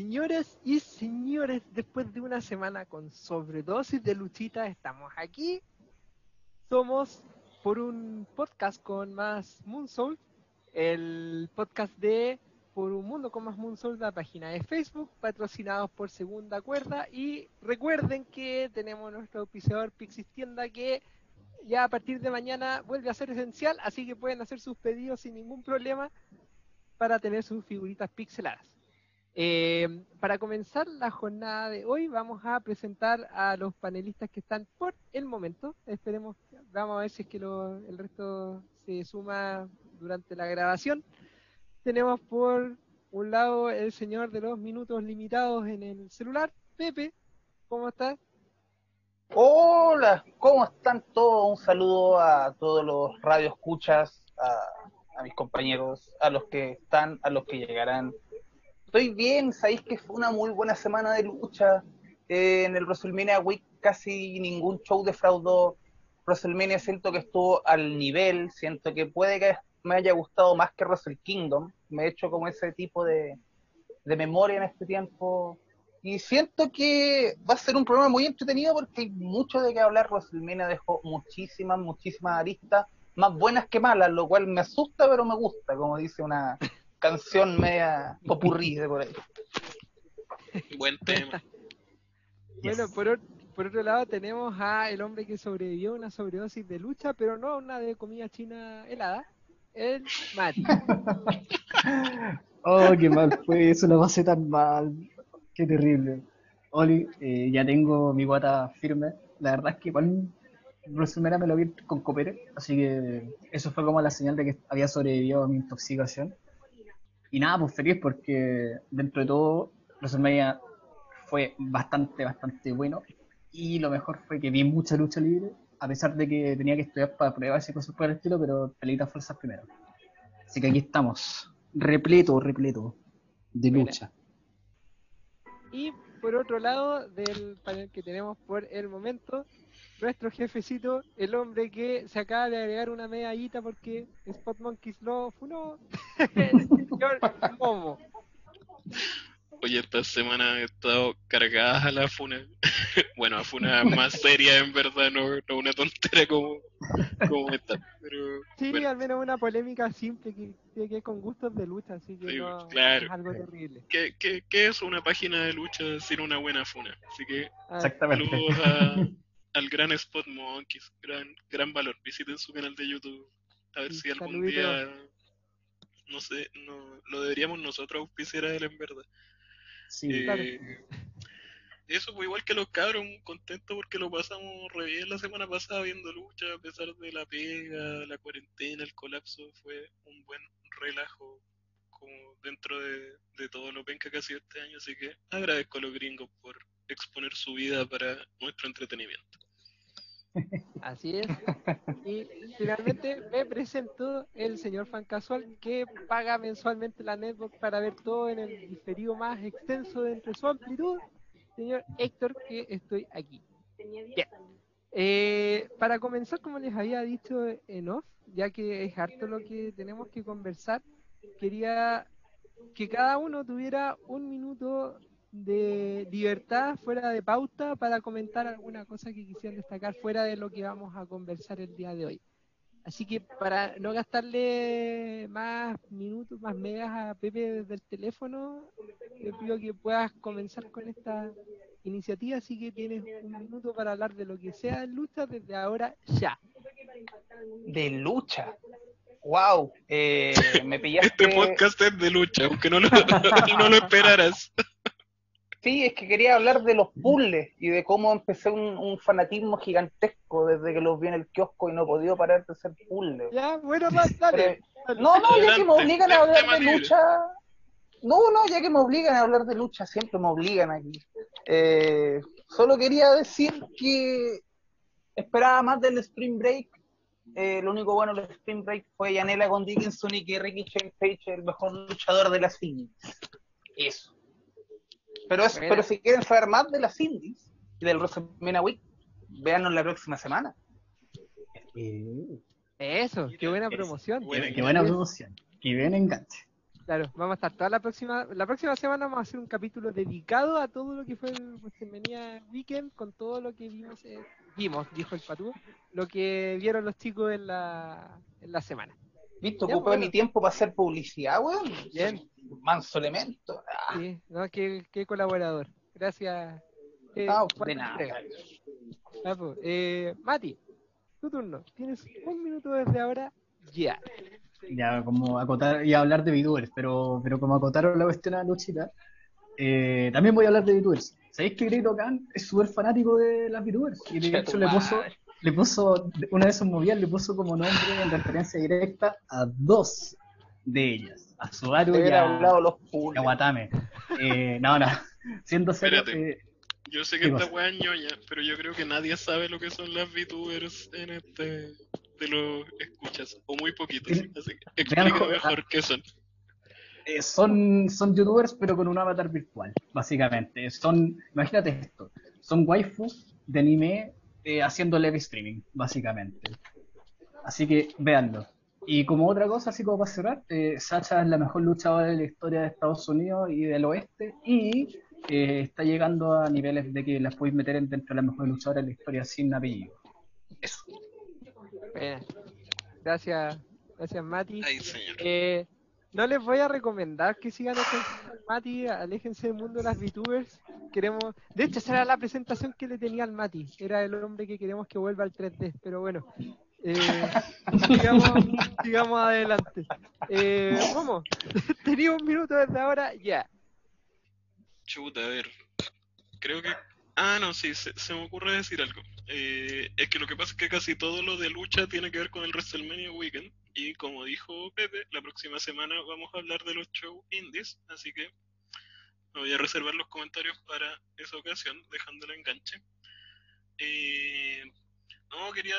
Señoras y señores, después de una semana con sobredosis de luchita, estamos aquí. Somos por un podcast con más Moonsoul, el podcast de Por un Mundo con más Moonsoul, la página de Facebook, patrocinados por Segunda Cuerda. Y recuerden que tenemos nuestro auspiciador Pixis Tienda que ya a partir de mañana vuelve a ser esencial, así que pueden hacer sus pedidos sin ningún problema para tener sus figuritas pixeladas. Eh, para comenzar la jornada de hoy vamos a presentar a los panelistas que están por el momento. Esperemos, vamos a ver si es que el resto se suma durante la grabación. Tenemos por un lado el señor de los minutos limitados en el celular, Pepe. ¿Cómo estás? Hola, ¿cómo están todos? Un saludo a todos los radioescuchas, a, a mis compañeros, a los que están, a los que llegarán Estoy bien, sabéis que fue una muy buena semana de lucha. Eh, en el WrestleMania Week casi ningún show defraudó. WrestleMania siento que estuvo al nivel, siento que puede que me haya gustado más que Wrestle Kingdom. Me he hecho como ese tipo de, de memoria en este tiempo. Y siento que va a ser un programa muy entretenido porque hay mucho de qué hablar. WrestleMania dejó muchísimas, muchísimas aristas, más buenas que malas, lo cual me asusta pero me gusta, como dice una, canción media popurrí de por ahí. Buen tema. Bueno, por, por, otro lado tenemos a el hombre que sobrevivió a una sobredosis de lucha, pero no una de comida china helada, el Mati. oh, qué mal fue eso, lo pasé tan mal. Qué terrible. Oli, eh, ya tengo mi guata firme. La verdad es que igual Brusumera me lo vi con copere, así que eso fue como la señal de que había sobrevivido a mi intoxicación. Y nada, pues feliz porque dentro de todo WrestleMania fue bastante, bastante bueno. Y lo mejor fue que vi mucha lucha libre, a pesar de que tenía que estudiar para pruebas y cosas por el estilo, pero pelitas fuerzas primero. Así que aquí estamos, repleto, repleto de lucha. Y por otro lado del panel que tenemos por el momento, nuestro jefecito, el hombre que se acaba de agregar una medallita porque Spot Monkeys lo funó, el señor Momo. Oye, esta semana he estado cargada a la funa. bueno, a funa más seria, en verdad, no, no una tontera como, como esta. Pero, sí, al menos una polémica simple que tiene que con gustos de lucha, así que no, claro. es algo terrible. ¿Qué, qué, qué es una página de lucha sin una buena funa? Así que, ah. Exactamente. saludos a al gran Spot Monkeys, gran, gran valor. Visiten su canal de YouTube. A ver si algún día, no sé, no, lo deberíamos nosotros auspiciar a él en verdad. Sí, eh, Eso fue igual que los cabros, contento porque lo pasamos re bien la semana pasada viendo lucha, a pesar de la pega, la cuarentena, el colapso, fue un buen relajo como dentro de, de todo lo penca que ha sido este año, así que agradezco a los gringos por exponer su vida para nuestro entretenimiento. Así es. Y finalmente me presentó el señor fan casual que paga mensualmente la network para ver todo en el diferido más extenso de entre su amplitud. Señor Héctor, que estoy aquí. Eh, para comenzar, como les había dicho en off, ya que es harto lo que tenemos que conversar, quería que cada uno tuviera un minuto de libertad fuera de pauta para comentar alguna cosa que quisieran destacar fuera de lo que vamos a conversar el día de hoy. Así que para no gastarle más minutos, más megas a Pepe desde el teléfono, te pido que puedas comenzar con esta iniciativa, así que tienes un minuto para hablar de lo que sea de lucha desde ahora ya. De lucha. Wow, eh, me pillaste. Este podcast es de lucha, aunque no lo, no lo esperaras. Sí, es que quería hablar de los puzzles y de cómo empecé un, fanatismo gigantesco desde que los vi en el kiosco y no he podido parar de hacer puzzles. Ya, bueno, más, dale. no, no, ya que me obligan a hablar de lucha. No, no, ya que me obligan a hablar de lucha, siempre me obligan aquí. Eh, solo quería decir que esperaba más del Spring Break. Eh, lo único bueno del Spring Break fue Yanela con Dickinson y que Ricky Shane Page, el mejor luchador de las indies. Eso. Pero, pero si quieren saber más de las indies y del WrestleMania Week, véanos la próxima semana. Eso, qué buena promoción. qué buena promoción. Qué buen enganche. Claro, vamos a estar toda la próxima, la próxima semana vamos a hacer un capítulo dedicado a todo lo que fue el WrestleMania Weekend, con todo lo que vimos, eh, vimos, dijo el Patú, lo que vieron los chicos en la, en la semana. ¿Viste? Ya, Ocupé bueno. mi tiempo para hacer publicidad, weón. Bien. Manso elemento. Ah, Sí, no, qué, qué colaborador. Gracias. Eh, ah, de nada. Ah, pues, eh, Mati, tu turno. Tienes un minuto desde ahora. Ya. Ya, como acotar, y hablar de VTubers, pero, pero como acotaron la cuestión a Luchita, eh, también voy a hablar de VTubers. ¿Sabéis que Greg Khan es súper fanático de las VTubers? Y de hecho le puso, le puso, una de sus movidas le puso como nombre en referencia directa a dos de ellas, a Subaru y a, hablado los y a. Watame. Eh, no, no, siendo serio, Espérate. eh, Yo sé ¿Qué que esta weá es ñoña, pero yo creo que nadie sabe lo que son las VTubers en este de los escuchas, o muy poquitos. Sí. Así que jo- mejor qué son. Eh, son, son youtubers pero con un avatar virtual, básicamente. Son, imagínate esto, son waifus de anime eh, haciendo live streaming, básicamente. Así que véanlo. Y como otra cosa, así como para cerrar, eh, Sacha es la mejor luchadora de la historia de Estados Unidos y del oeste y eh, está llegando a niveles de que las podéis meter en- dentro de las mejores luchadoras de la historia sin apellido. Eso. Gracias, gracias Mati. Ay, señor. Eh, no les voy a recomendar que sigan del Mati, aléjense del mundo de las VTubers. Queremos, de hecho, esa era la presentación que le tenía al Mati. Era el hombre que queremos que vuelva al 3D, pero bueno. Eh, sigamos, sigamos adelante. Eh, vamos, tenía un minuto desde ahora, ya. Chuta, a ver. Creo que. Ah, no, sí, se, se me ocurre decir algo. Eh, es que lo que pasa es que casi todo lo de lucha tiene que ver con el WrestleMania Weekend. Y como dijo Pepe, la próxima semana vamos a hablar de los shows indies. Así que me voy a reservar los comentarios para esa ocasión, dejando el enganche. Eh, no, quería.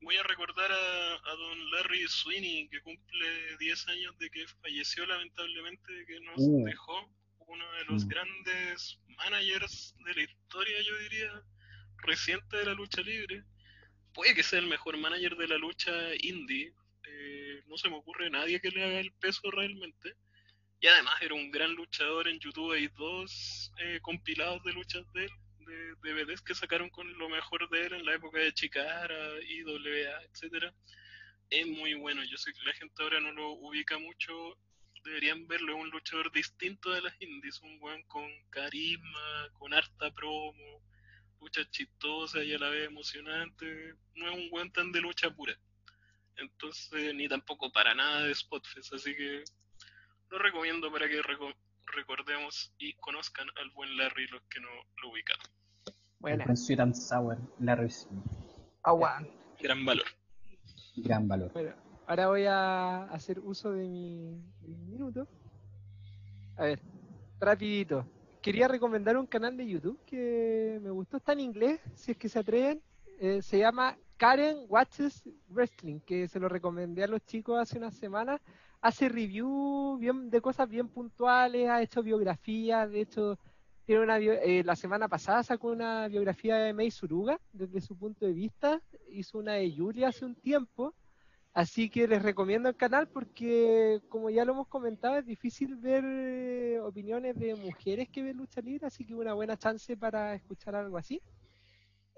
Voy a recordar a, a don Larry Sweeney, que cumple 10 años de que falleció lamentablemente, que nos Uh. dejó uno de los Mm. grandes managers de la historia, yo diría, reciente de la lucha libre. Puede que sea el mejor manager de la lucha indie. eh, no se me ocurre nadie que le haga el peso realmente. Y además era un gran luchador en YouTube. Hay dos eh, compilados de luchas de él, de DVDs que sacaron con lo mejor de él en la época de Chicara, IWA, etcétera. Es muy bueno. Yo sé que la gente ahora no lo ubica mucho. Deberían verlo. Es un luchador distinto de las indies. Un buen con carisma, con harta promo, lucha chistosa y a la vez emocionante. No es un buen tan de lucha pura. Entonces, ni tampoco para nada de Spotfest. Así que lo recomiendo para que recordemos y conozcan al buen Larry los que no lo ubican. El Buena. buen Sweet and Sour, Larry. Aguante. Gran valor. Gran valor. Bueno, ahora voy a hacer uso de mi, de mi minuto. A ver, rapidito. Quería recomendar un canal de YouTube que me gustó, está en inglés, si es que se atreven. Eh, se llama Karen Watches Wrestling, que se lo recomendé a los chicos hace unas semanas. Hace review bien, de cosas bien puntuales, ha hecho biografías, de hecho, tiene una bio- eh, la semana pasada sacó una biografía de Mei Suruga, desde su punto de vista, hizo una de Yuri hace un tiempo, así que les recomiendo el canal porque, como ya lo hemos comentado, es difícil ver eh, opiniones de mujeres que ven lucha libre, así que una buena chance para escuchar algo así.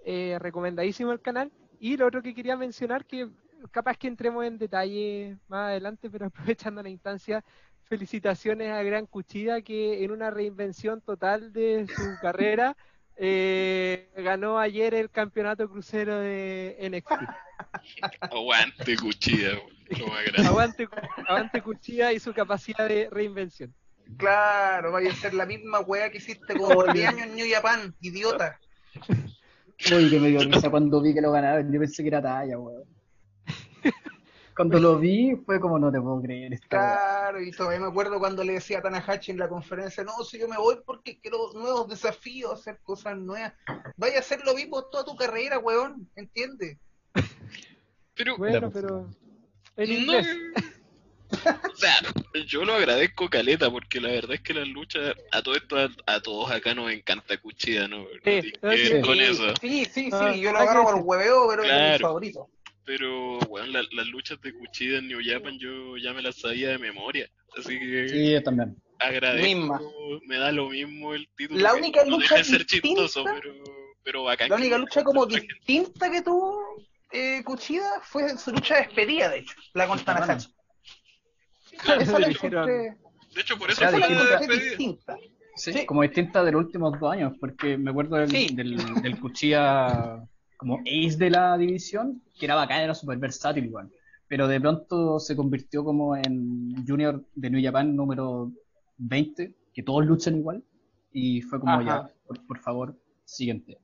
Eh, recomendadísimo el canal. Y lo otro que quería mencionar, que capaz que entremos en detalle más adelante, pero aprovechando la instancia, felicitaciones a Gran Cuchilla que en una reinvención total de su carrera eh, ganó ayer el campeonato crucero de NXT. Aguante, grande. Aguante, aguante Cuchilla y su capacidad de reinvención. Claro, vaya a ser la misma weá que hiciste como 10 años en New Japan, idiota. Uy, que me dio risa cuando vi que lo ganaron. Yo pensé que era talla, weón. Cuando lo vi, fue como no te puedo creer. Esta. Claro, y todavía me acuerdo cuando le decía a Tanahashi en la conferencia, no, si yo me voy porque quiero nuevos desafíos, hacer cosas nuevas. Vaya a hacer lo mismo toda tu carrera, weón, ¿entiendes? Pero, Bueno, pero en no. O sea, yo lo agradezco caleta porque la verdad es que las luchas a todo esto a, a todos acá nos encanta cuchilla, ¿no? No Sí, no, sí, ver con sí, eso. Sí, sí, sí, Ah, yo lo agarro por decir. hueveo, pero es mi Claro. favorito. Pero la- las luchas de Kuchida en New Japan yo ya me las sabía de memoria. Así que Sí, yo también. agradezco, Misma. me da lo mismo el título. La única no lucha deja de ser distinta- chistoso, pero, pero bacán. La única lucha como gente. distinta que tuvo eh, Kuchida fue su lucha de despedida, de hecho, la con Tanahashi. Claro, Esa la de hecho, por eso Claro, fue la despedida. distinta. Sí, Sí. como distinta de los últimos dos años, porque me acuerdo del, Sí. del, del Cuchilla como ace de la división, que era bacán, era súper versátil igual. Pero de pronto se convirtió como en Junior de New Japan número 20, que todos luchan igual, y fue como Ajá. ya, por, por favor, siguiente.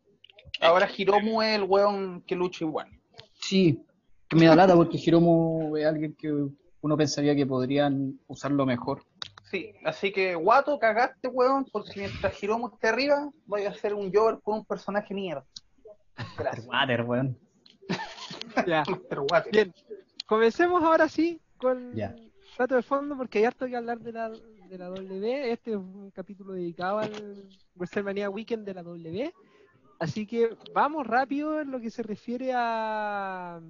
Ahora Hiromu es el weón que lucha igual. Sí, que me da lata porque Hiromu es alguien que uno pensaría que podrían usarlo mejor. Sí, así que Guato, cagaste, weón, porque mientras Hiromu esté arriba, voy a hacer un Jover con un personaje mierda. Gracias. Water, weón. Ya. Water. Bien, comencemos ahora sí con Ya. dato de fondo porque hay harto que hablar de la, de la W. Este es un capítulo dedicado al WrestleMania Weekend de la W. Así que vamos rápido en lo que se refiere a,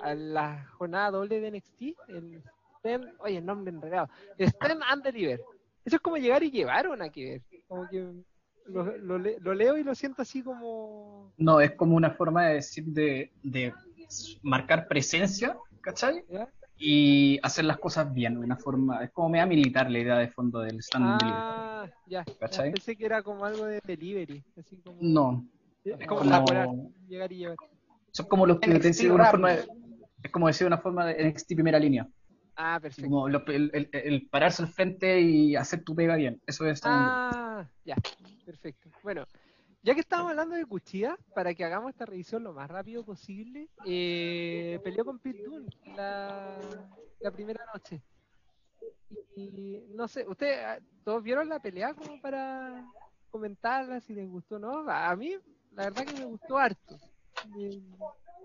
a la jornada doble de NXT. El Stand, oye, el nombre enredado. Stand and Deliver. Eso es como llegar y llevar una que ver. Como que lo, lo lo leo y lo siento así como... No, es como una forma de decir de, de marcar presencia, ¿cachai? ¿ya? Y hacer las cosas bien, de una forma, es como media militar la idea de fondo del stand. Ah, ya, ya. ¿Cachai? Pensé que era como algo de delivery. Así como, No, es como como- llegar y llevar. son como los que NXT te de una forma de- es como decir de una forma de NXT primera línea, Ah, perfecto. como lo- el, el- el pararse al frente y hacer tu pega bien, eso es delivery. Ah, ya, perfecto. Bueno, ya que estamos hablando de Cuchilla, para que hagamos esta revisión lo más rápido posible, eh, peleó con Pete Dunne la, la primera noche. Y no sé, ¿ustedes todos vieron la pelea como para comentarla si les gustó o no? A mí, la verdad que me gustó harto. Eh,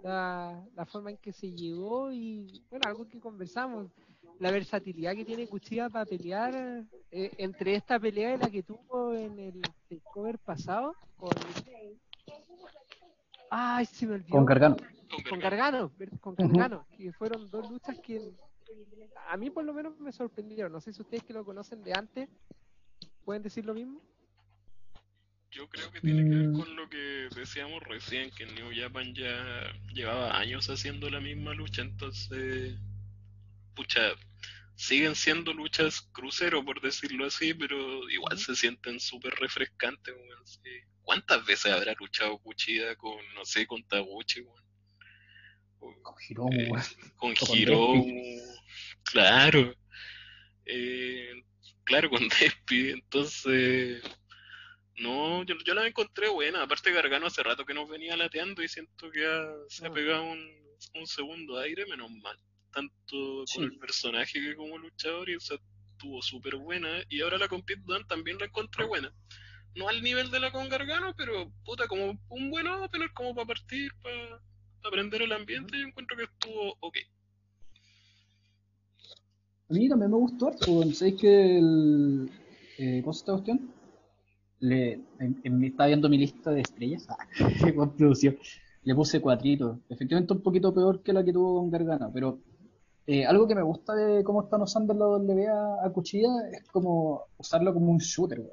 La, la forma en que se llegó y, bueno, algo que conversamos, la versatilidad que tiene Cuchilla para pelear eh, entre esta pelea y la que tuvo en el cover pasado con ay se me olvidó. Con Gargano. con Gargano. Ver- con Gargano que fueron dos luchas que a mí por lo menos me sorprendieron. No sé si ustedes que lo conocen de antes pueden decir lo mismo. Yo creo que tiene que ver Mm. con lo que decíamos recién, que New Japan ya llevaba años haciendo la misma lucha, entonces, pucha, siguen siendo luchas crucero, por decirlo así, pero igual se sienten súper refrescantes, weón, sí. ¿Cuántas veces habrá luchado Kuchida con, no sé, con Taguchi, weón? Con Hiromu, Eh, con Despi. claro, eh, claro, con Despi, entonces, no, yo, yo la encontré buena, aparte Gargano hace rato que nos venía lateando y siento que ya se ha Ah. pegado un, un segundo aire, menos mal, tanto Sí. con el personaje que como luchador, y esa estuvo súper buena, y ahora la con Pete Dunne también la encontré buena. No al nivel de la con Gargano, pero puta, como un buen opener, como para partir, para aprender el ambiente, yo encuentro que estuvo ok. A mí también me gustó harto. ¿Sabéis que el. Eh, ¿Cómo se esta cuestión? Le, en, en estaba viendo mi lista de estrellas. Ah. Le puse cuatrito. Efectivamente, un poquito peor que la que tuvo con Gargano, pero eh, algo que me gusta de cómo están usando la W a, Cuchilla es como usarlo como un shooter, weón.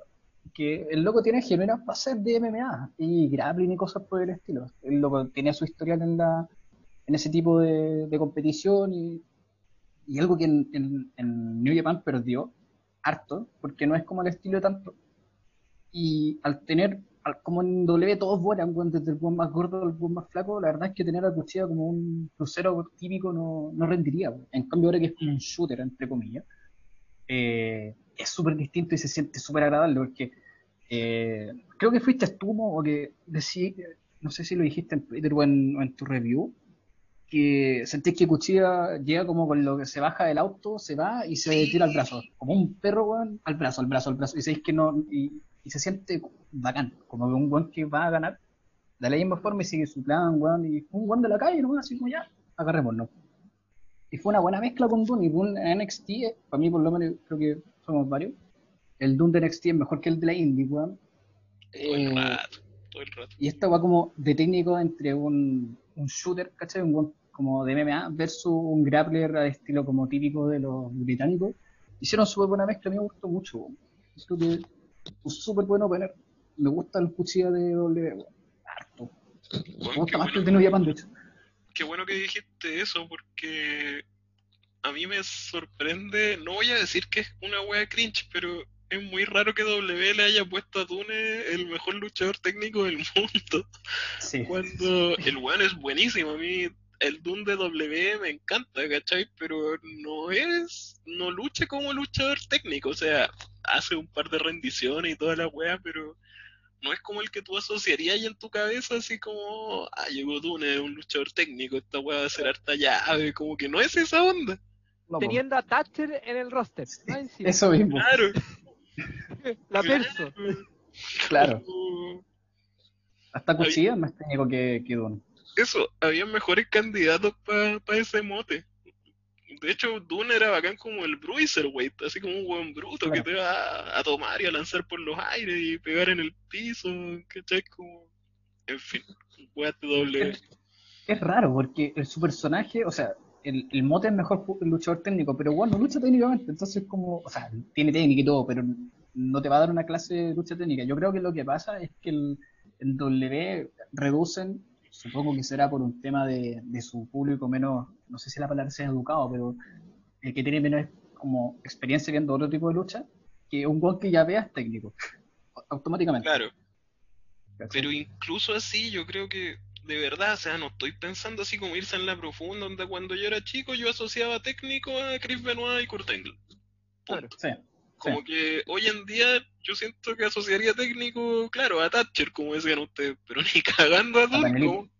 Que el loco tiene genuinas bases de MMA y grappling y cosas por el estilo. El loco tiene su historial en la en ese tipo de, competición y, algo que en, en- New Japan perdió harto, porque no es como el estilo de tanto. Y al tener, como en W todos vuelan, desde el buen más gordo al buen más flaco, la verdad es que tener a Cuchilla como un crucero típico no, no rendiría. En cambio ahora que es como un shooter, entre comillas, eh, es súper distinto y se siente súper agradable, porque eh, creo que fuiste tú, Mo, o que decí, no sé si lo dijiste en Twitter o en, o en tu review, que sentís que Cuchilla llega como con lo que se baja del auto, se va y se tira al brazo, como un perro, weón, al brazo, al brazo, al brazo, y sabéis que no, y, y se siente bacán, como que un weón que va a ganar, de la misma forma y sigue su plan, weón, y un weón de la calle, ¿no? Así como ya, agarrémonos. Y fue una buena mezcla con Dune, y Dune en NXT, eh, para mí por lo menos creo que somos varios, el Dune de NXT es mejor que el de la Indie, weón. Todo el Eh, rato, todo el rato. y esta va como de técnico entre un, un shooter, ¿cachai? Un buen como de MMA versus un grappler al estilo como típico de los británicos. Hicieron súper buena mezcla, a mí me gustó mucho. Esto que un súper buen opener. Me gusta el cuchillo de W, harto. Me gusta más que el de Japan, de hecho. qué bueno que dijiste eso porque a mí me sorprende, no voy a decir que es una wea cringe, pero es muy raro que W le haya puesto a Dune el mejor luchador técnico del mundo, Sí. cuando el weón es buenísimo, a mí el Dune de W me encanta, ¿cachai? Pero no es, no lucha como luchador técnico, o sea, hace un par de rendiciones y toda la wea, pero no es como el que tú asociarías ahí en tu cabeza, así como, ah, llegó Dune, un luchador técnico, esta weá va a ser harta llave, como que no es esa onda. Teniendo a Thatcher en el roster. encima. Eso mismo, Claro. La perso. claro. Hasta cuchillo es más técnico que, que Dune. Eso, había mejores candidatos para ese mote. De hecho, Dune era bacán como el Bruiserweight, así como un buen bruto que te va a tomar y a lanzar por los aires y pegar en el piso, ¿cachai? Como... En fin, doble. Es raro porque el, su personaje, o sea, el, el mote es mejor luchador técnico, pero bueno, no lucha técnicamente, entonces como, o sea, tiene técnica y todo, pero no te va a dar una clase de lucha técnica. Yo creo que lo que pasa es que el, el W reducen, supongo que será por un tema de, de su público menos, no sé si la palabra sea educado, pero el que tiene menos como experiencia viendo otro tipo de lucha, que un gol que ya veas técnico, automáticamente. Claro. Pero incluso así, yo creo que de verdad, o sea, no estoy pensando así como irse en la profunda, donde cuando yo era chico yo asociaba técnico a Chris Benoit y Kurt Angle. Claro. Sí, Como que hoy en día yo siento que asociaría técnico, claro, a Thatcher, como decían ustedes, pero ni cagando a Dune.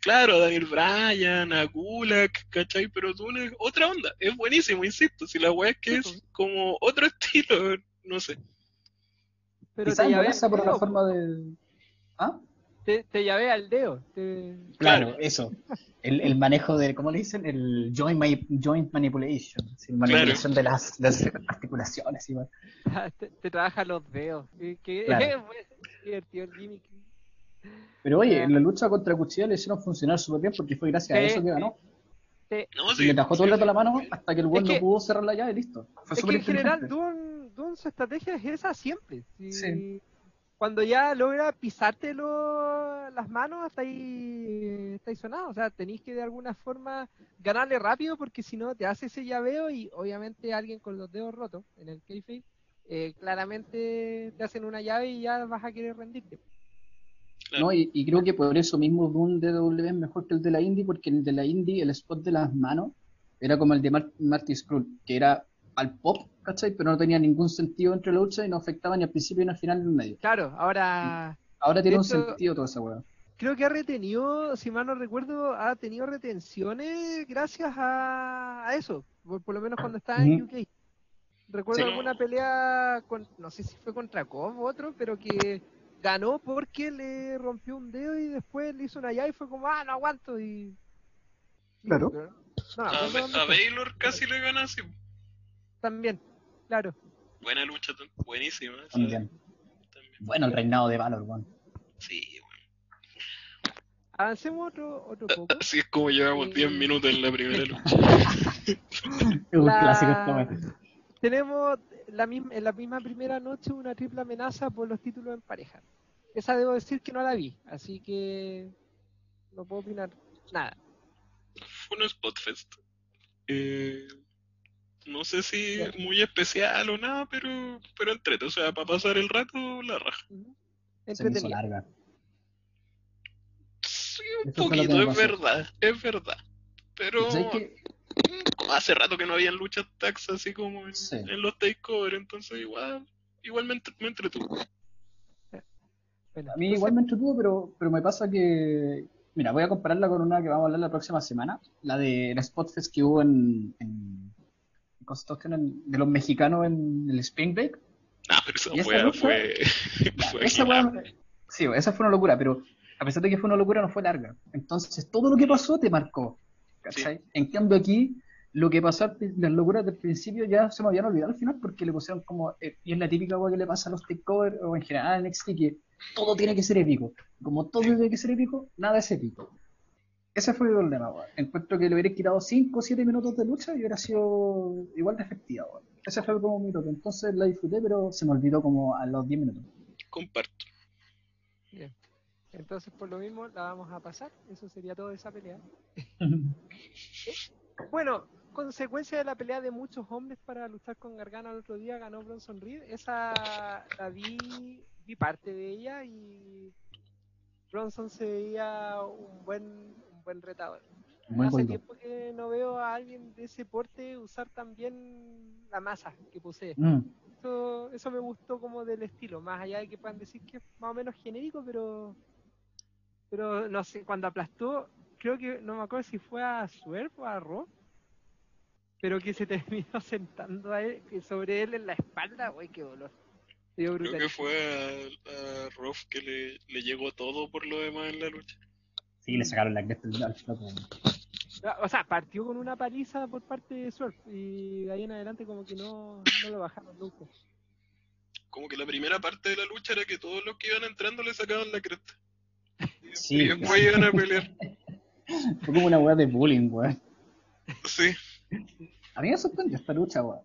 Claro, a Daniel Bryan, a Gulak, ¿cachai? Pero Dune es otra onda, es buenísimo, insisto. Si la weá es que es como otro estilo, no sé. Pero Quizás te por la forma de... ¿Ah? Te, te llavé al dedo. te- Claro, eso. El, el manejo de, ¿cómo le dicen? El joint, joint manipulation. sí, manipulación de, las, de las articulaciones. igual. te, te trabaja los dedos. Que, Claro. divertido el gimmick. Pero oye, en la lucha contra Cuchilla le hicieron funcionar súper bien porque fue gracias a eso que ganó. Y le bajó todo el rato la mano hasta que el Es no que- pudo cerrar la llave y listo. Fue Es que en general. Dune, Dune su estrategia es esa siempre. Si- Sí. Cuando ya logra pisarte las manos, hasta ahí, está ahí sonado. O sea, tenéis que de alguna forma ganarle rápido porque si no te hace ese llaveo y obviamente alguien con los dedos rotos en el kayfabe, eh, claramente te hacen una llave y ya vas a querer rendirte. ¿no? Y, creo que por eso mismo Dune DW es mejor que el de la Indie, porque el de la Indie, el spot de las manos, era como el de Mar Marty Skrull, que era al pop, ¿cachai? Pero no tenía ningún sentido entre la lucha y no afectaba ni al principio ni al final ni al medio. Claro, ahora Ahora tiene un sentido toda esa weá. creo que ha retenido, si mal no recuerdo, ha tenido retenciones gracias a, a eso, por, por lo menos cuando estaba en. UK. Recuerdo Sí. alguna pelea, con, no sé si fue contra Cobb u otro, pero que ganó porque le rompió un dedo y después le hizo una llave y fue como, ah, no aguanto. Y, Claro. no A. Baylor casi le gana así. También, claro. Buena lucha, buenísima. También. también. Bueno, el reinado de Valor, weón. Sí, bueno. Avancemos otro, otro poco. Así es como llevamos Sí. 10 minutos en la primera lucha. Es un La-. Tenemos la misma, en la misma primera noche una triple amenaza por los títulos en pareja. Esa debo decir que no la vi, así que no puedo opinar nada. Fue un Spotfest. Eh, no sé si muy especial o nada, pero, pero entrete. O sea, para pasar el rato, la raja. Se me hizo Entretenido. larga. Sí, un Eso poquito, es verdad, es verdad. Pero mm, hace rato que no habían luchas tax así como en, Sí. en los takeover, entonces igual, igual me, entre- me entretuvo. Bueno, A mí entonces, igual me entretuvo, pero, pero me pasa que. Mira, voy a compararla con una que vamos a hablar la próxima semana, la de la Spotfest que hubo en. en, en- de los mexicanos en el Spring Break. Ah, pero esa ¿Y esa wea lucha? fue, esa sí, esa fue una locura, pero a pesar de que fue una locura, no fue larga. Entonces, todo lo que pasó te marcó. ¿cachai? En cambio, aquí, lo que pasó, las locuras del principio ya se me habían olvidado al final porque le pusieron como. eh, y es la típica que le pasa a los takeover o en general en NXT, que todo tiene que ser épico. Como todo tiene que ser épico, nada es épico. Ese fue el problema, weón. Encuentro que le hubiera quitado 5 o 7 minutos de lucha y hubiera sido igual de efectiva, weón. Ese fue como mi toque. Entonces la disfruté, pero se me olvidó como a los 10 minutos. Comparto. Bien. Entonces, por lo mismo, la vamos a pasar. Eso sería todo de esa pelea. Bueno, consecuencia de la pelea de muchos hombres para luchar con Gargano el otro día, ganó Bronson Reed. Esa la vi, vi parte de ella y Bronson se veía un buen, un buen retador. Muy Hace bueno. tiempo que no veo a alguien de ese porte usar también la masa que posee. Mm. Eso, eso me gustó como del estilo, más allá de que puedan decir que es más o menos genérico, pero pero no sé, cuando aplastó, creo que no me acuerdo si fue a Swerve o a Raw, pero que se terminó sentando a él, sobre él en la espalda, uy, qué dolor. Creo que fue a, a Roth que le, le llegó todo por lo demás en la lucha. Sí, le sacaron la cresta al flaco. weón. O sea, partió con una paliza por parte de Swerve y de ahí en adelante como que no, no lo bajaron nunca. Como que la primera parte de la lucha era que todos los que iban entrando le sacaban la cresta. Y, Sí, y después iban a pelear. Fue como una weá de bullying, weón. Sí, A mí me sorprendió esta lucha, weón.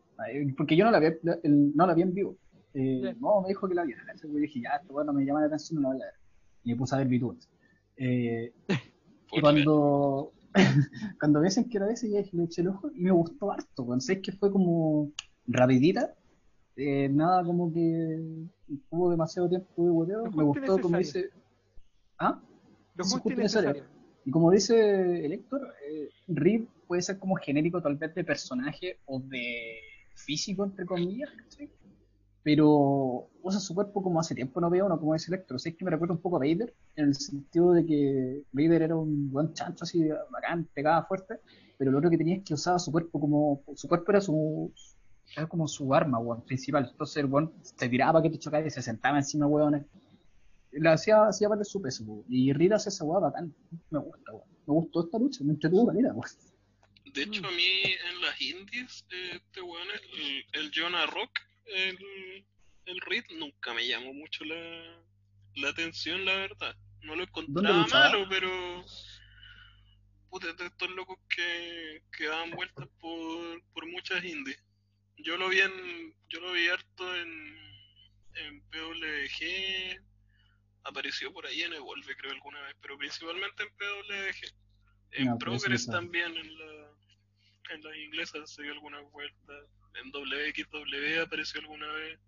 Porque yo no la vi, no la vi en vivo. Eh. No, me dijo que la viera. Yo dije, ya, esto weón no me llama la atención, no la voy a ver. Y me puse a ver VTubers. Eh, y cuando, cuando me dicen que era ese, ya le eché el ojo y me gustó harto, weón. Sé que fue como rapidita. eh, nada como que hubo demasiado tiempo de boteo. Lo Me gustó como dice. ¿Ah? Lo justo necesario. necesario. Y como dice el Héctor, eh, Rip puede ser como genérico tal vez de personaje o de físico, entre comillas. Pero usa su cuerpo como hace tiempo no veo uno, como dice Electro. Sé que me recuerda un poco a Vader, en el sentido de que Vader era un buen chancho así, bacán, pegaba fuerte, pero lo otro que tenía es que usaba su cuerpo como, su cuerpo era su, era como su arma, weón, principal. Entonces el weón se tiraba para que te chocara y se sentaba encima, weón. Le hacía, hacía valer su peso, weón. Y Rita hace esa weá bacán. Me gusta, weón. Me gustó esta lucha, me entretuvo caleta, weón. De hecho, a mí en las indies, este weón, el, el Jonah Rock, el, el Reed, nunca me llamó mucho la, la atención, la verdad. No lo encontraba malo, pero. Puta, de estos locos que, que daban vueltas por, por muchas indies. Yo lo vi en. Yo lo vi harto en. En PWG. Apareció por ahí en Evolve, creo, alguna vez, pero principalmente en PWG. En No, eso Progress también, en la, en las inglesas se dio alguna vuelta. En WXW apareció alguna vez.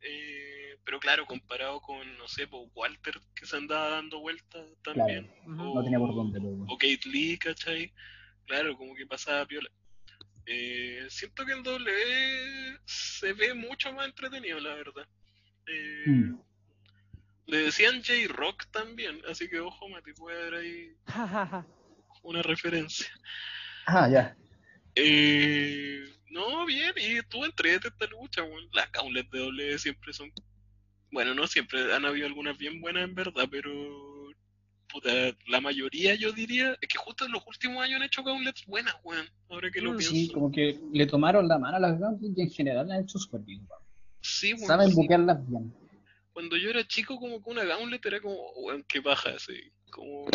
Eh, pero claro, comparado con, no sé, pues, Walter, que se andaba dando vueltas también. Ujú. No tenía por dónde, pero. O Kate Lee, ¿cachai? Claro, como que pasaba piola. Eh, siento que en W se ve mucho más entretenido, la verdad. Eh, Mm. Le decían J-Rock también, así que ojo, Mati, puede haber ahí una referencia. Ah, ya. Eh, no, bien, y tú entrete esta lucha, weón. Las gauntlets de W siempre son. Bueno, no siempre, han habido algunas bien buenas en verdad, pero. Puta, la mayoría yo diría. Es que justo en los últimos años han hecho gauntlets buenas, weón. Ahora que lo Mm, pienso. Sí, como que le tomaron la mano a las Gauntlet y en general han hecho súper bien, weón. Sí, weón, Saben sí. buquearlas bien. Cuando yo era chico, como que una gauntlet era como, weón, qué baja, así. Como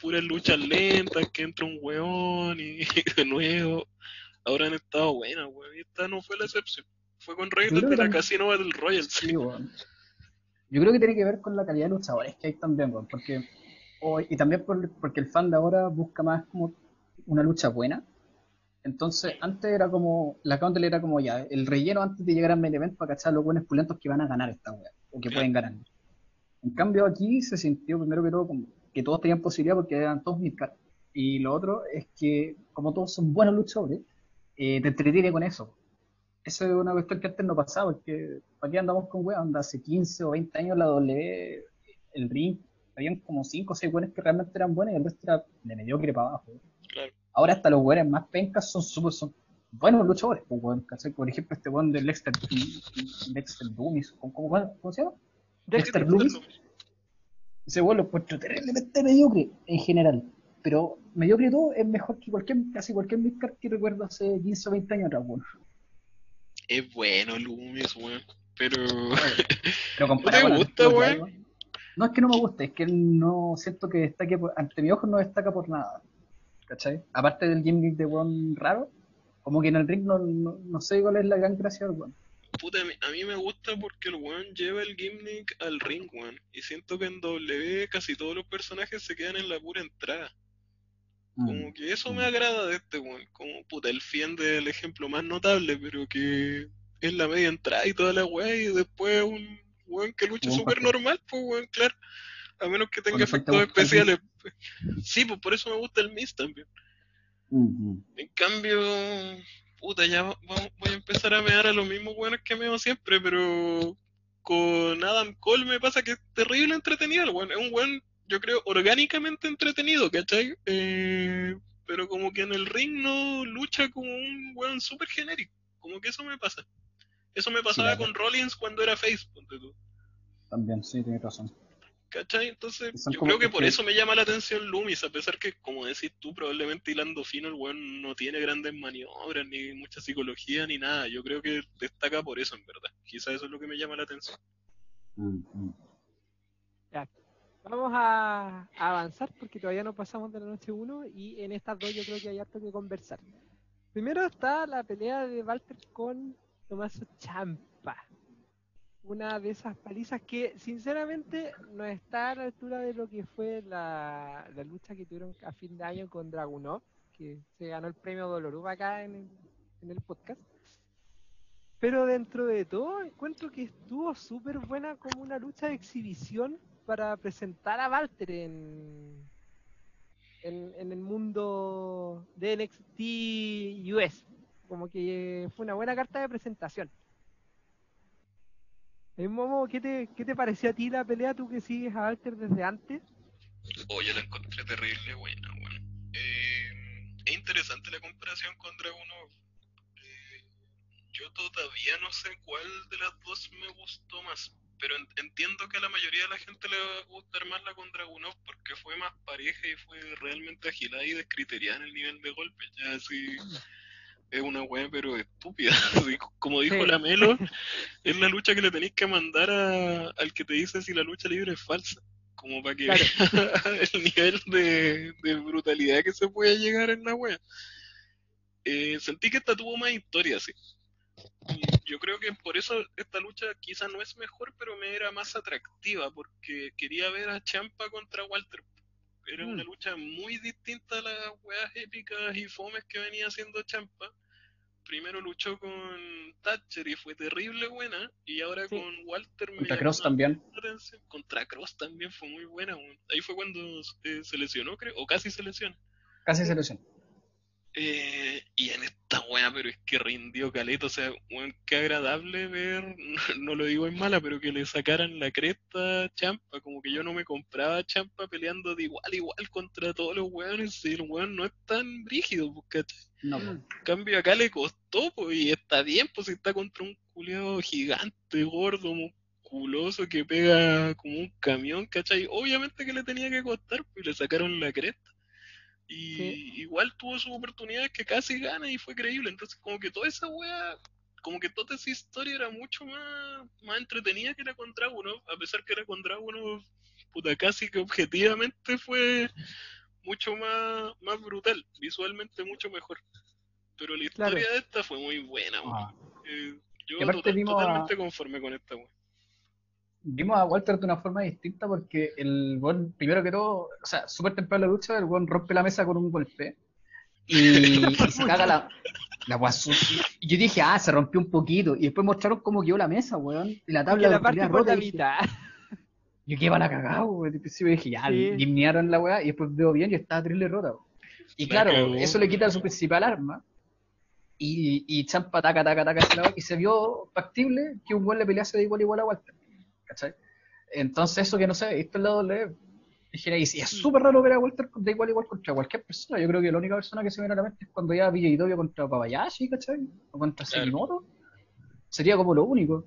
puras luchas lentas, que entra un weón y de nuevo. Ahora han estado buenas, weón. Y esta no fue la excepción. Fue con creo de la también- Casino Battle Royale. Sí, weón. Yo creo que tiene que ver con la calidad de luchadores que hay también, weón, porque o- y también por- porque el fan de ahora busca más como una lucha buena. Entonces, antes era como, la Counter era como ya, el relleno antes de llegar al main event para cachar los buenos pulentos que van a ganar esta weá, o que pueden ganar. En cambio, aquí se sintió primero que todo como que todos tenían posibilidad porque eran todos midcard. Y lo otro es que, como todos son buenos luchadores, eh, te entretiene con eso. Eso es una cuestión que antes no pasaba, porque aquí andamos con weas, anda hace 15 o 20 años la W, el ring, habían como 5 o 6 weones que realmente eran buenos y el resto era de mediocre para abajo. Claro. Ahora hasta los weones más pencas son súper, son buenos luchadores, pues, weón. Por ejemplo, este weón de Dexter, Dexter Loomis, ¿cómo, cómo, cómo se llama? Dexter Loomis. Ese weón lo encuentro terriblemente mediocre en general. Pero mediocre todo es mejor que cualquier, casi cualquier midcard que recuerdo hace 15 o 20 años atrás, weón. Es bueno Loomis, weón. Pero Pero comparado ¿No te gusta, weón? No es que no me guste, es que no siento que destaque, por- ante mi ojo no destaca por nada. ¿Cachai? Aparte del gimmick de weón raro, como que en el ring no, no, no sé cuál es la gran gracia del weón. Puta, a mí, a mí me gusta porque el weón lleva el gimmick al ring, weón. Y siento que en W casi todos los personajes se quedan en la pura entrada. Como que eso me agrada de este weón. Como puta, el Fiend es el ejemplo más notable, pero que es la media entrada y toda la weá, y después un weón que lucha Weón súper normal, pues weón, claro. A menos que tenga efectos especiales. Sí, pues por eso me gusta el Mist también. Mm, mm. En cambio, puta, ya va- va- voy a empezar a mear a los mismos buenos que meo siempre, pero con Adam Cole me pasa que es terrible entretenido. El weón es un buen, yo creo, orgánicamente entretenido, ¿cachai? Eh, pero como que en el ring no lucha como un weón súper genérico. Como que eso me pasa. Eso me pasaba con Rollins cuando era face, ponte tú. También, sí, tienes razón. ¿Cachai? Entonces, yo creo que que- por eso me llama la atención Loomis, a pesar que, como decís tú, probablemente hilando fino, el weón no tiene grandes maniobras, ni mucha psicología, ni nada. Yo creo que destaca por eso, en verdad. Quizá eso es lo que me llama la atención. Mm, mm. Vamos a, avanzar porque todavía no pasamos de la noche 1 y en estas dos yo creo que hay harto que conversar. Primero está la pelea de Walter con Tomaso Champa. Una de esas palizas que sinceramente no está a la altura de lo que fue la, lucha que tuvieron a fin de año con Dragunov, que se ganó el premio Dolorub acá en el, en el podcast. Pero dentro de todo, encuentro que estuvo súper buena como una lucha de exhibición para presentar a Walter en, en, el mundo de NXT US. Como que fue una buena carta de presentación. Eh, Momo, ¿qué te, ¿qué te pareció a ti la pelea? Tú que sigues a Walter desde antes. Oh, la encontré terrible buena, weón. Eh, es interesante la comparación con Dragunov. Eh, yo todavía no sé cuál de las dos me gustó más, pero en- entiendo que a la mayoría de la gente le va a gustar más la con Dragunov porque fue más pareja y fue realmente agilada y descriteriada en el nivel de golpe. Ya así es una weá, pero estúpida. Así, Como dijo Sí. la Melo, es la lucha que le tenéis que mandar a- al que te dice si la lucha libre es falsa. Como para que Claro. el nivel de, de brutalidad que se puede llegar en la wea. Eh, sentí que esta tuvo más historia, sí. Y yo creo que por eso esta lucha quizá no es mejor, pero me era más atractiva, porque quería ver a Champa contra Walter. Era una Mm. lucha muy distinta a las weas épicas y fomes que venía haciendo Champa. Primero luchó con Thatcher y fue terrible buena, y ahora Sí. con Walter me Contra Cross también. Contra Cross también fue muy buena. Ahí fue cuando eh, se lesionó, creo, o casi se lesiona. Casi se lesiona. Eh, y en esta wea, pero es que rindió caleta, o sea, weón, qué agradable ver, no, lo digo en mala, pero que le sacaran la cresta a Champa, como que yo no me compraba a Champa peleando de igual a igual contra todos los weones, y el weón no es tan brígido, pues, ¿cachai? No, Mm. En cambio acá le costó, pues, y está bien, pues si está contra un culeado gigante, gordo, musculoso, que pega como un camión, ¿cachai? Obviamente que le tenía que costar, pues, y le sacaron la cresta. Y Sí. igual tuvo sus oportunidades que casi gana y fue creíble. Entonces, como que toda esa wea, como que toda esa historia era mucho más, más entretenida que era con Dragunov, a pesar que era con Dragunov, puta, casi que objetivamente fue mucho más, más brutal, visualmente mucho mejor. Pero la Claro. historia de esta fue muy buena. Ah. Eh, yo total- vimos a- totalmente conforme con esta weón. Vimos a Walter de una forma distinta porque el buen, primero que todo, o sea, súper temprano la lucha, el buen rompe la mesa con un golpe y, y se caga la, la sucia. Y yo dije, ah, se rompió un poquito. Y después mostraron cómo quedó la mesa, weón. Y la tabla la de parte rota. la y dije, mitad. Yo qué van a cagar, weón. Al principio dije, ya, Sí. gimnearon la weá y después veo bien y estaba terrible rota, weón. Y La claro, eso le quita su principal arma. Y, y Champa taca, taca, taca, y se vio factible que un buen le pelease de igual a igual a Walter. ¿Cachai? Entonces, eso que no sé, visto el lado de Dijera, y es súper raro ver a Walter de igual a igual contra cualquier persona. Yo creo que la única persona que se viene a la mente es cuando ya Villaitovio contra Babayashi, ¿cachai? O contra Claro. Sería como lo único.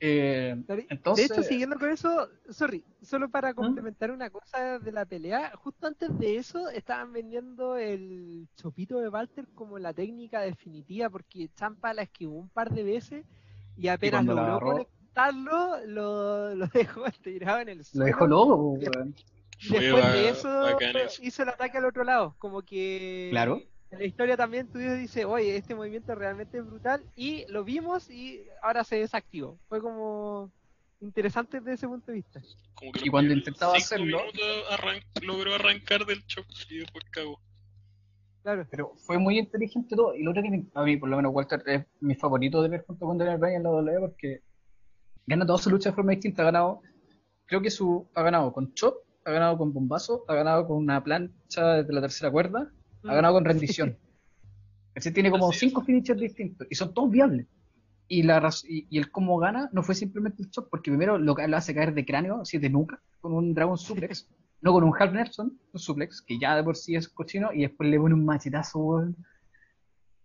Eh, De entonces, hecho, siguiendo con eso, sorry, solo para complementar una cosa de la pelea, justo antes de eso estaban vendiendo el chopito de Walter como la técnica definitiva, porque Champa la esquivó un par de veces y apenas la logró levantarlo, lo, lo dejó tirado en el Lo suelo. dejó loco, weón. Y Fue después de eso, hizo el ataque al otro lado. Como que Claro. en la historia también tú dices, oye, este movimiento realmente es brutal. Y lo vimos y ahora se desactivó. Fue como interesante desde ese punto de vista. Como que Y cuando intentaba hacerlo- arran- logró arrancar del shock y después cagó. Claro. Pero fue muy inteligente todo. Y lo otro que me- a mí, por lo menos, Walter es mi favorito de ver junto con Daniel Bryan en la WWE porque gana todas sus luchas de forma distinta. Ha ganado, creo que su, ha ganado con chop, ha ganado con bombazo, ha ganado con una plancha de la tercera cuerda, ha Mm. ganado con rendición. Ese tiene como Así cinco finishers distintos y son todos viables. Y, la, y, y el cómo gana no fue simplemente el chop, porque primero lo, lo hace caer de cráneo, así de nuca, con un Dragon Suplex, no con un Half Nelson, un Suplex, que ya de por sí es cochino, y después le pone un machetazo, weón.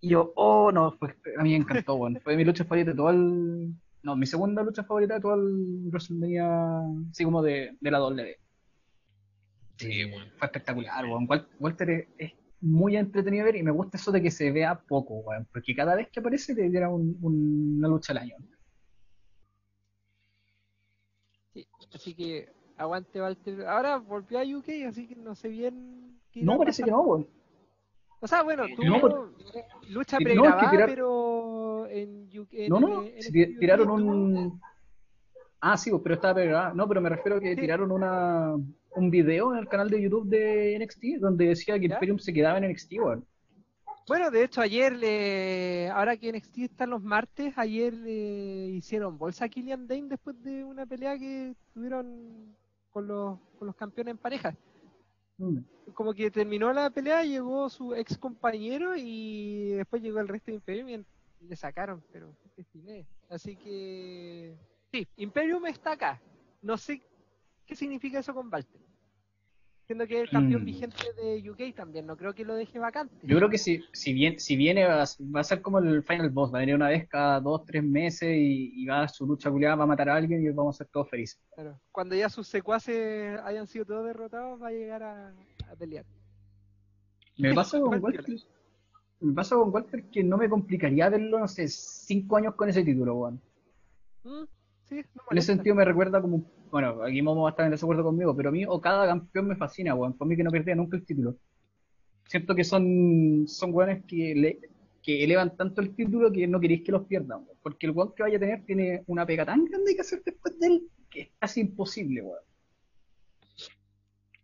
Y yo, oh, no, fue, a mí me encantó, weón. Fue mi lucha favorita de todo el. No, mi segunda lucha favorita de todo el WrestleMania, así como de, de la W. Sí, Eh, weón. Fue espectacular, weón. Wal- Walter es, es muy entretenido ver y me gusta eso de que se vea poco, weón. Porque cada vez que aparece le diera un- un- una lucha al año. Sí, Así que aguante Walter. Ahora volvió a UK, así que no sé bien. qué No, parece pasar. que no, weón. O sea, bueno, No, tuvo por- lucha Sí, no, es que pregrabada, tirar- pero en UK. en- No, no, en si tiraron un... Ah, sí, pues, pero estaba pegada. No, pero me refiero a que Sí. tiraron una, un video en el canal de YouTube de NXT donde decía que ¿Ya? Imperium se quedaba en NXT, weón. Bueno, de hecho, ayer, le... ahora que NXT están los martes, ayer le hicieron bolsa a Killian Dane después de una pelea que tuvieron con los, con los campeones en pareja. Mm. Como que terminó la pelea, llegó su ex compañero y después llegó el resto de Imperium y le sacaron, pero. Así que sí, Imperium está acá. No sé qué significa eso con Walter. Siendo que es el campeón Mm. vigente de UK también, no creo que lo deje vacante. Yo creo que si, si, bien, si viene va a, va a ser como el Final Boss, va a venir una vez cada dos, tres meses y, y va a su lucha culiada, va a matar a alguien y vamos a ser todos felices. Claro. Cuando ya sus secuaces hayan sido todos derrotados, va a llegar a, a pelear. Me pasa con Walter, me pasa con Walter que no me complicaría verlo, no sé, cinco años con ese título, weón. Mm, sí, no En ese sentido me recuerda como, bueno, aquí Momo va a estar en desacuerdo conmigo, pero a mí o cada campeón me fascina, weón. Por mí que no perdía nunca el título. Siento que son, son weones que, le- que elevan tanto el título que no queréis que los pierdan, weón. Porque el weón que vaya a tener tiene una pega tan grande que hacer después de él que es casi imposible, weón.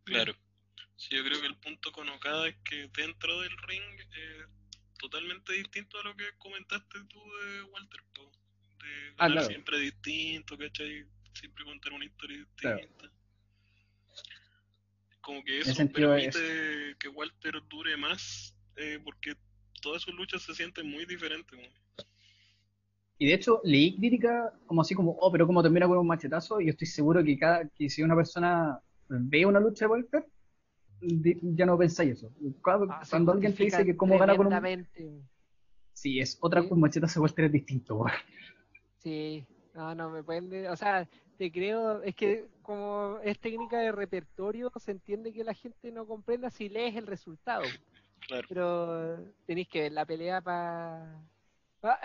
Claro. Sí, yo creo que el punto con Okada es que dentro del ring es totalmente distinto a lo que comentaste tú de Walter po. De Ah, claro. siempre distinto, ¿cachai? Siempre contar una historia Claro. distinta. Como que eso permite que Walter dure más eh, porque todas sus luchas se sienten muy diferentes. Y de hecho, leí crítica como así como, oh, pero como termina con un machetazo, y yo estoy seguro que cada que si una persona ve una lucha de Walter, di- ya no pensáis eso. Cuando, Ah, cuando alguien te dice que cómo gana con un... Sí, es otra Sí. con machetazo de Walter es distinto. Sí, no, no me pueden. de- O sea, te creo. Es que como es técnica de repertorio, se entiende que la gente no comprenda si lees el resultado. Claro. Pero tenéis que ver la pelea para.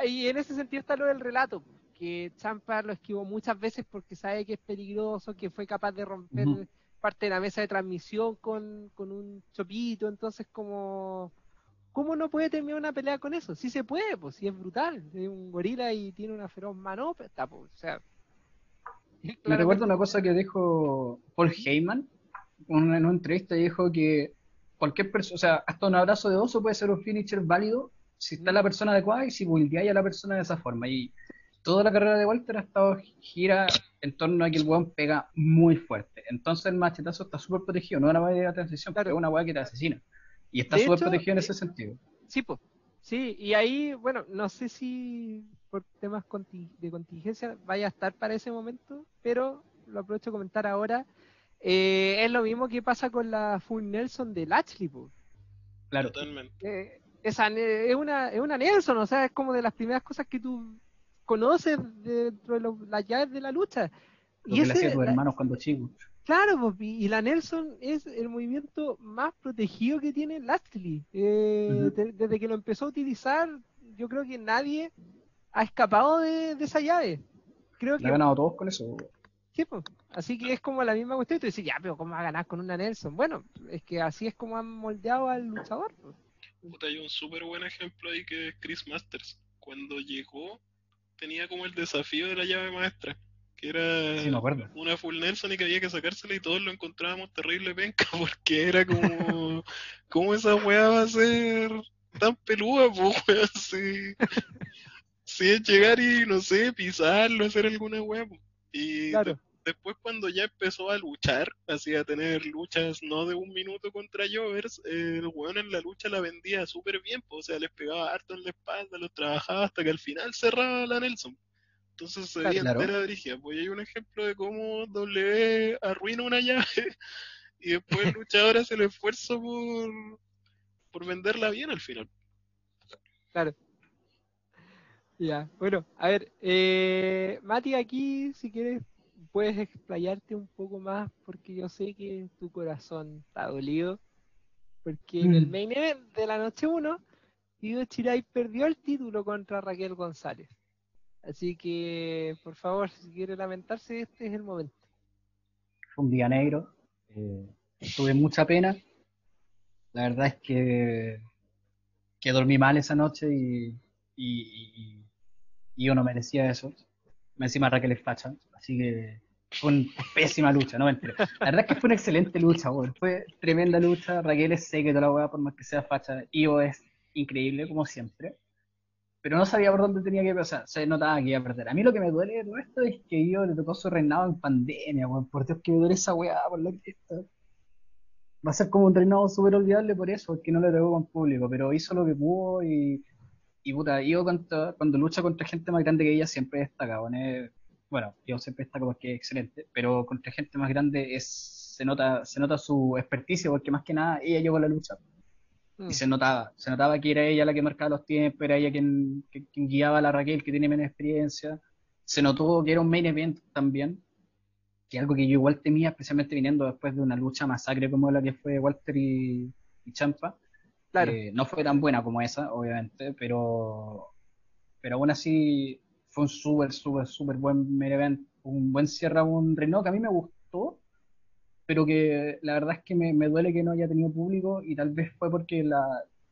y en ese sentido está lo del relato. Que Champa lo esquivó muchas veces porque sabe que es peligroso, que fue capaz de romper parte de la mesa de transmisión con, con un chopito. Entonces, como. ¿Cómo no puede terminar una pelea con eso? Sí se puede, pues sí es brutal. Es un gorila y tiene una feroz manopla, pues, o sea. Me recuerdo una cosa que dijo Paul Heyman en una, en una entrevista y dijo que cualquier persona, o sea, hasta un abrazo de oso puede ser un finisher válido si está la persona adecuada y si buldeáis a la persona de esa forma. Y toda la carrera de Walter ha estado gira en torno a que el weón pega muy fuerte. Entonces el machetazo está súper protegido, no es una weá de transición, Claro. pero es una weá que te asesina. Y está súper protegido en eh, ese sentido. Sí, pues. Sí, y ahí, bueno, no sé si por temas de contingencia vaya a estar para ese momento, pero lo aprovecho de comentar ahora. Eh, es lo mismo que pasa con la Full Nelson de Lashley, po. Claro. Totalmente. Eh, esa ne- es una, es una Nelson, o sea, es como de las primeras cosas que tú conoces dentro de los- las llaves de la lucha. Lo Y que le hacía ese, a tus la- hermanos cuando chicos. Claro, y la Nelson es el movimiento más protegido que tiene Lashley. Eh, de- desde que lo empezó a utilizar, yo creo que nadie ha escapado de, de esa llave. creo Le ha que ganado todos con eso. Sí, pues. Así que es como la misma cuestión. Y tú dices, ya, pero ¿cómo va a ganar con una Nelson? Bueno, es que así es como han moldeado al luchador. pues. Puta, hay un súper buen ejemplo ahí que es Chris Masters. Cuando llegó, tenía como el desafío de la llave maestra, que era Sí, una full Nelson y que había que sacársela y todos lo encontrábamos terrible penca porque era como, ¿cómo esa weá va a ser tan peluda, weón? Si, es llegar y, no sé, pisarlo, hacer alguna po. Y Claro. de- después cuando ya empezó a luchar, así a tener luchas no de un minuto contra Jovers, eh, el weón en la lucha la vendía súper bien, po, o sea, les pegaba harto en la espalda, los trabajaba hasta que al final cerraba la Nelson. Entonces se veía Claro. entera brígida. Pues hay un ejemplo de cómo W arruina una llave y después el luchador hace el esfuerzo por, por venderla bien al final. Claro. Ya, bueno, a ver, eh, Mati, aquí, si quieres, puedes explayarte un poco más, porque yo sé que tu corazón está dolido, porque en el Mm. main event de la noche 1, Ido Chirai perdió el título contra Raquel González. Así que, por favor, si quiere lamentarse, este es el momento. Fue un día negro. eh, tuve mucha pena. La verdad es que, que dormí mal esa noche y, y, y- y yo no merecía eso. Me Encima Raquel es facha, así que fue una pésima lucha, no. La verdad es que fue una excelente lucha, weón. Fue tremenda lucha. Raquel es seca toda la weá, por más que sea facha. Io es increíble, como siempre. Pero no sabía por dónde tenía que pasar. Se notaba que iba a perder. A mí lo que me duele de todo esto es que Io le tocó su reinado en pandemia, weón. Por Dios que me duele esa weá, por la cresta. Va a ser como un reinado súper olvidable por eso, porque no le tocó con público. Pero hizo lo que pudo y, y puta, Io contra- cuando lucha contra gente más grande que ella siempre destaca, bueno, Io siempre destaca porque es excelente, pero contra gente más grande es, se nota, se nota su experticia, porque más que nada ella llevó la lucha. Mm, Y se notaba, se notaba que era ella la que marcaba los tiempos, era ella quien, guiaba a la Raquel, que tiene menos experiencia. Se notó que era un main event también, que algo que yo igual temía, especialmente viniendo después de una lucha masacre como la que fue Walter y, y Champa. Eh, no fue tan buena como esa, obviamente, pero, pero aún así fue un súper, súper, súper buen main event, un buen cierre a un reinado que a mí me gustó, pero que la verdad es que me, me duele que no haya tenido público y tal vez fue porque la,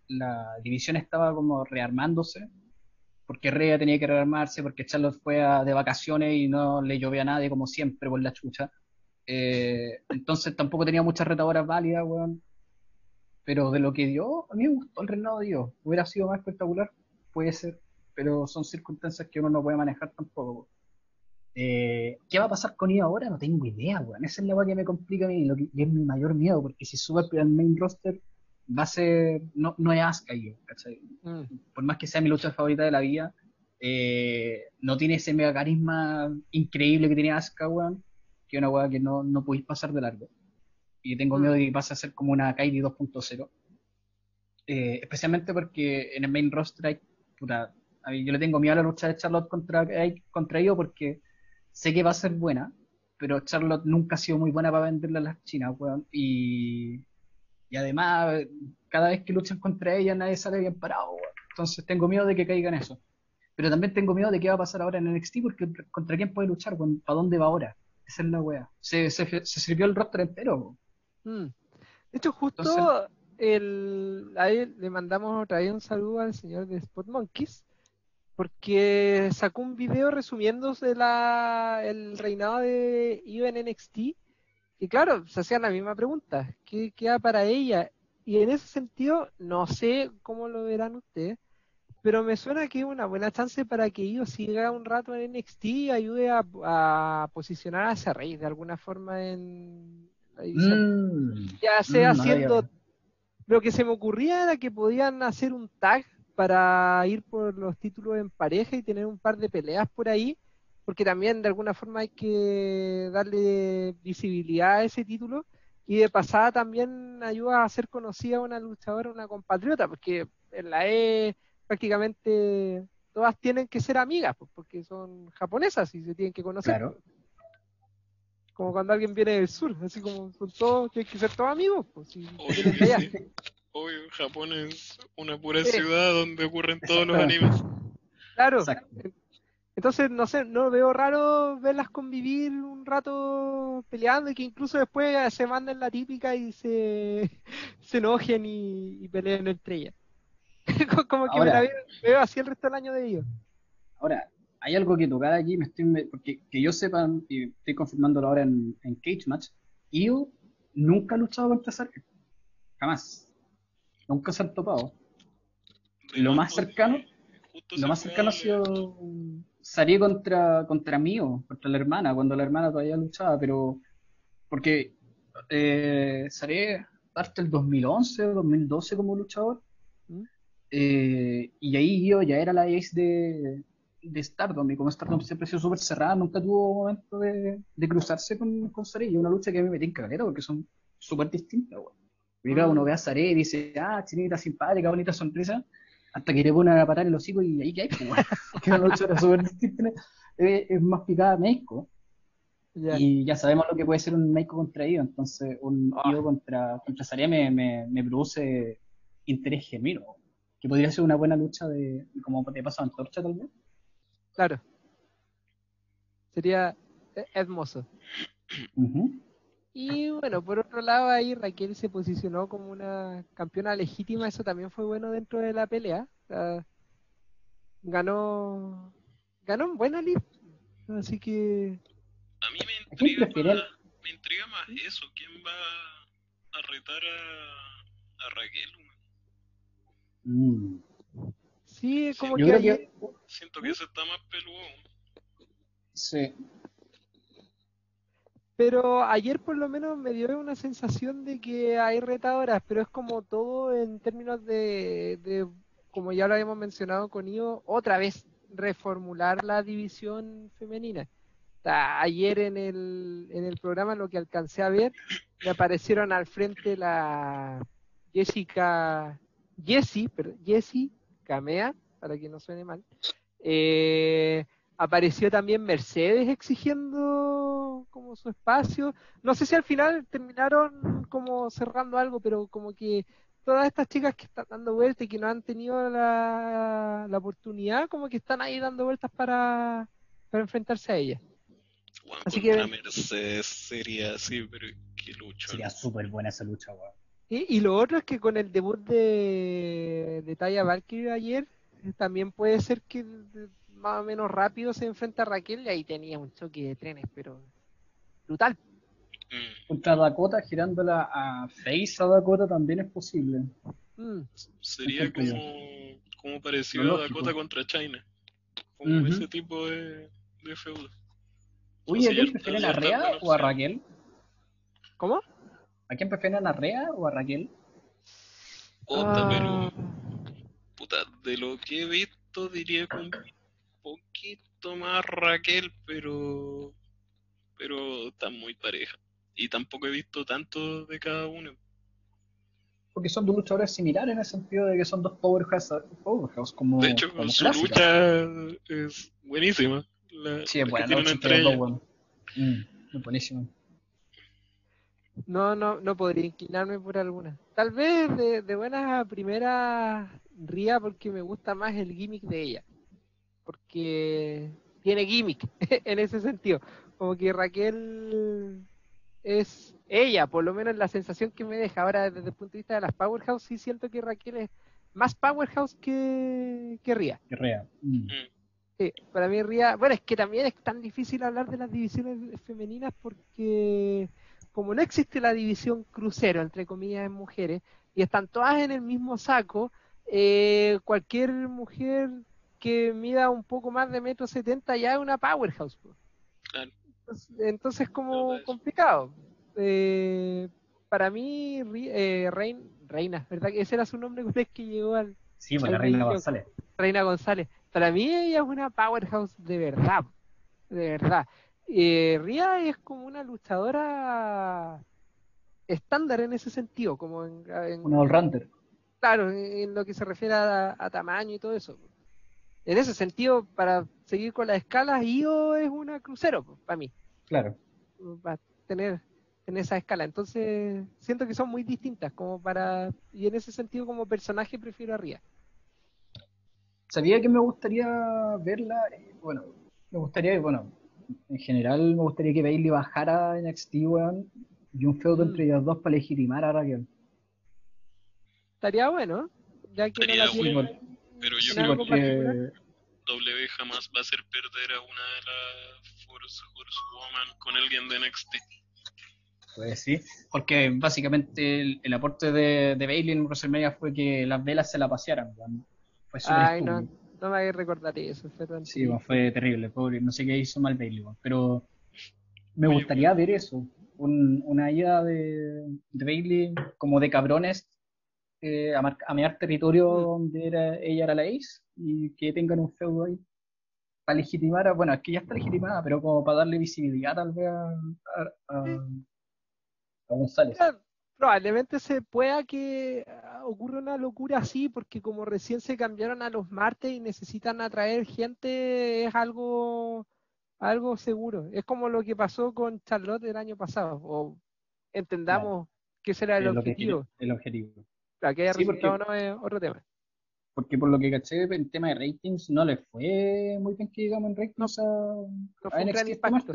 la división estaba como rearmándose, porque Rhea tenía que rearmarse, porque Charlotte fue a- de vacaciones y no le llovía a nadie como siempre por la chucha. Eh, entonces tampoco tenía muchas retadoras válidas, weón. Pero de lo que dio, a mí me gustó el reinado de Dios. Hubiera sido más espectacular, puede ser, pero son circunstancias que uno no puede manejar tampoco. Eh, ¿qué va a pasar con ella ahora? No tengo idea, weón. Esa es la weá que me complica a mí lo que, y es mi mayor miedo, porque si sube al al main roster, va a ser. No, no es Asuka yo, ¿cachai? mm, Por más que sea mi lucha favorita de la vida, eh, no tiene ese mega carisma increíble que tiene Asuka, weón, que es una weá que no, no podéis pasar de largo. Y tengo Mm. miedo de que pase a ser como una Kairi 2.0. Eh, especialmente porque en el main roster hay, puta, a mí yo le tengo miedo a la lucha de Charlotte contra, contra Io porque sé que va a ser buena, pero Charlotte nunca ha sido muy buena para venderle a las chinas, weón. Y, y además, cada vez que luchan contra ella, nadie sale bien parado, weón. Entonces tengo miedo de que caigan eso. Pero también tengo miedo de qué va a pasar ahora en NXT, porque contra quién puede luchar? ¿para dónde va ahora? Esa es la wea. Se, se, se sirvió el roster entero. Mm. De hecho, justo Entonces- el, a él le mandamos otra vez un saludo al señor de Spot Monkeys, porque sacó un video resumiéndose la, el reinado de Io en NXT, y claro, se hacían la misma pregunta, ¿qué queda para ella? Y en ese sentido, no sé cómo lo verán ustedes, pero me suena que es una buena chance para que Io siga un rato en NXT y ayude a, a posicionar a Cerrey de alguna forma en Mm. ya sea Mm, haciendo lo que se me ocurría era que podían hacer un tag para ir por los títulos en pareja y tener un par de peleas por ahí, porque también de alguna forma hay que darle visibilidad a ese título y de pasada también ayuda a hacer conocida a una luchadora, una compatriota, porque en la E prácticamente todas tienen que ser amigas, pues, porque son japonesas y se tienen que conocer. Claro. Como cuando alguien viene del sur, así como son todos, tienen que ser todos amigos, pues, si Obvio allá. sí. Obvio, Japón es una pura Sí. ciudad donde ocurren todos los animes. Claro. Exacto. Entonces, no sé, no veo raro verlas convivir un rato peleando y que incluso después se manden la típica y se, se enojen y, y peleen entre ellas. Como que me la veo, veo así el resto del año de ellos. Ahora, hay algo que tocar aquí, me estoy, porque que yo sepa, y estoy confirmándolo ahora en, en Cage Match, Io nunca ha luchado contra Sarek. Jamás. Nunca se han topado. Lo más cercano, lo más cercano ha sido Sarek contra, contra Mio, contra la hermana, cuando la hermana todavía luchaba, pero porque eh, Sarek hasta el 2011 o 2012 como luchador, ¿Mm? eh, y ahí Io ya era la ace de, de Stardom, y como Stardom siempre ha sido súper cerrada, nunca tuvo momento de, de cruzarse con, con es una lucha que a mí me tinca caleta, porque son súper distintas, uno ve a Sarek y dice, ah, chinita simpática, bonita sonrisa, hasta que le pone a patar el hocico y ahí que hay, pues, que una lucha era súper distinta, eh, es más picada Ya. y ya sabemos lo que puede ser un Meiko contra Io, entonces un. Io contra, contra Sarek me, me, me produce interés genuino, que podría ser una buena lucha de, como te pasa antorcha tal vez. Claro. Sería eh, hermoso. Y bueno, por otro lado ahí Raquel se posicionó como una campeona legítima, eso también fue bueno dentro de la pelea. O sea, ganó ganó en buena lid. Así que A mí me ¿A quién intriga, más, me intriga más eso. ¿Quién va a retar a, a Raquel? Mm. Sí, como Yo que creo que ayer- Siento que ese está más peludo. sí. Pero ayer por lo menos me dio una sensación de que hay retadoras, pero es como todo en términos de, de, como ya lo habíamos mencionado con Io, otra vez reformular la división femenina. Ayer en el, en el programa lo que alcancé a ver, me aparecieron al frente la Jessica, Jessie, perdón, Jessie Camea, para que no suene mal. Eh, apareció también Mercedes exigiendo como su espacio. No sé si al final terminaron como cerrando algo, pero como que todas estas chicas que están dando vueltas y que no han tenido la, la oportunidad, como que están ahí dando vueltas para, para enfrentarse a ella. Weón, Así que- Mercedes sería así, pero qué lucha. Sería súper buena esa lucha, weón. Y, y lo otro es que con el debut de, de Taya Valkyrie ayer, también puede ser que más o menos rápido se enfrenta a Raquel y ahí tenía un choque de trenes, pero brutal. Mm, Contra Dakota, girándola a Face a Dakota también es posible. Mm, sería como, como parecido a. Dakota contra China. Como ese tipo de, de feudo. Oye, ¿a quién prefieren a Rea o a. Raquel? ¿Cómo? ¿A quién prefieren a Rea o a Raquel? Puta, Ah, pero puta, de lo que he visto diría que un poquito más Raquel, pero pero está muy pareja. Y tampoco he visto tanto de cada uno. Porque son dos luchadores similares en el sentido de que son dos powerhouse, powerhouse como, De hecho, como su lucha es buenísima. La, Sí, la es que buena tienen entre ellas. dos, weón. Mm, es buenísimo. No, no, no podría inclinarme por alguna. Tal vez de, de buenas a primeras Ría porque me gusta más el gimmick de ella. Porque tiene gimmick en ese sentido. Como que Raquel es ella, por lo menos la sensación que me deja. Ahora, desde el punto de vista de las Powerhouse, sí siento que Raquel es más Powerhouse que, que Ría. Que Rea. Mm. Sí, para mí Ría, bueno, es que también es tan difícil hablar de las divisiones femeninas porque como no existe la división crucero, entre comillas, en mujeres, y están todas en el mismo saco, eh, cualquier mujer que mida un poco más de metro setenta ya es una powerhouse. Claro. Entonces, entonces como complicado. Eh, para mí, eh, Rein- Reina, ¿verdad? Ese era su nombre que llegó al, Sí, pues la Al Reina. González. Reina González. Para mí ella es una powerhouse de verdad, de verdad. Eh, Ria es como una luchadora estándar en ese sentido, como en, en- Un all-rounder. claro, en lo que se refiere a, a tamaño y todo eso. En ese sentido, para seguir con las escalas, Io es una crucero, para mí, Claro. para tener en esa escala. Entonces, siento que son muy distintas, como para, y en ese sentido, como personaje, prefiero a Ria. Sabía que me gustaría verla, eh, bueno, Me gustaría, bueno, en general me gustaría que Bailey bajara en NXT, weón, y un feudo Mm. entre ellos dos para legitimar a Raquel. Estaría bueno, ya que no Estaría la tienen- bueno. Pero yo creo que W jamás va a hacer perder a una de las Force Horsewoman con alguien de NXT. Pues sí, porque básicamente el, el aporte de, de Bailey en WrestleMania fue que las velas se la pasearan. weón. Fue súper Ay, no. No me hagas recordar eso, fue tan Sí, weón, fue terrible, pobre, no sé qué hizo mal Bailey, weón, pero me Oye, gustaría ver eso, un- una ida de, de Bailey como de cabrones eh, a, mar- a mear territorio Mm. donde era, ella era la ace y que tengan un feudo ahí para legitimar, a, bueno, es que ya está legitimada, pero como para darle visibilidad tal vez a, a- a- a González. Claro, Probablemente se pueda que ah, ocurra una locura así, porque como recién se cambiaron a los martes y necesitan atraer gente, es algo, algo seguro. Es como lo que pasó con Charlotte el año pasado, o entendamos que ese era el objetivo. el objetivo. Claro, que haya Sí, porque- no es otro tema. Porque por lo que caché en tema de ratings, no le fue muy bien que digamos en ratings a, No a fue un gran este impacto.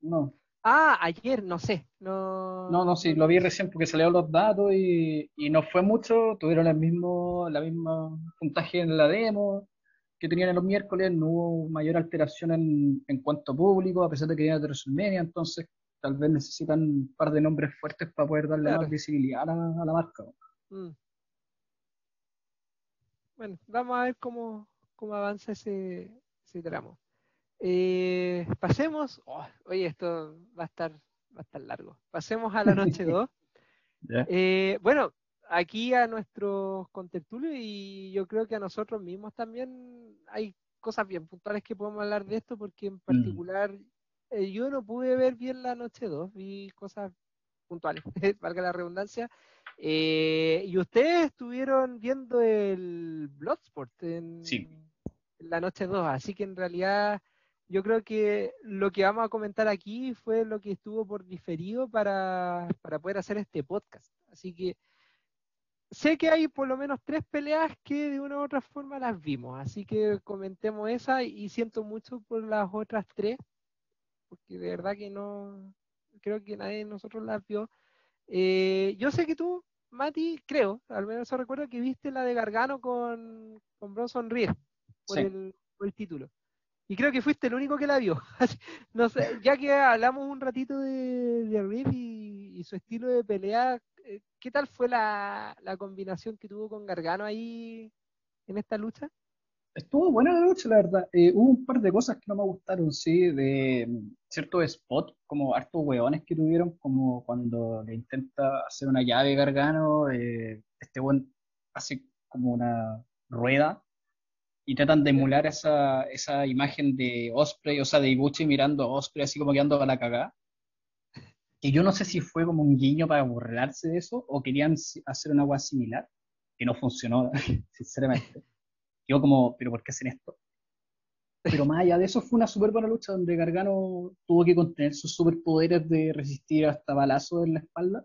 No, Ah, ayer, no sé. No, no, no, sí, lo vi recién porque salieron los datos y, y no fue mucho, tuvieron el mismo, la misma puntaje en la demo que tenían en los miércoles, no hubo mayor alteración en, en cuanto a público, a pesar de que viene de WrestleMania, entonces tal vez necesitan un par de nombres fuertes para poder darle Claro. más visibilidad a la, a la marca. Mm. Bueno, vamos a ver cómo, cómo avanza ese, ese tramo. Eh, pasemos, oh, oye, esto va a estar, va a estar largo. Pasemos a la noche 2. ¿Ya? Eh, bueno, aquí a nuestros contertulios y yo creo que a nosotros mismos también hay cosas bien puntuales que podemos hablar de esto porque en particular eh, yo no pude ver bien la noche 2, vi cosas puntuales, valga la redundancia. Eh, y ustedes estuvieron viendo el Bloodsport en, Sí. en la noche 2, así que en realidad yo creo que lo que vamos a comentar aquí fue lo que estuvo por diferido para, para poder hacer este podcast. Así que sé que hay por lo menos tres peleas que de una u otra forma las vimos, así que comentemos esa y siento mucho por las otras tres, porque de verdad que no, creo que nadie de nosotros las vio. Eh, yo sé que tú, Mati, creo, al menos eso recuerdo que viste la de Gargano con, con Bronson Reed por, Sí. el, por el título. Y creo que fuiste el único que la vio. No sé, ya que hablamos un ratito de, de y, su estilo de pelea, eh, ¿qué tal fue la, combinación que tuvo con Gargano ahí en esta lucha? Estuvo buena la lucha, la verdad. Eh, hubo un par de cosas que no me gustaron, sí, de mm, ciertos spots, como hartos hueones que tuvieron, como cuando le intenta hacer una llave Gargano, eh, este buen hace como una rueda y tratan de emular esa, esa imagen de Osprey, o sea, de Ibushi mirando a Osprey así como quedando a la cagada. Que yo no sé si fue como un guiño para burlarse de eso o querían hacer una agua similar, que no funcionó, sinceramente. Yo como, ¿pero por qué hacen esto? Pero más allá de eso, fue una súper buena lucha donde Gargano tuvo que contener sus superpoderes de resistir hasta balazos en la espalda.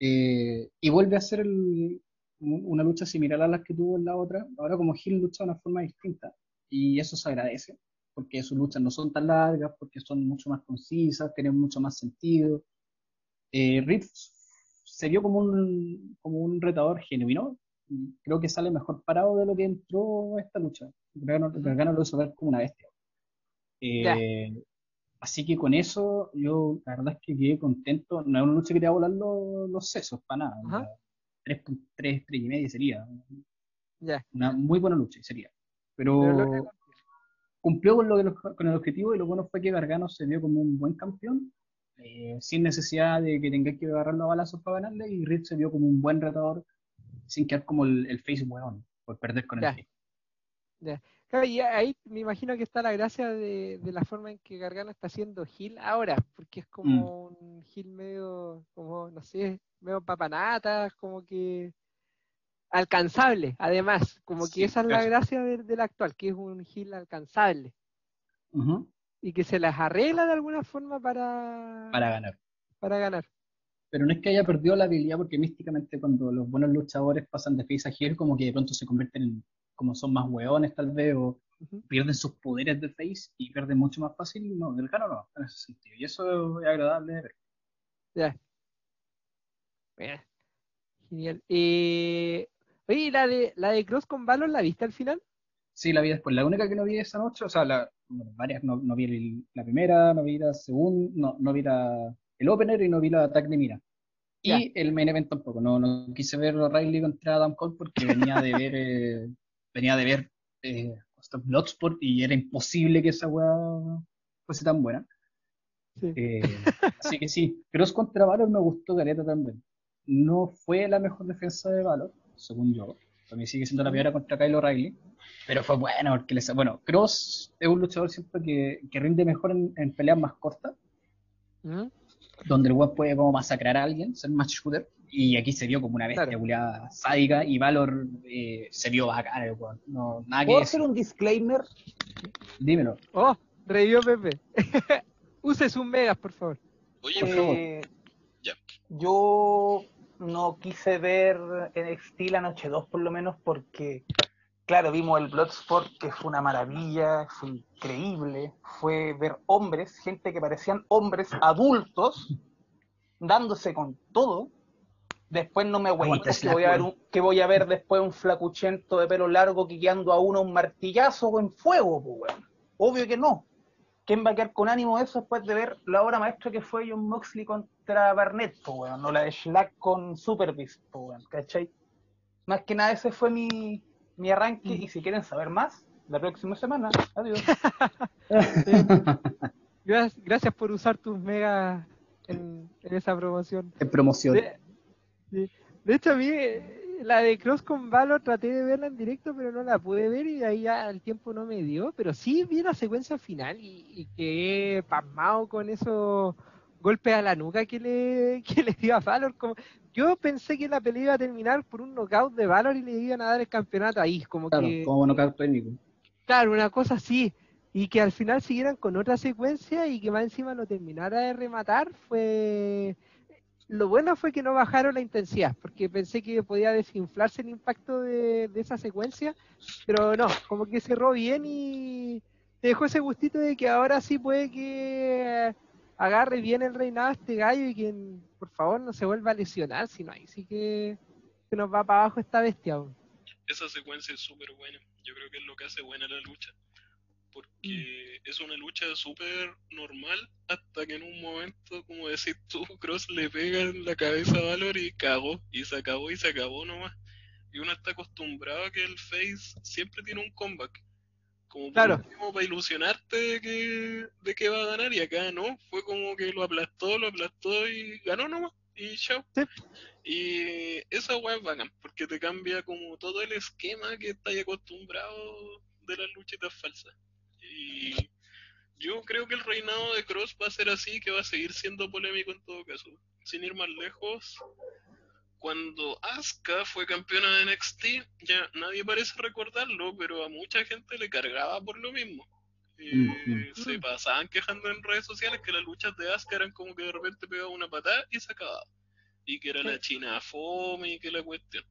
eh, y vuelve a hacer el- una lucha similar a las que tuvo en la otra. Ahora como Gil lucha de una forma distinta. Y eso se agradece, porque sus luchas no son tan largas, porque son mucho más concisas, tienen mucho más sentido. Eh, Reed se vio como un, como un retador genuino, creo que sale mejor parado de lo que entró esta lucha. Gargano, lo hizo ver como una bestia. Eh, así que con eso, yo la verdad es que quedé contento. No es una lucha que te va a volar los, los sesos, para nada. Ajá. O sea, tres, pun- tres, tres y media sería. Ya. Una muy buena lucha sería. Pero cumplió con, lo que- con el objetivo y lo bueno fue que Gargano se vio como un buen campeón, eh, sin necesidad de que tenga que agarrar los balazos para ganarle, y Reed se vio como un buen retador, sin quedar como el, el face weón, por perder con el face. Claro, y ahí me imagino que está la gracia de, de la forma en que Gargano está haciendo Gil ahora, porque es como Mm. un Gil medio, como, no sé, medio papanatas, como que alcanzable, además, como Sí, que esa es la gracia del, del actual, que es un Gil alcanzable y que se las arregla de alguna forma para, Para ganar. para ganar. Pero no es que haya perdido la habilidad, porque místicamente cuando los buenos luchadores pasan de face a heel, como que de pronto se convierten en, como son más hueones tal vez, o, pierden sus poderes de face y pierden mucho más fácil. No, del Gano no, en ese sentido. Y eso es agradable de ver. Ya. Mira, Genial. Eh, oye, ¿y la de, la de Cross con Valor la viste al final? Sí, la vi después. La única que no vi esa noche, o sea, la, bueno, varias, no, no vi el- la primera, no vi la segunda, no, no vi la, el opener y no vi la tag de Mira. Y Ya. el main event tampoco. No, no quise ver O'Reilly contra Adam Cole porque venía de ver, eh, venía de ver eh, Bloodsport y era imposible que esa weá fuese tan buena. Sí. Eh, así que sí, Cross contra Valor me gustó Gareta también. No fue la mejor defensa de Valor, según yo. Para mí sigue siendo la peor contra Kyle O'Reilly. Pero fue bueno, porque les, bueno, Cross es un luchador siempre que, que rinde mejor en, en peleas más cortas, ¿Mm? Donde el weón puede como masacrar a alguien, ser más shooter. Y aquí se vio como una bestia Claro. culiada sádica y Valor eh, se vio bacán el weón. No, nada que ¿Puedo decir. hacer un disclaimer? Dímelo. Oh, revivió Pepe. Use sus megas, por favor. Oye, Por favor. Eh, Ya. Yo no quise ver NXT la noche 2 por lo menos porque, claro, vimos el Bloodsport que fue una maravilla, fue increíble, fue ver hombres, gente que parecían hombres adultos, dándose con todo. Después no me que voy a ver un- que voy a ver después un flacuchento de pelo largo que guiando a uno un martillazo o en fuego, pues, weón. Obvio que no. ¿Quién va a quedar con ánimo de eso después de ver la obra maestra que fue John Moxley contra Barnett, po, weón? No la de Slack con Super Beast, po, weón, ¿cachai? Más que nada ese fue mi, mi arranque y si quieren saber más, la próxima semana. Adiós. Gracias, gracias por usar tus megas en, en esa promoción. En promoción. De, de- de hecho, a mí eh, la de Cross con Valor traté de verla en directo, pero no la pude ver y ahí ya el tiempo no me dio. Pero sí vi la secuencia final y, y quedé pasmado con esos golpes a la nuca que le, que le dio a Valor. Como, yo pensé que la pelea iba a terminar por un knockout de Valor y le iban a dar el campeonato ahí. Como Claro, que, como knockout técnico. Claro, una cosa así. Y que al final siguieran con otra secuencia y que más encima no terminara de rematar fue... Lo bueno fue que no bajaron la intensidad, porque pensé que podía desinflarse el impacto de, de esa secuencia, pero no, como que cerró bien y te dejó ese gustito de que ahora sí puede que agarre bien el reinado a este gallo y que por favor no se vuelva a lesionar, sino ahí sí que, que nos va para abajo esta bestia. esa secuencia es súper buena. Yo creo que es lo que hace buena la lucha. Porque es una lucha súper normal hasta que en un momento, como decís tú, Cross le pega en la cabeza a Valor y cagó. Y se acabó y se acabó nomás. Y uno está acostumbrado a que el Face siempre tiene un comeback. Como Claro. para ilusionarte de que, de que va a ganar. Y acá no, fue como que lo aplastó, lo aplastó y ganó nomás. Y chao. Sí. Y esa weá es bacán, porque te cambia como todo el esquema que estás acostumbrado de las luchitas falsas. Y yo creo que el reinado de Cross va a ser así, que va a seguir siendo polémico en todo caso. Sin ir más lejos, cuando Asuka fue campeona de NXT, ya nadie parece recordarlo, pero a mucha gente le cargaba por lo mismo. Eh. Se pasaban quejando en redes sociales que las luchas de Asuka eran como que de repente pegaba una patada y se acababa. Y que era la china fome y que la cuestión.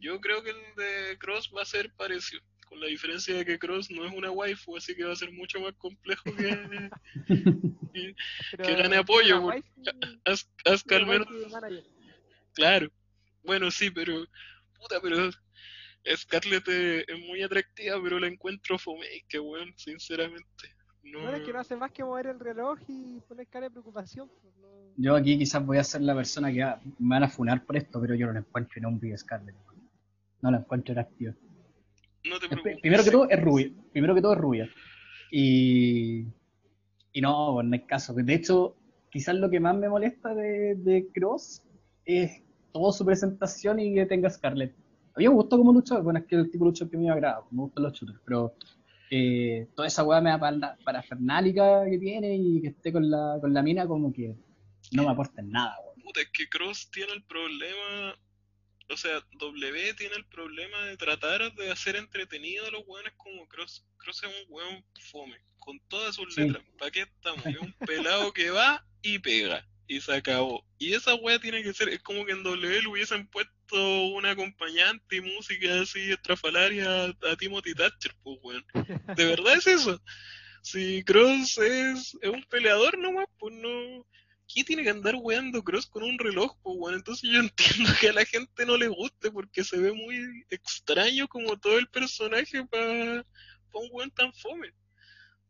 Yo creo que el de Cross va a ser parecido, con la diferencia de que Cross no es una waifu, así que va a ser mucho más complejo que que, gane apoyo, waifu- Asuka al menos. Claro. Bueno, sí, pero. Puta, pero. Scarlett es, es muy atractiva, pero la encuentro fome, que weón, sinceramente. No, Bueno, es que no hace más que mover el reloj y poner cara de preocupación. pues, no- Yo aquí quizás voy a ser la persona que va- me van a funar por esto, pero yo no la encuentro en un video Scarlett. No la encuentro atractiva. no te preocupes. Primero que todo es rubia. Primero que todo es rubia. Y, y no, pues no hay caso. De hecho, quizás lo que más me molesta de, de Cross es toda su presentación y que tenga Scarlett. A mí me gustó como luchador, bueno, es que el tipo de lucha que me agrada, me gustan los shooters, pero eh, toda esa weá me da para, para fernálica que tiene y que esté con la, con la mina como que no me aporta en nada, weón. Puta, es que Cross tiene el problema. O sea, W tiene el problema de tratar de hacer entretenido a los weones como Cross. Cross es un weón fome, con todas sus Sí. letras. ¿Para qué estamos? Es un pelado que va y pega. Y se acabó. Y esa wea tiene que ser, es como que en W hubiesen puesto puesto un acompañante y música así estrafalaria a, Timothy Thatcher, pues, weón. De verdad es eso. Si Cross es, es un peleador nomás, pues no. ¿Qué tiene que andar weando Cross con un reloj, pues, weón? Entonces yo entiendo que a la gente no le guste porque se ve muy extraño como todo el personaje para un weón tan fome.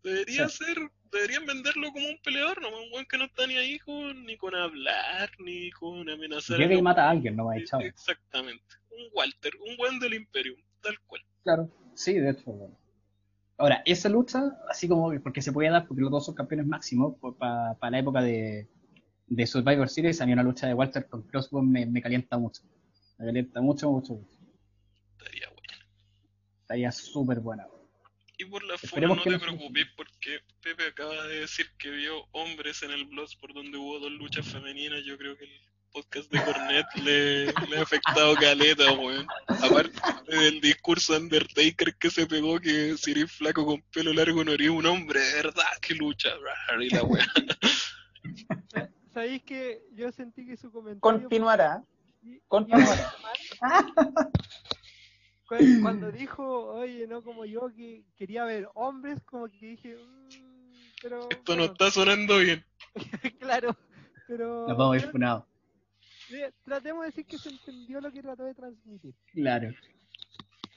Debería ser, deberían venderlo como un peleador, no un buen que no está ni ahí con, ni con hablar, ni con amenazar. Llega y mata a alguien, no va a echar. Exactamente. Un Walter, un buen del Imperium, tal cual. Claro, sí, de hecho. Ahora, esa lucha, así como, porque se puede dar, porque los dos son campeones máximos, para la época de, de Survivor Series, a mí una lucha de Walter con Crossbow me, me calienta mucho. Me calienta mucho, mucho, mucho. Estaría buena. Estaría súper buena. Y por la forma no te preocupes porque Pepe acaba de decir que vio hombres en el blog por donde hubo dos luchas femeninas. Yo creo que el podcast de Cornet le, ha afectado caleta, weón. Aparte del discurso Undertaker que se pegó que si eres flaco con pelo largo no eres un hombre, de verdad, que lucha. Y la ¿Sabéis que yo sentí que su comentario... Continuará. Continuará. cuando dijo, oye, no como yo, que quería ver hombres, como que dije, mmm, pero... Esto no está sonando bien. claro, pero... Nos vamos a ir funado. Tratemos de decir que se entendió lo que trató de transmitir. Claro.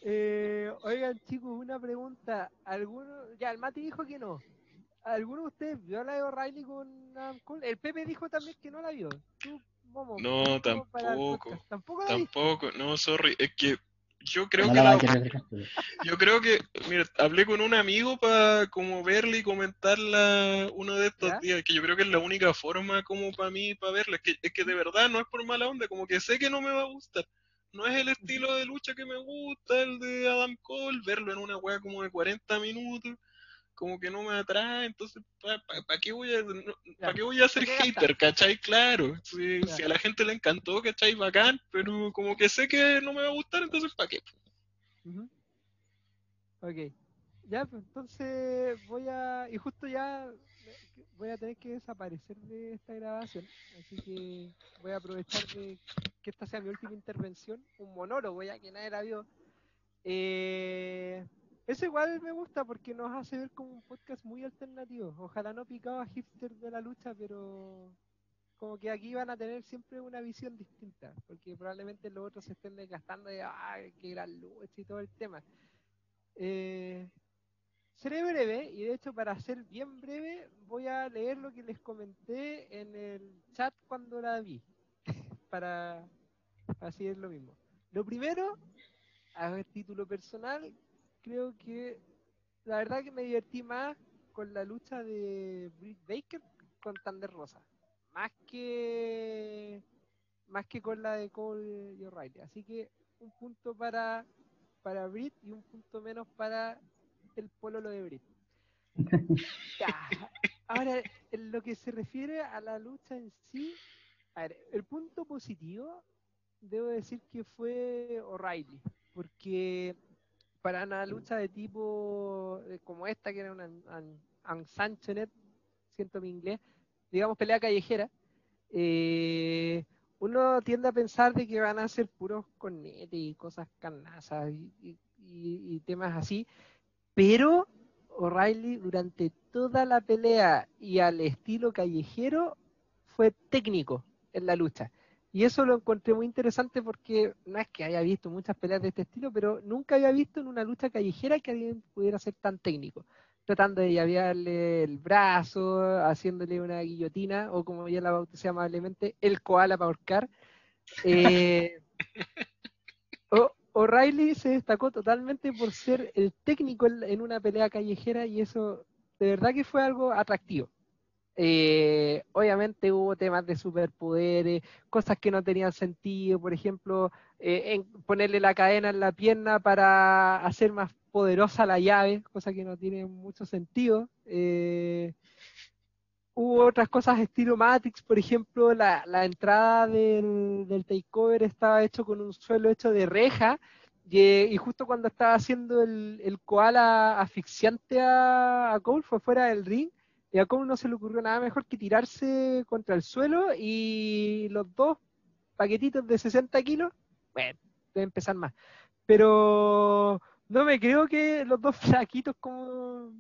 Eh, oigan, chicos, una pregunta. ¿Alguno, ya, el Mati dijo que no. ¿Alguno de ustedes vio la de O'Reilly con Adam Cole? El Pepe dijo también que no la vio. ¿Tú, no, tampoco. ¿Tampoco, tampoco. No, sorry. Es que yo creo que yo creo que mira hablé con un amigo para como verla y comentarla uno de estos días que yo creo que es la única forma como para mí para verla. Es que, es que de verdad no es por mala onda como que sé que no me va a gustar. No es el estilo de lucha que me gusta el de Adam Cole verlo en una wea como de 40 minutos como que no me atrae, entonces, ¿para qué voy a, ¿para qué voy a ser hater, cachai? Claro, si, si, a la gente le encantó, cachai, bacán, pero como que sé que no me va a gustar, entonces, ¿para qué? Ok, ya, pues entonces voy a, y justo ya voy a tener que desaparecer de esta grabación, así que voy a aprovechar de que esta sea mi última intervención, un monólogo ya que nadie la vio. Eh, eso igual me gusta porque nos hace ver como un podcast muy alternativo. Ojalá no picado a hipster de la lucha, pero como que aquí van a tener siempre una visión distinta, porque probablemente los otros se estén desgastando de, ah, qué gran lucha y todo el tema. Eh, seré breve, y de hecho para ser bien breve voy a leer lo que les comenté en el chat cuando la vi, para así es lo mismo. Lo primero, a título personal, creo que la verdad que me divertí más con la lucha de Britt Baker con Thunder Rosa, más que más que con la de Cole y O'Reilly. Así que un punto para para Britt y un punto menos para el pololo de Britt. Ahora, en lo que se refiere a la lucha en sí, a ver, el punto positivo debo decir que fue O'Reilly, porque para una lucha de tipo eh, como esta, que era una unsanctioned, siento mi inglés, digamos pelea callejera, eh, uno tiende a pensar de que van a ser puros cornetes y cosas carnazas y, temas así, pero O'Reilly durante toda la pelea y al estilo callejero fue técnico en la lucha. Y eso lo encontré muy interesante porque no es que haya visto muchas peleas de este estilo, pero nunca había visto en una lucha callejera que alguien pudiera ser tan técnico. Tratando de llavearle el brazo, haciéndole una guillotina, o como ya la bauticé amablemente, el koala para ahorcar. Eh, O'Reilly se destacó totalmente por ser el técnico en una pelea callejera y eso de verdad que fue algo atractivo. Eh, obviamente hubo temas de superpoderes, cosas que no tenían sentido, por ejemplo, eh, ponerle la cadena en la pierna para hacer más poderosa la llave, cosa que no tiene mucho sentido. Eh, hubo otras cosas estilo Matrix, por ejemplo, la, entrada del, del, takeover estaba hecho con un suelo hecho de reja. Y, justo cuando estaba haciendo el, el koala asfixiante a, a Cole fue fuera del ring y a Cole no se le ocurrió nada mejor que tirarse contra el suelo y los dos paquetitos de 60 kilos bueno, debe empezar más. Pero no me creo que los dos flaquitos, como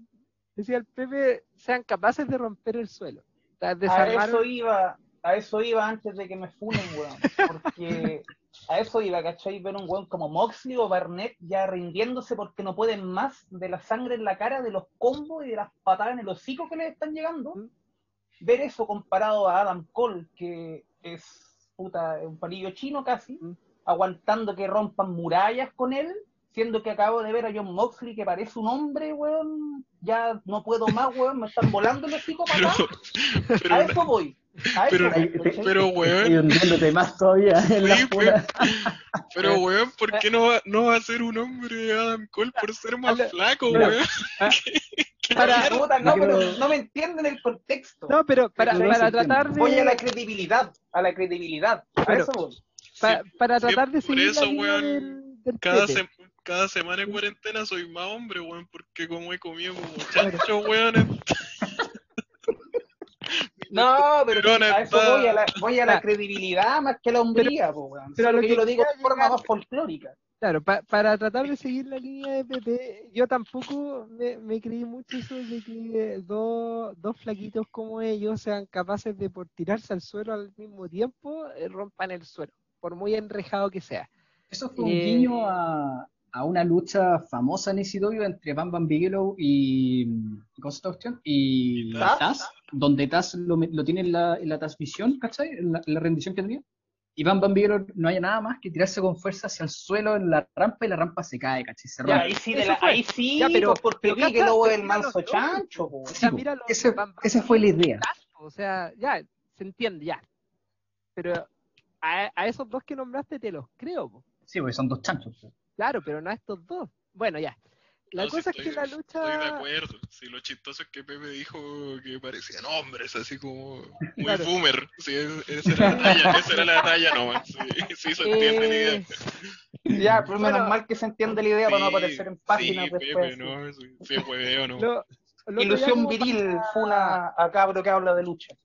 decía el Pepe, sean capaces de romper el suelo. A eso iba, a eso iba antes de que me funen, weón. Porque a eso iba, ¿cachai? Ver un weón como Moxley o Barnett ya rindiéndose porque no pueden más de la sangre en la cara, de los combos y de las patadas en el hocico que les están llegando. Mm. Ver eso comparado a Adam Cole, que es puta, un palillo chino casi, Mm. aguantando que rompan murallas con él, siendo que acabo de ver a John Moxley que parece un hombre, weón. Ya no puedo más, weón, me están volando el hocico para Pero, acá. pero, A eso voy. A eso pero- pero, Estoy weón, hundiéndote más todavía en la Sí, pero, weón, ¿por qué no va, no va a ser un hombre Adam Cole por ser más flaco, weón? ah, ¿Qué para- mierda? Puta, no, Pero- no me entienden el contexto. No, pero para, no para tratar de... Voy a la credibilidad, a la credibilidad. A Pero- eso voy. pa- Sí, para sí, tratar de por seguir eso, la línea weón, del, del cada, sem- cada semana en cuarentena soy más hombre, weón, porque como he comido como chancho, weón, No, pero Pero a eso voy a la, voy a la credibilidad más que a la hombría, po, pero Solo lo que lo digo de forma más folclórica. Claro, pa- para tratar de seguir la línea de Pepe, yo tampoco me, me creí mucho eso de que dos, dos flaquitos como ellos sean capaces de por tirarse al suelo al mismo tiempo, eh, rompan el suelo, por muy enrejado que sea. Eso fue un Eh, guiño a, a una lucha famosa en ECW entre Bam Bam Bigelow y. ¿Cómo se llama esta cuestión? Y Y Taz. Taz, donde Taz lo, tiene en la, en la transmisión, ¿cachai? En la, en la rendición que tenía. Y Bam Bam Bigelow no hay nada más que tirarse con fuerza hacia el suelo en la rampa y la rampa se cae, ¿cachai? Se Ya, rompe. ahí sí, de la- ahí sí, Ya, pero- pues, porque pero vi cacha, que luego pero el manso chancho, po. O sea, Sí, po. mira los Ese- Bam Bam esa fue la idea. Taz, O sea, ya, se entiende, ya. Pero a, a esos dos que nombraste te los creo, po. Sí, porque son dos chanchos. Claro, pero no a estos dos. Bueno, ya. La No, cosa estoy- es que la Estoy de lucha... acuerdo. Sí, lo chistoso es que Pepe dijo que parecían hombres, así como muy Claro. boomer. Sí, es- esa era la talla, esa era la talla nomás. Sí, sí se entiende la idea. Eh, Ya, pero menos Bueno. mal que se entiende la idea para no aparecer en páginas sí, después. Pepe, no, sí, sí, hueveo, no. lo- Ilusión viril fue una a cabro que habla de lucha.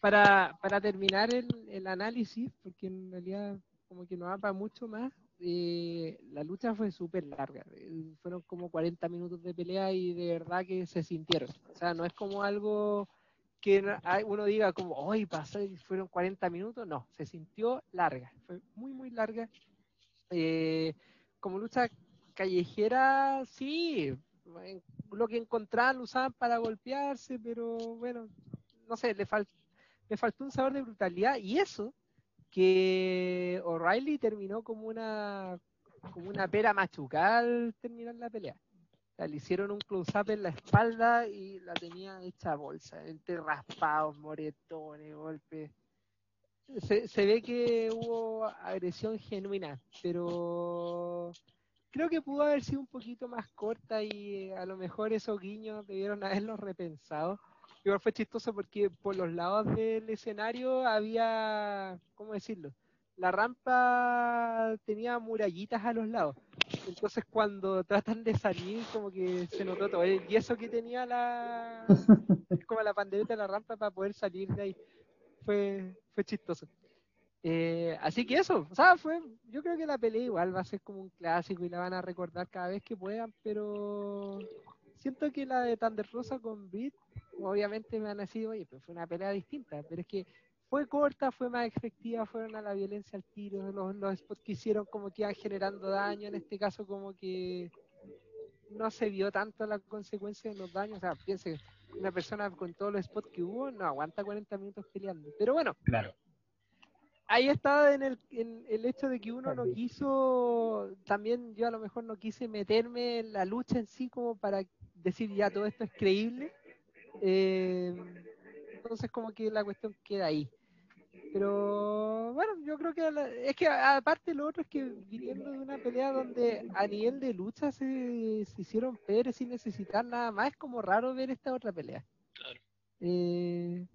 para, para terminar el, el análisis, porque en realidad como que no va para mucho más, eh, la lucha fue súper larga. eh, Fueron como 40 minutos de pelea y de verdad que se sintieron. O sea, no es como algo que uno diga como, hoy pasó y fueron 40 minutos. No, se sintió larga. Fue muy, muy larga. Eh, como lucha callejera, sí, en- lo que encontraban lo usaban para golpearse, pero bueno, no sé, le, fal- le faltó un sabor de brutalidad y eso que O'Reilly terminó como una como una pera machucada al terminar la pelea. O sea, le hicieron un close-up en la espalda y la tenía hecha bolsa, entre raspados, moretones, golpes. Se, se ve que hubo agresión genuina, pero creo que pudo haber sido un poquito más corta y a lo mejor esos guiños debieron haberlos repensado. Igual fue chistoso porque por los lados del escenario había, ¿cómo decirlo? La rampa tenía murallitas a los lados. Entonces cuando tratan de salir como que se notó todo. Y eso que tenía la... es como la pandereta de la rampa para poder salir de ahí. Fue, fue chistoso. Eh, así que eso, o sea, fue, yo creo que la pelea igual va a ser como un clásico y la van a recordar cada vez que puedan, pero siento que la de Thunder Rosa con Britt, obviamente me a decir, oye, pero fue una pelea distinta, pero es que fue corta, fue más efectiva, fueron a la violencia al tiro, los, los spots que hicieron como que iban generando daño, en este caso como que no se vio tanto la consecuencia de los daños, o sea, piense, una persona con todos los spots que hubo no aguanta 40 minutos peleando, pero bueno, Claro. ahí está en el, en el hecho de que uno no quiso, también yo a lo mejor no quise meterme en la lucha en sí como para decir ya todo esto es creíble. Eh, entonces como que la cuestión queda ahí. Pero bueno, yo creo que la- es que aparte lo otro es que viniendo de una pelea donde a nivel de lucha se, se hicieron Pérez sin necesitar nada más, es como raro ver esta otra pelea. Claro. Eh,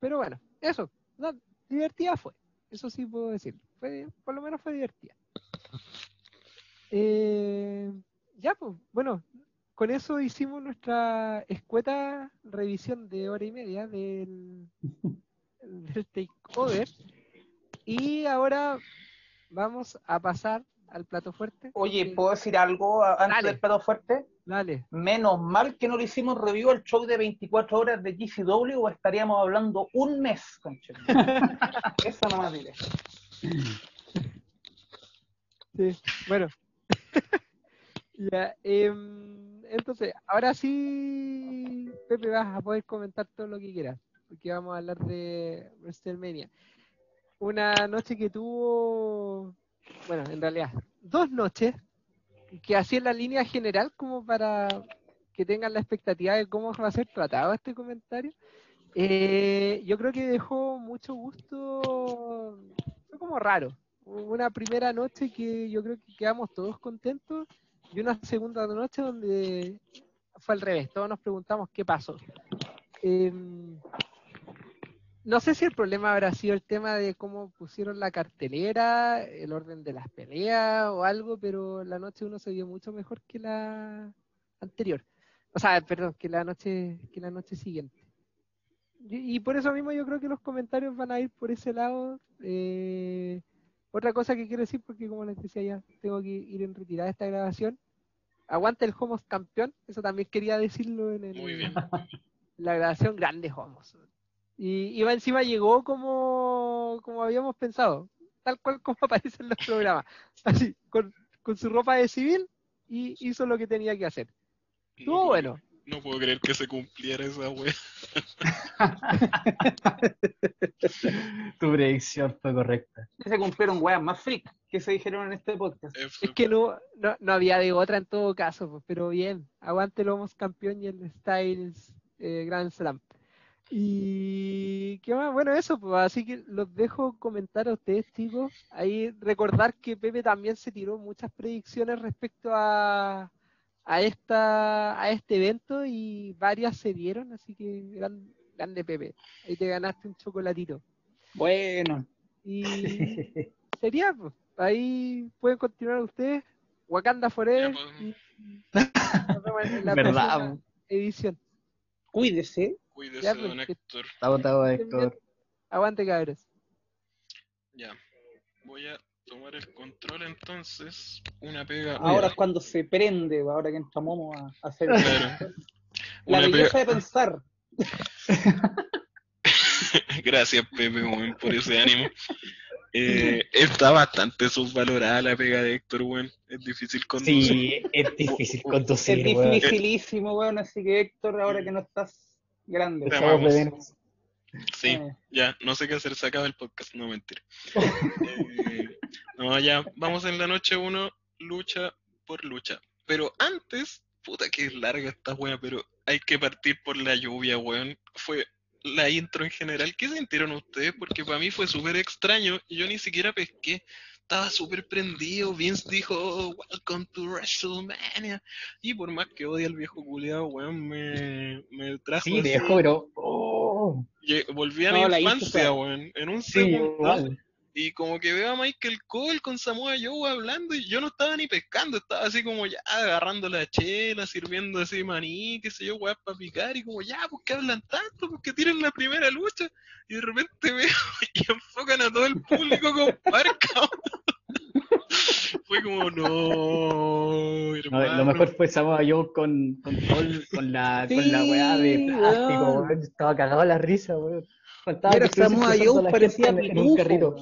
pero bueno, eso, no, divertida fue, eso sí puedo decir, fue, por lo menos fue divertida. Eh, ya pues, bueno, con eso hicimos nuestra escueta revisión de hora y media del, del takeover y ahora vamos a pasar al plato fuerte. Oye, ¿puedo decir algo a- antes Dale. del plato fuerte? Dale. Menos mal que no le hicimos review al show de 24 horas de GCW o estaríamos hablando un mes, conche. Eso nomás diré. Sí, bueno. ya, em, entonces, ahora sí, Pepe, vas a poder comentar todo lo que quieras, porque vamos a hablar de WrestleMania. Una noche que tuvo, bueno, en realidad, dos noches, que así en la línea general, como para que tengan la expectativa de cómo va a ser tratado este comentario. Eh, yo creo que dejó mucho gusto, fue como raro, una primera noche que yo creo que quedamos todos contentos y una segunda noche donde fue al revés, todos nos preguntamos qué pasó. Em, no sé si el problema habrá sido el tema de cómo pusieron la cartelera, el orden de las peleas o algo, pero la noche uno se vio mucho mejor que la anterior. O sea, perdón, que la noche, que la noche siguiente. Y, por eso mismo yo creo que los comentarios van a ir por ese lado. Eh, otra cosa que quiero decir, porque como les decía ya, tengo que ir en retirada de esta grabación. Aguanta el Homos campeón, eso también quería decirlo en el- Muy bien. la grabación grande Homos. Y Iba encima llegó como, como habíamos pensado, tal cual como aparece en los programas. Así, con, con su ropa de civil y hizo lo que tenía que hacer. Estuvo No, bueno. No puedo creer que se cumpliera esa wea. Tu predicción fue correcta. Se cumplieron weas más freak que se dijeron en este podcast. Eh, Es que no, no, no había de otra en todo caso, pues, pero bien, aguante el Homos campeón y el Styles eh, Grand Slam. Y qué más, bueno, eso, pues así que los dejo comentar a ustedes, chicos. Ahí recordar que Pepe también se tiró muchas predicciones respecto a, a esta a este evento y varias se dieron, así que gran, grande Pepe. Ahí te ganaste un chocolatito. Bueno, Y sería, pues, ahí pueden continuar ustedes. Wakanda Forever. Ya, pues. y nos vemos en la edición. cuídese. Cuídese, Ya, don pues, Héctor. Estén bien. Héctor. Aguante, cabros. Ya. Voy a tomar el control entonces. Una pega. Ahora es cuando se prende, ahora que entramos a hacer Claro. la Una belleza pega. de pensar. Gracias, Pepe, weón, por ese ánimo. Eh, está bastante subvalorada la pega de Héctor, weón. Es difícil conducir. Sí, es difícil Es conducir, weón. dificilísimo, weón, así que Héctor, ahora que no estás grande. Te amamos. Sí, Eh, ya, no sé qué hacer, se acaba el podcast, no mentira. Eh, no, ya, vamos en la noche uno, lucha por lucha. Pero antes, puta que es larga esta wea, pero hay que partir por la lluvia, weón. Fue la intro en general. ¿Qué sintieron ustedes? Porque para mí fue súper extraño y yo ni siquiera pesqué. Estaba súper prendido. Vince dijo, "Oh, Welcome to WrestleMania. Y por más que odie al viejo culiado, weón, me, me trajo. Sí, viejo, pero. Oh, Volví a No, mi infancia, weón. En un sí, segundo. igual. Y como que veo a Michael Cole con Samoa Joe hablando y yo no estaba ni pescando, estaba así como ya agarrando la chela, sirviendo así maní, qué sé yo, weá, para picar y como ya, pues que hablan tanto, pues que tienen la primera lucha. Y de repente veo y enfocan a todo el público con parca. Fue como, no, No, hermano. lo mejor fue Samoa Joe con, con, con la, con la weá de plástico, weón. weón. Estaba cagado a la risa, weón. Estuviese Samoa Joe parecía pitufo.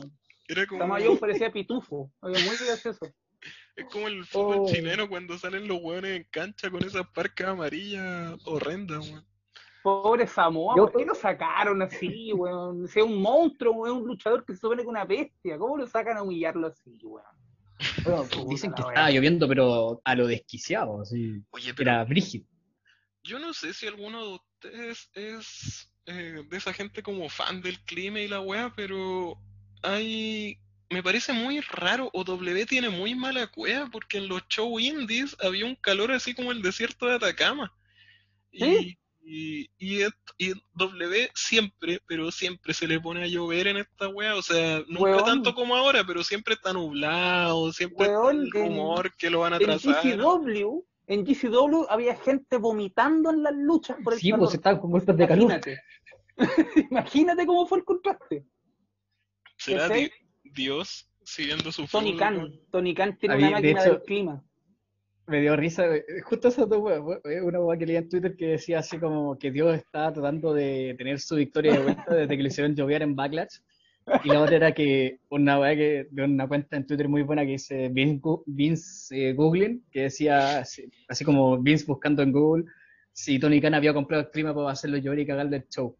Era como, Samoa Joe parecía pitufo. Oye, muy gracioso. es como el fútbol Oh. chileno cuando salen los weones en cancha con esas parcas amarillas horrendas, weón. Pobre Samoa, Yo- ¿por qué lo sacaron así, weón? Si es un monstruo, weón, un luchador que se supone que es una bestia. ¿Cómo lo sacan a humillarlo así, weón? Bueno, dicen que estaba lloviendo, pero a lo desquiciado, así. Oye, pero Era brígido. Yo no sé si alguno de ustedes es eh, de esa gente como fan del clima y la weá, pero hay... Me parece muy raro, o W tiene muy mala cueva, porque en los show indies había un calor así como el desierto de Atacama. ¿Sí? y, y, y W siempre, pero siempre se le pone a llover en esta weá, o sea, nunca Weón. tanto como ahora, pero siempre está nublado, siempre está Weón, el en- rumor que lo van a En atrasar. GCW, en GCW había gente vomitando en las luchas por el Sí, calor. pues estaban con golpes de calor. Imagínate. Imagínate cómo fue el contraste. ¿Será Dios siguiendo su Tony Khan. Tony Khan tiene Había- una de máquina hecho- del clima. Me dio risa, eh, justo esas dos eh, una wea que leía en Twitter que decía así como que Dios está tratando de tener su victoria de vuelta desde que le hicieron llover en Backlash. Y la otra era que una wea que de una cuenta en Twitter muy buena que dice Vince, Vince eh, Googling, que decía así, así como Vince buscando en Google si Tony Khan había comprado el clima para hacerlo llover y cagarle el show.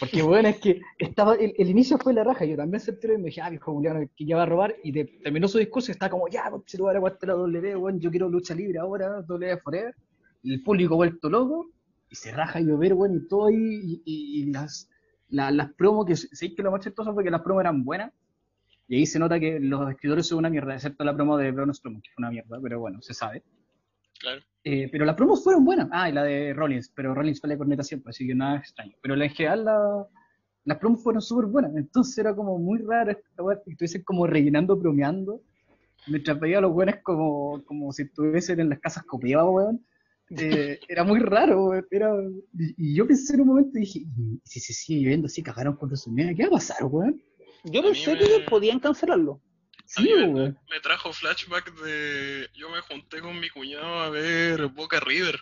Porque bueno, es que estaba, el, el inicio fue la raja, yo también sentí lo mismo, dije, ah, viejo Juliano, que ya va a robar, y de- terminó su discurso y está como, ya, si tú vas a aguantar la W, weón, yo quiero lucha libre ahora, W forever, y el público vuelto loco, y se raja y llover, weón, y todo ahí, y, y- y las, la- las promos, que sí que lo más chistoso fue que las promos eran buenas, y ahí se nota que los escritores son una mierda, excepto la promo de Braun Strowman, que fue una mierda, pero bueno, se sabe. Claro. Eh, pero las promos fueron buenas. Ah, y la de Rollins, pero Rollins fue la corneta siempre, así que nada extraño. Pero en general la- las promos fueron súper buenas. Entonces era como muy raro esta weá, que estuviesen como rellenando, bromeando. Mientras veía a los buenos como, como si estuviesen en las casas copiadas, weón. Eh, era muy raro, weón. Era... Y, y yo pensé en un momento y dije, "¿Y si se sigue lloviendo así, cagaron con WrestleMania, ¿qué va a pasar, weón? Yo pensé me- que podían cancelarlo. Sí, me, trajo flashback de. Yo me junté con mi cuñado a ver Boca River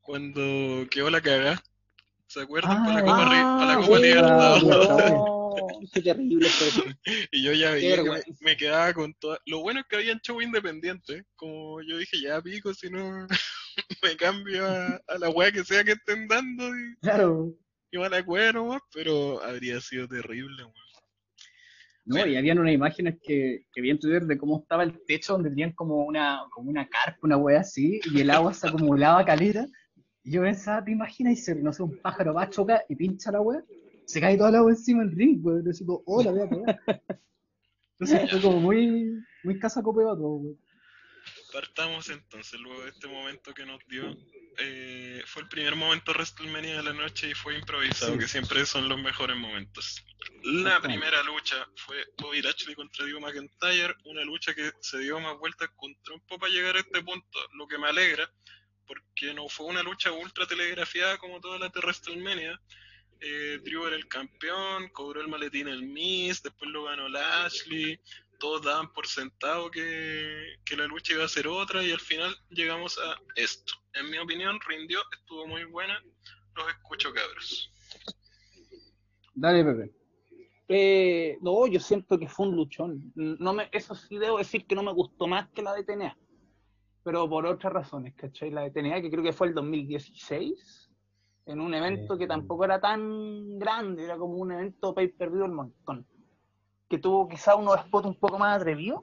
cuando quedó la cagá. ¿Se acuerdan? Ah, para la Copa, Ri- para la Ah, Copa Libertadores. No, qué terrible. Y yo ya veía que me, quedaba con toda. Lo bueno es que había show independiente. Como yo dije, ya pico, si no me cambio a, a la weá que sea que estén dando y, Claro. y van a cuero nomás, pero habría sido terrible, weón. No, y habían unas imágenes que, que vi en Twitter de cómo estaba el techo donde tenían como una, como una carpa, una wea así, y el agua se acumulaba calera. Y yo pensaba, ¿te imaginas? Y se, no sé, un pájaro va a chocar y pincha la wea, se cae toda el agua encima del ring, weón. Y digo, oh, la voy a cagar. Entonces fue como muy, muy casa copeado todo, weón. Partamos entonces, luego de este momento que nos dio. eh, fue el primer momento WrestleMania de la noche y fue improvisado, Sí. que siempre son los mejores momentos. La primera lucha fue Bobby Lashley contra Drew McIntyre, una lucha que se dio más vueltas con trompo para llegar a este punto, lo que me alegra, porque no fue una lucha ultra telegrafiada como todas las de WrestleMania. Eh, Drew era el campeón, cobró el maletín el Miz, después lo ganó Lashley, todos daban por sentado que, que la lucha iba a ser otra y al final llegamos a esto. En mi opinión, rindió, estuvo muy buena. Los escucho, cabros. Dale, Pepe. Eh, no, yo siento que fue un luchón. No me, eso sí debo decir que no me gustó más que la de TNA. Pero por otras razones, ¿cachai? La de TNA, que creo que fue el 2016, en un evento que tampoco era tan grande, era como un evento pay per view el montón. Que tuvo quizá unos spots un poco más atrevidos,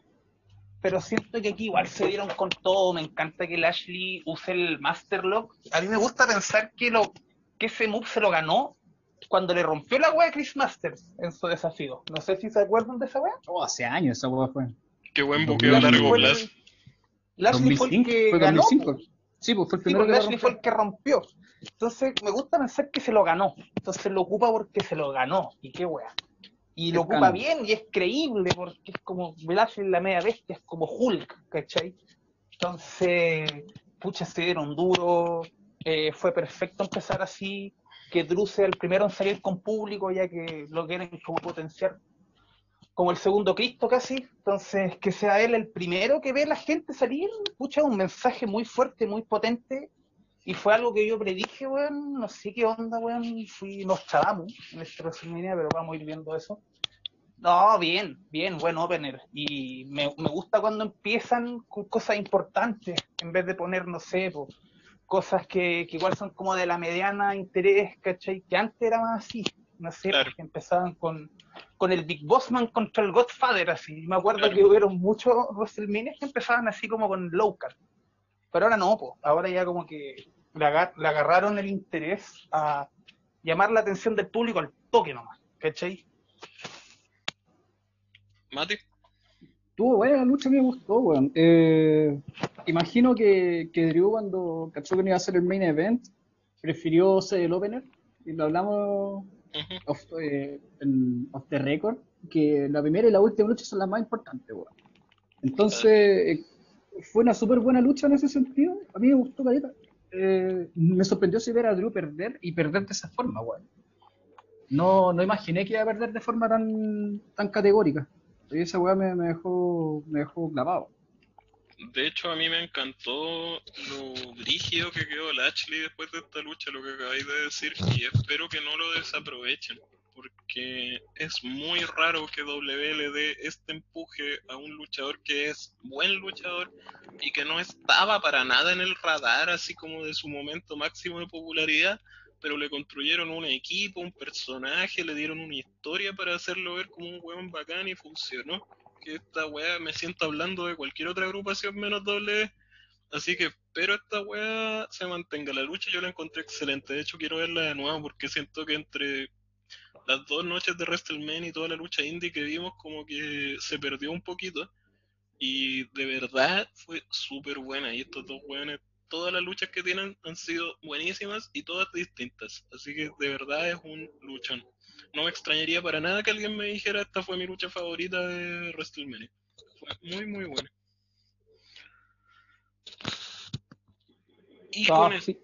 pero siento que aquí igual se dieron con todo. Me encanta que Lashley use el Master Lock. A mí me gusta pensar que, lo, que ese move se lo ganó cuando le rompió la wea a Chris Masters en su desafío. No sé si se acuerdan de esa wea. Oh, hace años esa wea fue. Qué buen buqueo largo plazo. Lashley fue el 2005, que fue ganó. 2005. po. Sí, pues fue el Sí, primero porque que la Lashley fue el rompió. que rompió. Entonces me gusta pensar que se lo ganó. Entonces lo ocupa porque se lo ganó. Y qué wea. Y lo ocupa bien y es creíble porque es como Lashley la media bestia, es como Hulk, ¿cachai? Entonces, pucha, se dieron duro. eh, fue perfecto empezar así. Que Drew sea el primero en salir con público, ya que lo quieren como potenciar como el segundo Cristo casi. Entonces, que sea él el primero que ve a la gente salir, pucha, un mensaje muy fuerte, muy potente. Y fue algo que yo predije, weón. No sé qué onda, weón. Fui, nos chavamos en este WrestleMania, pero vamos a ir viendo eso. No, bien, bien, buen opener. Y me, me gusta cuando empiezan con cosas importantes, en vez de poner, no sé, po, cosas que, que igual son como de la mediana interés, ¿cachai? Que antes era más así, no sé, Claro. porque empezaban con, con el Big Bossman contra el Godfather, así. Me acuerdo Claro. que hubieron muchos WrestleMania que empezaban así como con local. Pero ahora no, po. ahora ya como que le, aga- le agarraron el interés a llamar la atención del público al toque nomás, ¿cachai? Mati, Estuvo buena lucha, me gustó, weón. Eh, imagino que, que Drew cuando cachó que no iba a ser el main event, prefirió ser el opener, y lo hablamos off, eh, en- off the record, que la primera y la última lucha son las más importantes, weón. Entonces, eh, fue una súper buena lucha en ese sentido. A mí me gustó, carita. Eh, me sorprendió si ver a Drew perder y perder de esa forma, weón. No, no imaginé que iba a perder de forma tan, tan categórica. Y esa weá me, dejó, me dejó clavado. De hecho, a mí me encantó lo brígido que quedó Lashley después de esta lucha, lo que acabáis de decir, y espero que no lo desaprovechen, porque es muy raro que W le dé este empuje a un luchador que es buen luchador y que no estaba para nada en el radar, así como de su momento máximo de popularidad, pero le construyeron un equipo, un personaje, le dieron una historia para hacerlo ver como un hueón bacán y funcionó que esta weá me siento hablando de cualquier otra agrupación menos doble. Así que espero esta weá se mantenga. La lucha yo la encontré excelente. De hecho, quiero verla de nuevo porque siento que entre las dos noches de WrestleMania y toda la lucha indie que vimos, como que se perdió un poquito. Y de verdad fue súper buena. Y estos dos weones, todas las luchas que tienen han sido buenísimas y todas distintas. Así que de verdad es un luchón no me extrañaría para nada que alguien me dijera esta fue mi lucha favorita de WrestleMania. Fue muy, muy buena. Y Ah, con sí.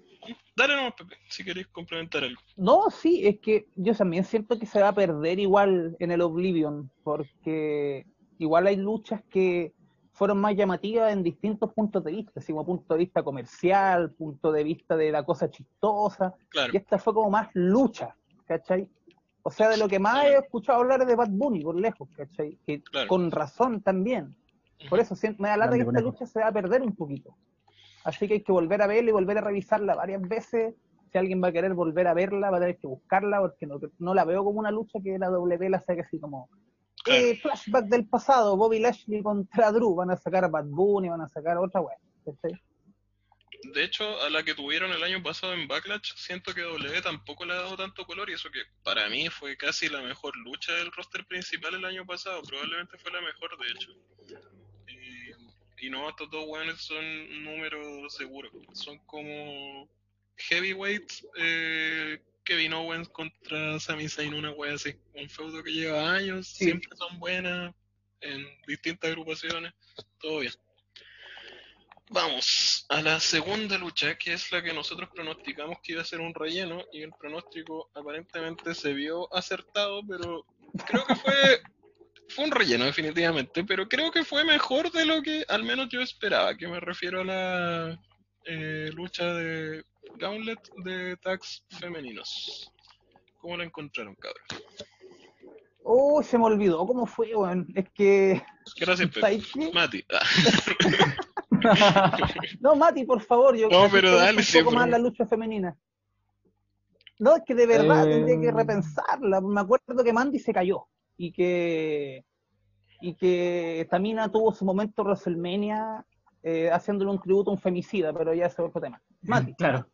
Dale nomás, Pepe, si queréis complementar algo. No, sí, es que yo también siento que se va a perder igual en el Oblivion, porque igual hay luchas que fueron más llamativas en distintos puntos de vista, así como punto de vista comercial, punto de vista de la cosa chistosa, Claro, y esta fue como más lucha, ¿cachai? O sea, de lo que más he escuchado hablar es de Bad Bunny, por lejos, ¿cachai? Que Claro. con razón también. Por eso siento- me da la Grande que esta lucha se va a perder un poquito. Así que hay que volver a verla y volver a revisarla varias veces. Si alguien va a querer volver a verla, va a tener que buscarla, porque no, no la veo como una lucha que la W la saque así como eh, flashback del pasado, Bobby Lashley contra Drew, van a sacar a Bad Bunny, van a sacar otra wea. ¿cachai? De hecho, a la que tuvieron el año pasado en Backlash, siento que W tampoco le ha dado tanto color y eso que para mí fue casi la mejor lucha del roster principal el año pasado, probablemente fue la mejor de hecho. Y, no, estos dos weones son números seguros, son como heavyweights, eh, Kevin Owens contra Sami Zayn, una wea así, un feudo que lleva años, Sí. siempre son buenas, en distintas agrupaciones, todo bien. Vamos a la segunda lucha, que es la que nosotros pronosticamos que iba a ser un relleno, y el pronóstico aparentemente se vio acertado, pero creo que fue, fue un relleno definitivamente, pero creo que fue mejor de lo que al menos yo esperaba, que me refiero a la eh, lucha de Gauntlet de tags femeninos. ¿Cómo la encontraron, cabrón? Oh, se me olvidó cómo fue, weón. Es que. Gracias, Pepe. Mati. Ah, No, Mati, por favor, yo No, pero dale, un sí, poco más la lucha femenina. No, es que de verdad Eh, tendría que repensarla. Me acuerdo que Mandy se cayó y que y que Tamina tuvo su momento WrestleMania eh, haciéndole un tributo a un femicida, pero ya ese es otro tema. Mati, Claro.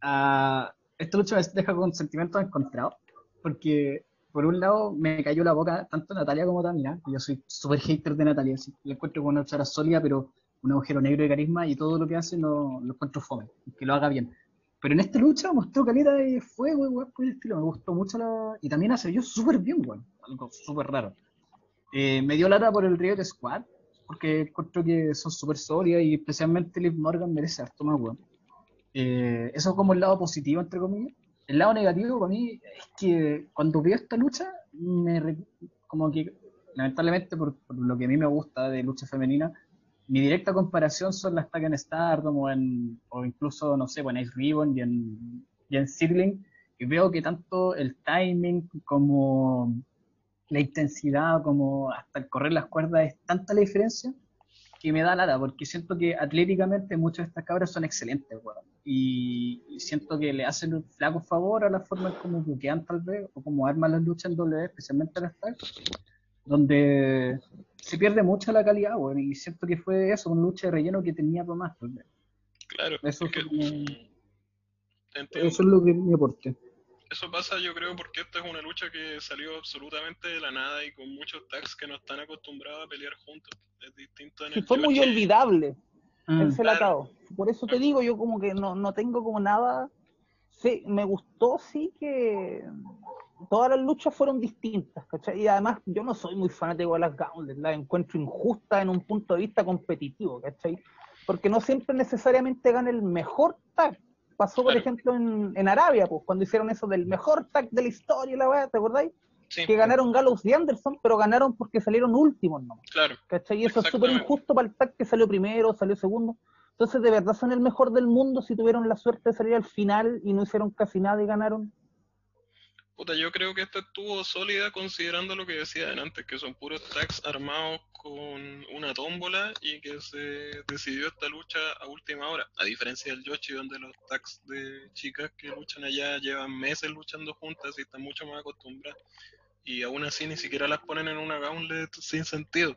Ah, esta lucha me deja con sentimientos encontrados, porque por un lado me cayó la boca tanto Natalia como Tamina, yo soy súper hater de Natalia, así, la encuentro como una luchadora sólida, pero un agujero negro de carisma y todo lo que hace no lo encuentro fome, que lo haga bien. Pero en esta lucha mostró calidad de fuego y weón, por el estilo, me gustó mucho la... Y también se vio súper bien, weón, algo súper raro. Eh, me dio lata por el Riot Squad, porque encuentro que son súper sólidas y especialmente Liv Morgan merece harto más, weón. Eh, eso es como el lado positivo, entre comillas. El lado negativo para mí es que cuando veo esta lucha, me como que, lamentablemente, por, por lo que a mí me gusta de lucha femenina, mi directa comparación son las Tag en Stardom o, en, o incluso, no sé, pues en Ice Ribbon y en, y y veo que tanto el timing como la intensidad, como hasta el correr las cuerdas, es tanta la diferencia que me da lata, porque siento que atléticamente muchas de estas cabras son excelentes, weón. Y, siento que le hacen un flaco favor a la forma en como buquean tal vez, o como arman las luchas en W, especialmente las tag, donde se pierde mucha la calidad, weón. Y siento que fue eso, una lucha de relleno que tenía para más, vez. claro. Eso es que- fue como- Entiendo. Eso es lo que me aporte. Eso pasa, yo creo, porque esta es una lucha que salió absolutamente de la nada y con muchos tags que no están acostumbrados a pelear juntos. Es distinto en sí, el fue muy olvidable. Mm. Él se la Claro. Por eso te digo, yo como que no, no tengo como nada. Sí, me gustó, sí, que todas las luchas fueron distintas, ¿cachai? Y además, yo no soy muy fanático de las Gauntlet, las encuentro injustas en un punto de vista competitivo, ¿cachai? Porque no siempre necesariamente gana el mejor tag. Pasó, por Claro. ejemplo, en, en Arabia, pues, cuando hicieron eso del mejor tag de la historia, la weá, ¿te acordáis? Sí, que ganaron Gallows y Anderson, pero ganaron porque salieron últimos, ¿no? claro. ¿Cachai? Y eso es súper injusto para el TAC que salió primero, salió segundo. Entonces, ¿de verdad son el mejor del mundo si tuvieron la suerte de salir al final y no hicieron casi nada y ganaron? Puta, yo creo que esta estuvo sólida considerando lo que decía antes, que son puros tags armados con una tómbola y que se decidió esta lucha a última hora. A diferencia del Yoshi, donde los tags de chicas que luchan allá llevan meses luchando juntas y están mucho más acostumbradas. Y aún así ni siquiera las ponen en una gauntlet sin sentido.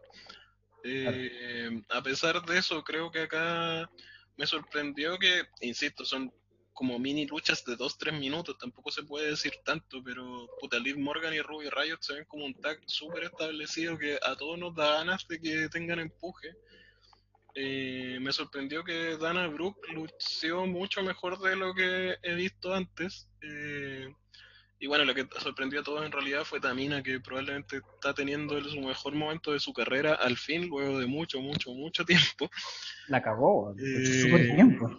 Eh, a pesar de eso, creo que acá me sorprendió que, insisto, son como mini luchas de 2-3 minutos, tampoco se puede decir tanto, pero puta, Liv Morgan y Ruby Riot se ven como un tag súper establecido que a todos nos da ganas de que tengan empuje. Eh, me sorprendió que Dana Brooke lució mucho mejor de lo que he visto antes. Eh, y bueno, lo que sorprendió a todos en realidad fue Tamina, que probablemente está teniendo el- su mejor momento de su carrera al fin, luego de mucho, mucho, mucho tiempo. La cagó, Eh, súper bien, pues.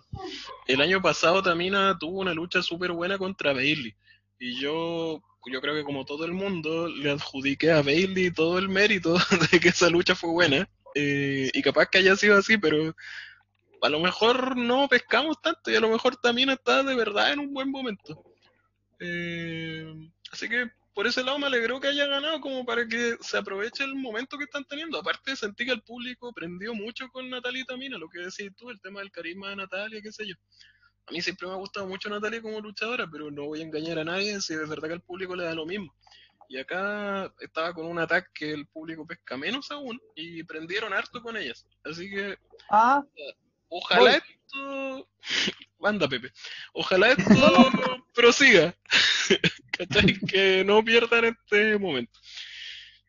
El año pasado Tamina tuvo una lucha súper buena contra Bailey. Y yo, yo creo que como todo el mundo, le adjudiqué a Bailey todo el mérito de que esa lucha fue buena. Eh, y capaz que haya sido así, pero a lo mejor no pescamos tanto y a lo mejor Tamina está de verdad en un buen momento. Eh, así que por ese lado me alegró que haya ganado como para que se aproveche el momento que están teniendo. Aparte sentí que el público prendió mucho con Natalia Tamina, lo que decís tú, el tema del carisma de Natalia, qué sé yo. A mí siempre me ha gustado mucho Natalia como luchadora, pero no voy a engañar a nadie si es verdad que al público le da lo mismo. Y acá estaba con un ataque que el público pesca menos aún y prendieron harto con ellas. Así que Ah, ojalá Voy. esto... Anda, Pepe. Ojalá esto prosiga. ¿Cachai? Que no pierdan este momento.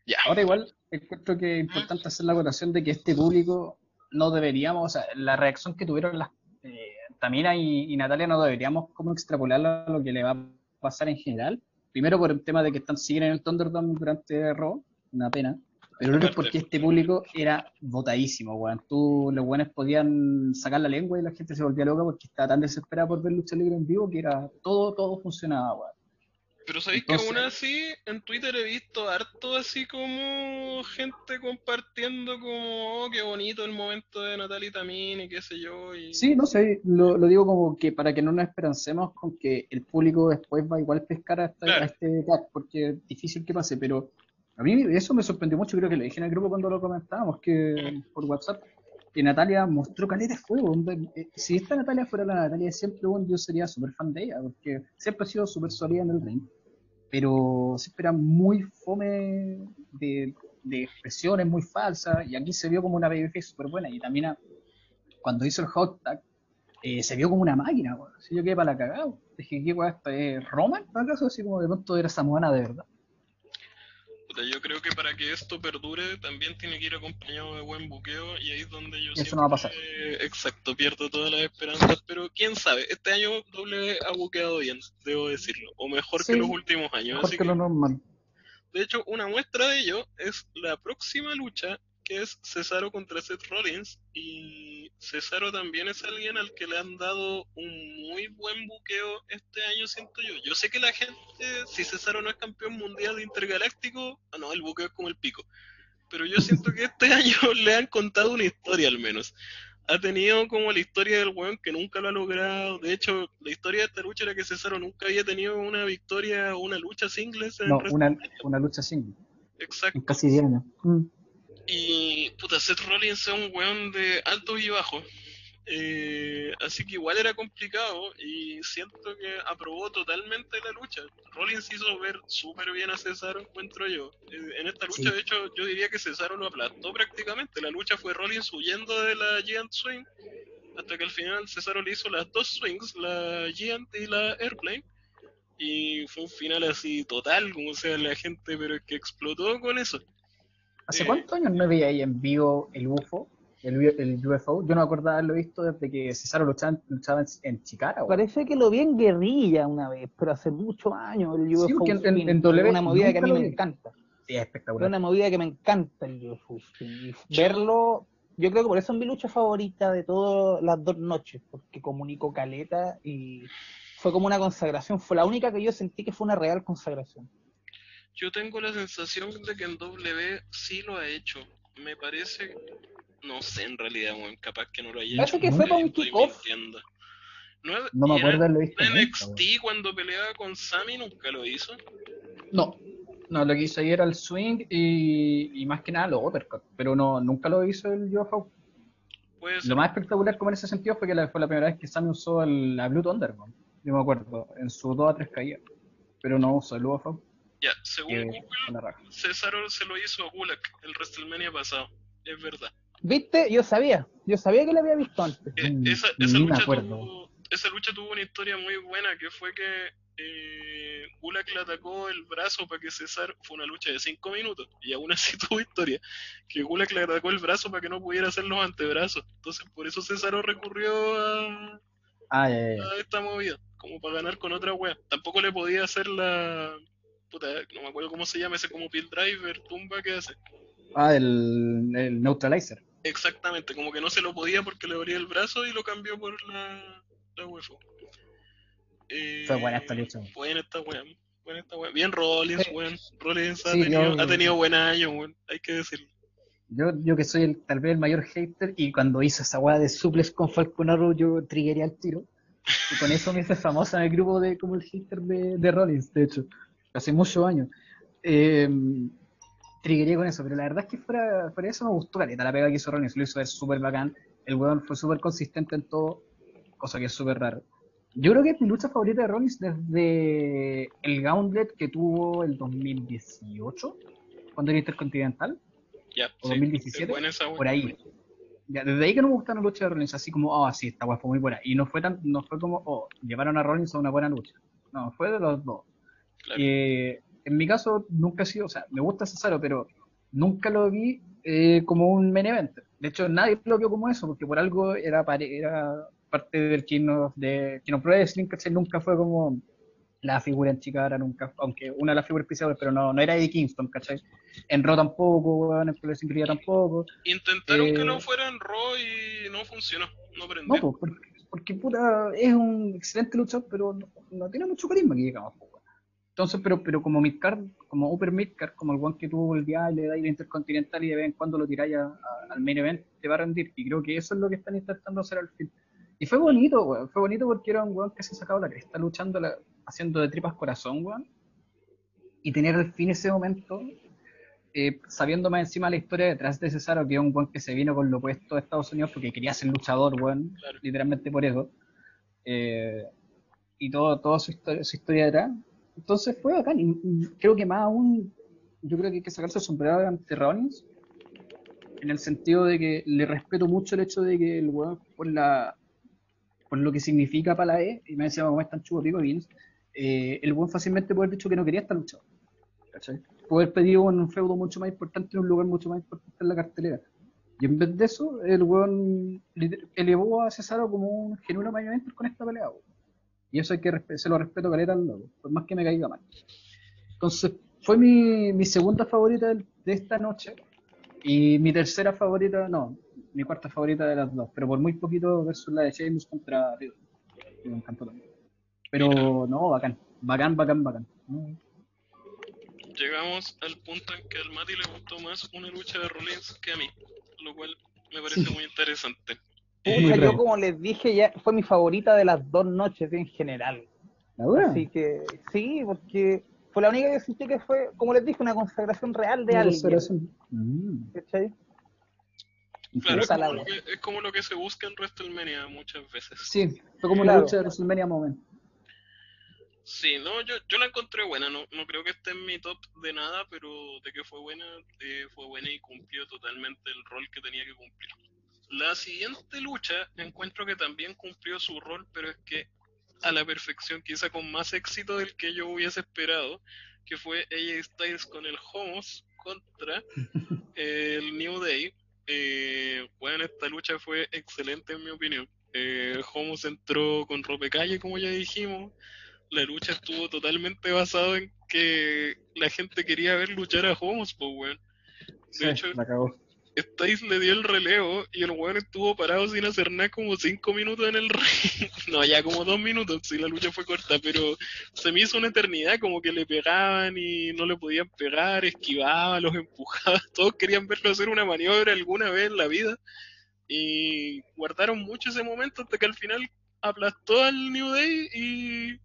Ya. Ahora igual encuentro que es importante hacer la acotación de que este público no deberíamos, o sea, la reacción que tuvieron las eh, Tamina y, y Natalia no deberíamos como extrapolarla a lo que le va a pasar en general. Primero por el tema de que están siguen en el Thunderdome durante Raw, una pena. Pero luego es porque este público era votadísimo, weón. Tú, los buenos podían sacar la lengua y la gente se volvía loca porque estaba tan desesperada por ver lucha libre en vivo que era todo, todo funcionaba, weón. Pero sabéis que aún así en Twitter he visto harto así como gente compartiendo como oh, qué bonito el momento de Natalia y Tamina y qué sé yo. Y... Sí, no sé, lo, lo digo como que para que no nos esperancemos con que el público después va igual a pescar a, esta- Claro. a este tag, porque es difícil que pase, pero a mí eso me sorprendió mucho, creo que lo dije en el grupo cuando lo comentábamos, que por WhatsApp, que Natalia mostró caleta de fuego. eh, Si esta Natalia fuera la Natalia siempre, bueno, yo sería súper fan de ella, porque siempre ha sido súper sólida en el ring, pero siempre era muy fome de, expresiones muy falsas, y aquí se vio como una babyface súper buena, y también cuando hizo el hot tag, eh, se vio como una máquina, weón. Así yo quedé para la cagada. Dije, ¿qué weón esto es Roman? ¿Acaso? Así como de pronto era samoana de verdad. Puta, Yo creo que para que esto perdure también tiene que ir acompañado de buen buqueo y ahí es donde yo Eso no va a pasar. siempre, exacto, pierdo todas las esperanzas, pero quién sabe, este año W ha buqueado bien, debo decirlo, o mejor Sí, que los últimos años, Mejor así que que lo normal. De hecho, una muestra de ello es la próxima lucha, que es Cesaro contra Seth Rollins. Y Cesaro también es alguien al que le han dado un muy buen buqueo este año, siento yo. Yo sé que la gente, si Cesaro no es campeón mundial intergaláctico, ah, no, el buqueo es como el pico. Pero yo siento que este año le han contado una historia al menos. Ha tenido como la historia del weón que nunca lo ha logrado. De hecho, la historia de esta lucha era que Cesaro nunca había tenido una victoria o una lucha singles en No, una, una lucha single. Exacto. En casi 10 años. Mm. Y puta, Seth Rollins es un weón de altos y bajos. Eh, así que igual era complicado y siento que aprobó totalmente la lucha. Rollins hizo ver súper bien a Cesaro, encuentro yo. Eh, en esta lucha, Sí. de hecho, yo diría que Cesaro lo aplastó prácticamente. La lucha fue Rollins huyendo de la Giant Swing hasta que al final Cesaro le hizo las dos swings, la Giant y la Airplane. Y fue un final así total, como sea la gente, pero es que explotó con eso. ¿Hace cuántos años no veía ahí en vivo el UFO? El, UFO. Yo no me acuerdo de haberlo visto desde que Cesaro luchaba, luchaba en, en Chicara. weón. parece que lo vi en guerrilla una vez, pero hace muchos años el UFO Sí, porque en- en- Spin, en W una movida que a mí me encanta. Sí, es Es espectacular. una movida que me encanta el UFO. Y verlo, yo creo que por eso es mi lucha favorita de todas las dos noches, porque comunicó caleta y fue como una consagración. Fue la única que yo sentí que fue una real consagración. Yo tengo la sensación de que en W sí lo ha hecho. Me parece, no sé en realidad, weón, capaz que no lo haya Parece hecho. que fue para un kickoff. No, No me acuerdo en haberlo visto NXT cuando peleaba con Sammy nunca lo hizo. No, no, lo que hizo ahí era el swing y, y más que nada los uppercut, pero no, nunca lo hizo el ser. Lo más espectacular como en ese sentido fue que la- fue la primera vez que Sammy usó el, la Blue Thunder, weón. yo me acuerdo, en sus dos a tres caídas, pero no usó el UFO. Ya, según que Google, la. Césaro se lo hizo a Gulak el WrestleMania pasado. Es verdad. ¿Viste? Yo sabía. Yo sabía que lo había visto antes. Eh, Mm, esa, esa lucha tuvo, esa lucha tuvo una historia muy buena que fue que eh, Gulak le atacó el brazo para que César fue una lucha de 5 minutos y aún así tuvo historia que Gulak le atacó el brazo para que no pudiera hacer los antebrazos entonces por eso César recurrió a, Ah, ya, ya, ya. a esta movida como para ganar con otra wea tampoco le podía hacer la puta, no me acuerdo cómo se llama ese como peel driver tumba que hace Ah, el, el Neutralizer. Exactamente, como que no se lo podía porque le dolía el brazo y lo cambió por la, la UFO. Eh, Fue buena esta lucha. Buena esta weá. Buena esta weá. Bien Rollins, weón. Rollins ha, sí, tenido, yo- ha tenido buen año, weón. Hay que decirlo. Yo, yo que soy el, tal vez el mayor hater, y cuando hizo esa weá de suplex con Falcon Arrow, yo triggeré al tiro. Y con eso me hice famosa en el grupo de como el hater de, de Rollins, de hecho, hace muchos años. Eh, triggeré con eso, pero la verdad es que fuera, fuera eso me gustó caleta la pega que hizo Rollins, lo hizo ver súper bacán. El weón fue súper consistente en todo, cosa que es súper raro. Yo creo que es mi lucha favorita de Rollins desde el Gauntlet que tuvo el 2018, cuando era Intercontinental Ya, ¿O sí, 2017? es buena esa por ahí. Ya, desde ahí que no me gustaron las luchas de Rollins, así como, oh, sí, esta weá fue muy buena. Y no fue tan, no fue como, oh, llevaron a Rollins a una buena lucha. No, fue de los dos. Claro. Eh, en mi caso, nunca ha sido, o sea, me gusta Cesaro, pero nunca lo vi eh, como un main event. De hecho, nadie lo vio como eso, porque por algo era, era parte del King of, de, King of Wrestling, ¿cachai? Nunca fue como la figura en Chicara, nunca, aunque una de las figuras especiales, pero no, no era Eddie Kingston, ¿cachai? En Raw tampoco, en Pro Wrestling Guerrilla tampoco. Intentaron que eh, lo fuera en Raw y no funcionó. No prendió. No, pues, porque, porque puta, es un excelente luchador, pero no, no tiene mucho carisma que digamos. pues, weón. Entonces, pero, pero como midcard, como upper midcard, como el one que tuvo el día, le da la intercontinental y de vez en cuando lo tiráis a- a- al main event, te va a rendir. Y creo que eso es lo que están intentando hacer al fin. Y fue bonito, weón. Fue bonito porque era un weón que se sacaba la cresta luchando, la- haciendo de tripas corazón, weón. Y tener al fin ese momento, eh, sabiendo más encima la historia detrás de Cesaro, que es un weón que se vino con lo opuesto de Estados Unidos porque quería ser luchador, weón Claro. literalmente por eso. Eh, y todo, toda su historia, su historia detrás. Entonces fue bacán. Y, y creo que más aún, yo creo que hay que sacarse el sombrero ante Rollins, en el sentido de que le respeto mucho el hecho de que el weón, por la por lo que significa para la E, y me decía como es tan chulo pico eh, el buen fácilmente puede haber dicho que no quería estar luchando. ¿Cachai? Puede haber pedido un feudo mucho más importante en un lugar mucho más importante en la cartelera. Y en vez de eso, el weón elevó a Cesaro como un genuino main eventer con esta pelea. weón. Y eso hay que se lo respeto caleta al loco, por más que me caiga mal. Entonces, fue mi, mi segunda favorita de esta noche. Y mi tercera favorita, no, mi cuarta favorita de las dos, pero por muy poquito versus la de Sheamus contra Riddle. que Me encantó también. Pero no, bacán, bacán, bacán, bacán. Mm. Llegamos al punto en que al Mati le gustó más una lucha de Rollins que a mí, lo cual me parece muy interesante. Pucha, yo como les dije ya, fue mi favorita de las dos noches en general. ¿La dura? Así que sí, porque fue la única que sentí que fue, como les dije, una consagración real de Una alguien. consideración. Mm. ¿cachai? Claro, es como, la lo que, es como lo que se busca en WrestleMania muchas veces. Sí, fue como Claro. la lucha de WrestleMania Moment. Sí, no, yo, yo la encontré buena, no, no creo que esté en mi top de nada, pero de que fue buena, eh, fue buena y cumplió totalmente el rol que tenía que cumplir. La siguiente lucha encuentro que también cumplió su rol, pero es que a la perfección, quizá con más éxito del que yo hubiese esperado, que fue AJ Styles con el Homos contra el New Day. Eh, bueno, esta lucha fue excelente en mi opinión. Eh, el Homos entró con ropecalle, como ya dijimos. La lucha estuvo totalmente basado en que la gente quería ver luchar a Homos, pues, weón. Sí, hecho, la cagó. Styles le dio el relevo y el weón estuvo parado sin hacer nada como cinco minutos en el ring. No, ya como dos minutos, si la lucha fue corta, pero se me hizo una eternidad, como que le pegaban y no le podían pegar, esquivaba, los empujaba, todos querían verlo hacer una maniobra alguna vez en la vida y guardaron mucho ese momento hasta que al final aplastó al New Day y,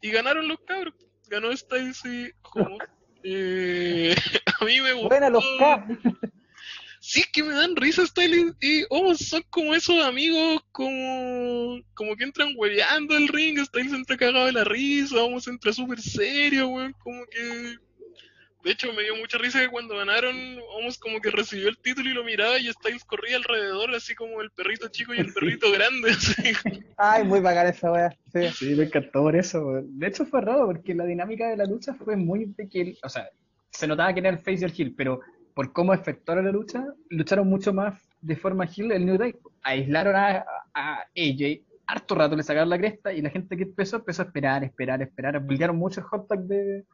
y ganaron los cabros. Ganó Styles y como, eh, a mí me gustó. Buena los K. Sí, que me dan risa Styles y oh, son como esos amigos como, como que entran hueveando el ring, Styles entra cagado de la risa, vamos entra súper serio, weón, como que... De hecho, me dio mucha risa que cuando ganaron, vamos como que recibió el título y lo miraba y Styles corría alrededor, así como el perrito chico y el perrito grande, así. Ay, muy bacana esa wea. Sí. Sí, me encantó por eso. weón. De hecho fue raro porque la dinámica de la lucha fue muy de que, o sea, se notaba que era el face y el heel, pero por cómo efectuaron la lucha, lucharon mucho más de forma heel el New Day. Aislaron a, a AJ, harto rato le sacaron la cresta y la gente que empezó, empezó a esperar, esperar, esperar. Bullearon mucho el hot tag de,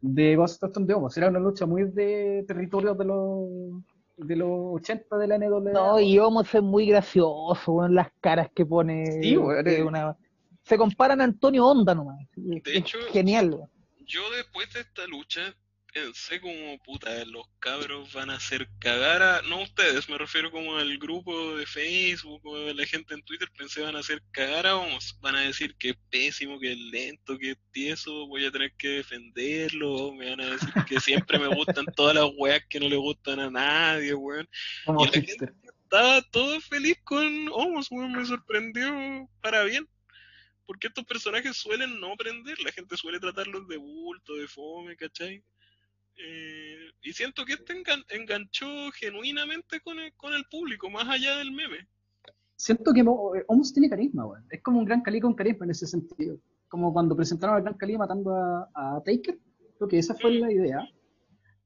de Ghost of de Homos. Era una lucha muy de territorio de los de los 80 de la NWA. No, y Homos es muy gracioso, weón, las caras que pone. Sí, de eh. una- Se comparan a Antonio Honda nomás. De Es hecho- genial. Yo después de esta lucha pensé como, puta, los cabros van a hacer cagar a... No ustedes, me refiero como al grupo de Facebook o la gente en Twitter, pensé van a hacer cagar a Homos. Van a decir que es pésimo, que es lento, que es tieso, voy a tener que defenderlo, me van a decir que siempre me gustan todas las weas que no le gustan a nadie, weón. Como y la hipster. estaba todo feliz con Homos, weón, me sorprendió para bien. Porque estos personajes suelen no aprender, la gente suele tratarlos de bulto, de fome, ¿cachai? Eh, y siento que este engan- enganchó genuinamente con el, con el público, más allá del meme. Siento que Mo- eh, Homos tiene carisma, weón. Es como un gran Cali con carisma en ese sentido. Como cuando presentaron al gran Cali matando a, a Taker. Creo que esa fue la idea.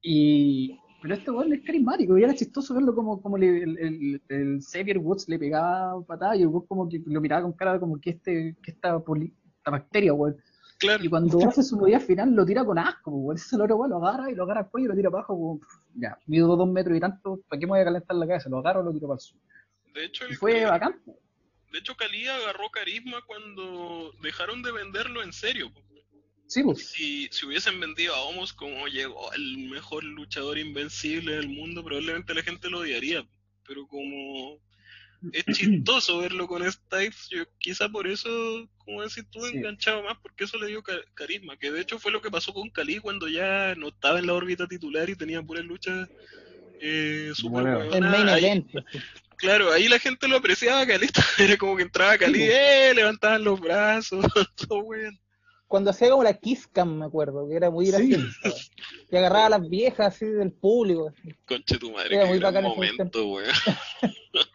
Y, pero este weón es carismático y era chistoso verlo como, como le- el, el, el Xavier Woods le pegaba patada y el como que lo miraba con cara como que este, que esta, poli- esta bacteria, weón. Claro, Y cuando hace su movida final lo tira con asco, weón. Ese loro, weón, lo agarra y lo agarra al cuello y lo tira para abajo, como, pff, ya, mido dos metros y tanto, ¿para qué me voy a calentar la cabeza? Lo agarro y lo tiro para el suelo. de hecho, Y fue bacán. po. de hecho Cali agarró carisma cuando dejaron de venderlo en serio. po. Sí, pues. Si, si hubiesen vendido a Homos como llegó el mejor luchador invencible del mundo, probablemente la gente lo odiaría. Pero como es chistoso verlo con Styles, yo quizá por eso, como decís tú, Sí. enganchado más, porque eso le dio ca- carisma. Que de hecho fue lo que pasó con Cali cuando ya no estaba en la órbita titular y tenía puras luchas eh, super Bueno. hueonas. El main Ahí- event. Claro, ahí la gente lo apreciaba, Calista. Era como que entraba Cali, Sí, ¡eh! Levantaban los brazos, todo weón. Cuando hacía como la Kiss Cam, me acuerdo, que era muy Sí. gracioso. weón. Que agarraba a las viejas así del público. así. Conche tu madre, Era muy bacán momento, weón.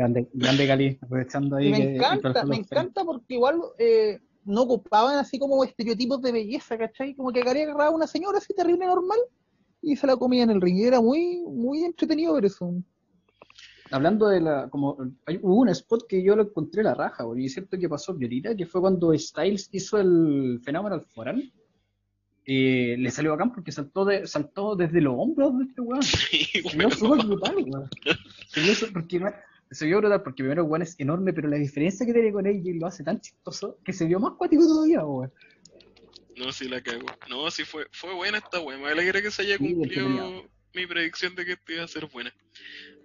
Grande, grande Cali, aprovechando ahí. Y me que- encanta, me encanta porque igual eh, no ocupaban así como estereotipos de belleza, ¿cachai? Como que Cali agarraba a una señora así terrible normal y se la comía en el ring. Y era muy, muy entretenido ver eso. Hablando de la. como hay- Hubo un spot que yo lo encontré la raja, güey, y es cierto que pasó Violita, que fue cuando Styles hizo el fenómeno foral. Eh, le salió bacán porque saltó, de, saltó desde los hombros de este weón. Sí, Se vio súper brutal, weón. Se vio, porque, no- se vio brutal porque primero weón es enorme, pero la diferencia que tiene con él y lo hace tan chistoso que se vio más cuático todavía, weón. No, sí la cago. No, sí fue, fue buena esta weá. Me alegra que se haya Sí, cumplido mi predicción de que esta iba a ser buena.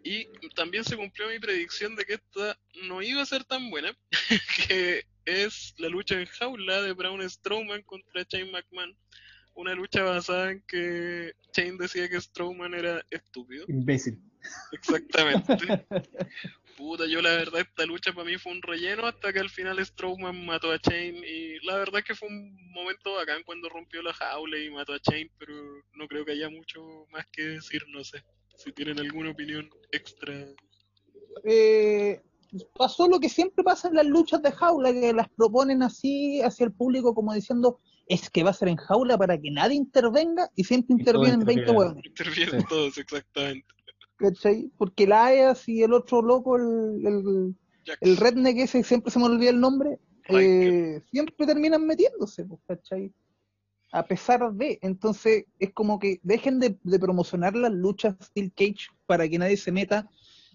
Y también se cumplió mi predicción de que esta no iba a ser tan buena, que es la lucha en jaula de Braun Strowman contra Shane McMahon. Una lucha basada en que Shane decía que Strowman era estúpido. Imbécil. Exactamente. Puta, yo la verdad esta lucha para mí fue un relleno hasta que al final Strowman mató a Chain y la verdad es que fue un momento bacán cuando rompió la jaula y mató a Chain, pero no creo que haya mucho más que decir, no sé. Si tienen alguna opinión extra. eh, pasó lo que siempre pasa en las luchas de jaula, que las proponen así hacia el público como diciendo, es que va a ser en jaula para que nadie intervenga y siempre intervienen 20 intervienen. hueones. Intervienen Sí. todos, exactamente. ¿Cachai? Porque la Ayas y el otro loco, el, el, el redneck ese, siempre se me olvida el nombre, eh, siempre terminan metiéndose, pues, ¿cachai? a pesar de. Entonces, es como que dejen de, de promocionar las luchas Steel Cage para que nadie se meta.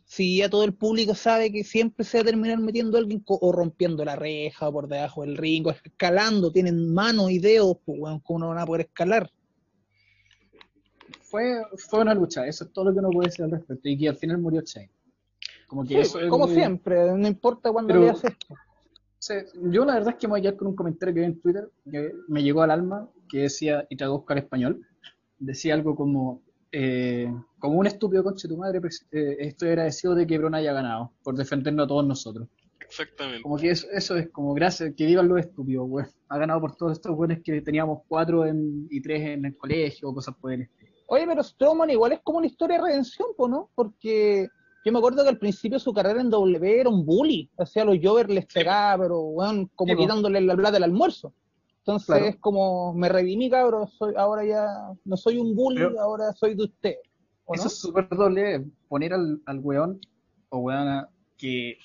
Si ya todo el público sabe que siempre se va a terminar metiendo alguien co- o rompiendo la reja o por debajo del ring o escalando, tienen manos y dedos, pues, weón, ¿cómo no van a poder escalar? Fue, fue una lucha, eso es todo lo que uno puede decir al respecto. Y que al final murió Shane. Como que Sí, eso es como muy- siempre, no importa cuándo veas esto. Sí, yo la verdad es que me voy a quedar con un comentario que vi en Twitter que me llegó al alma, que decía, y traduzco al español, decía algo como, eh, como un estúpido conche tu madre, pues, eh, estoy agradecido de que Bron haya ganado, por defendernos a todos nosotros. Exactamente. Como que eso, eso es como gracias, que vivan los estúpidos, güey. Ha ganado por todos estos güeyes que teníamos cuatro en- y tres en el colegio, o cosas por el estilo. Oye, pero Strowman igual es como una historia de redención, ¿no? Porque yo me acuerdo que al principio su carrera en W era un bully. Hacía los Jovers, les pegaba, pero weón, como Sí, quitándole la plata del almuerzo. Entonces Claro. es como, me redimí, cabrón, soy, ahora ya no soy un bully, Pero- ahora soy de usted. ¿o Eso no? es súper doble, poner al, al weón o weona que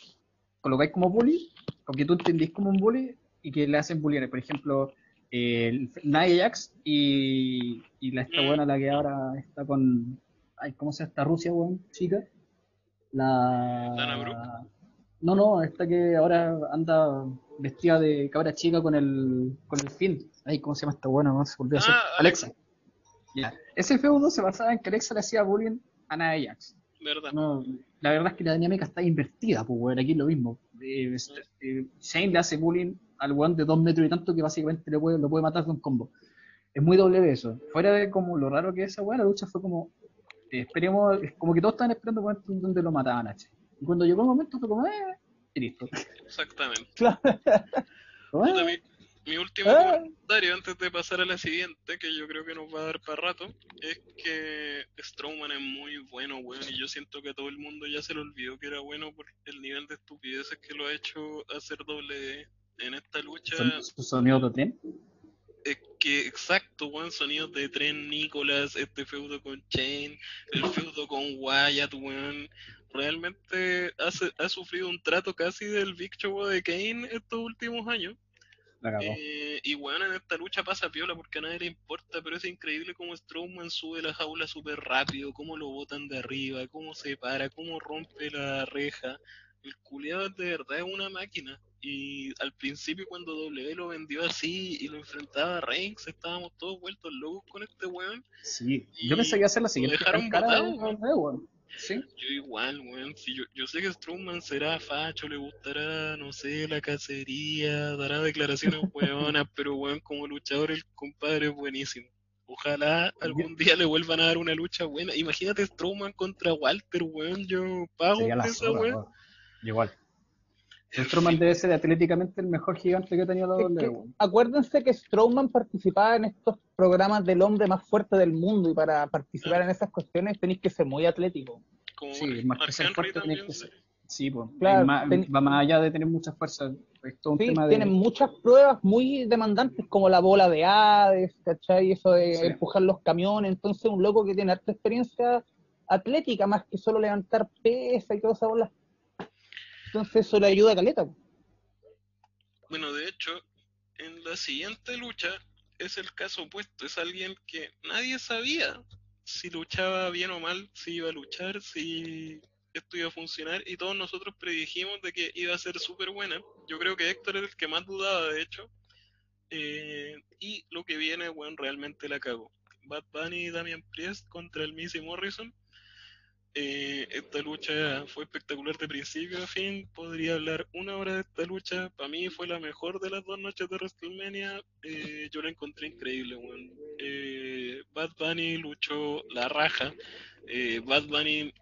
colocáis como bully, o que tú entendís como un bully y que le hacen bullying. Por ejemplo, el Nia Jax y, y la esta Mm. buena, la que ahora está con. Ay, ¿Cómo se llama esta Rusia, weón? Chica. La. ¿Dana Brooke? No, no, esta que ahora anda vestida de cabra chica con el, con el fin. Ay, ¿cómo se llama esta buena? No se volvió a hacer. Ah, Alexa. Ya. Ese feudo se basaba en que Alexa le hacía bullying a Nia Jax. ¿Verdad? No, la verdad es que la dinámica está invertida, pues, weón, aquí es lo mismo. Eh, este, eh, Shane le hace bullying al weón de dos metros y tanto que básicamente le puede, lo puede matar de un combo. Es muy doble de eso. Fuera de como lo raro que es esa weón, la lucha fue como, eh, esperemos, es como que todos estaban esperando el momento donde lo mataban a. Y cuando llegó el momento fue como, eh, y listo. Exactamente. Puta, eh, mi, mi último Ah. comentario antes de pasar a la siguiente, que yo creo que nos va a dar para rato, es que Strowman es muy bueno, weón, y yo siento que a todo el mundo ya se le olvidó que era bueno por el nivel de estupideces que lo ha hecho hacer doble en esta lucha. son- su sonido de tren. Es que, exacto, weón, sonidos de tren, Nicolas, este feudo con Chain, el feudo con Wyatt, weón. Realmente ha, se- ha sufrido un trato casi del Big Show de Kane estos últimos años. Eh, y bueno, en esta lucha pasa piola porque a nadie le importa, pero es increíble cómo Strowman sube la jaula súper rápido, cómo lo botan de arriba, cómo se para, cómo rompe la reja. El culiado de verdad es una máquina. Y al principio cuando W lo vendió así y lo enfrentaba a Reigns, estábamos todos vueltos locos con este weón. Sí, yo pensé que iba a ser la siguiente dejaron cara weón. Sí. Yo igual, weón. Si yo, yo sé que Strowman será facho, le gustará, no sé, la cacería, dará declaraciones weonas, pero weón, como luchador el compadre es buenísimo. Ojalá algún día le vuelvan a dar una lucha buena. Imagínate Strowman contra Walter, weón. Yo pago Sería esa zorra, weón. Igual. Strowman debe ser atléticamente el mejor gigante que ha tenido la weón. acuérdense que Strowman participaba en estos programas del hombre más fuerte del mundo y para participar en esas cuestiones tenéis que ser muy atlético. como Sí, más que ser fuerte tenés que sí. ser. Sí, pues. Claro, más- ten- va más allá de tener mucha fuerza. Es todo un Sí, tema de. tienen muchas pruebas muy demandantes, como la bola de Hades, ¿cachai? Eso de Sí. empujar los camiones. Entonces, un loco que tiene harta experiencia atlética, más que solo levantar pesa y toda esa bola. Entonces, eso le ayuda a Caleta. Bueno, de hecho, en la siguiente lucha es el caso opuesto. Es alguien que nadie sabía si luchaba bien o mal, si iba a luchar, si esto iba a funcionar. Y todos nosotros predijimos de que iba a ser súper buena. Yo creo que Héctor era el que más dudaba, de hecho. Eh, y lo que viene, bueno, realmente la cagó. Bad Bunny y Damian Priest contra el Missy Morrison. Eh, esta lucha fue espectacular de principio a fin. Podría hablar una hora de esta lucha. Para mí fue la mejor de las dos noches de WrestleMania. Eh, yo la encontré increíble. Eh, Bad Bunny luchó la raja. Bad Bunny,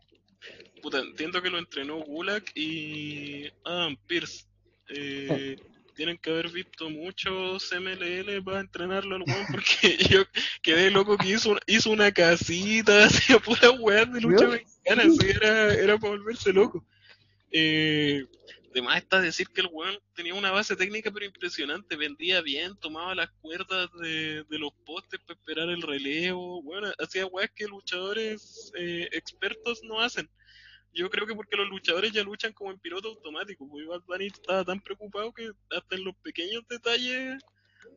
puta, entiendo que lo entrenó Gulag y Adam Pierce. Tienen que haber visto muchos MLL para entrenarlo al weón porque yo quedé loco que hizo, hizo una casita, hacía pura weá de lucha mexicana, así era, era para volverse loco. Eh, además está decir que el weón tenía una base técnica pero impresionante, vendía bien, tomaba las cuerdas de, de los postes para esperar el relevo, bueno, hacía weas que luchadores eh, expertos no hacen. Yo creo que porque los luchadores ya luchan como en piloto automático, porque Bad Bunny estaba tan preocupado que hasta en los pequeños detalles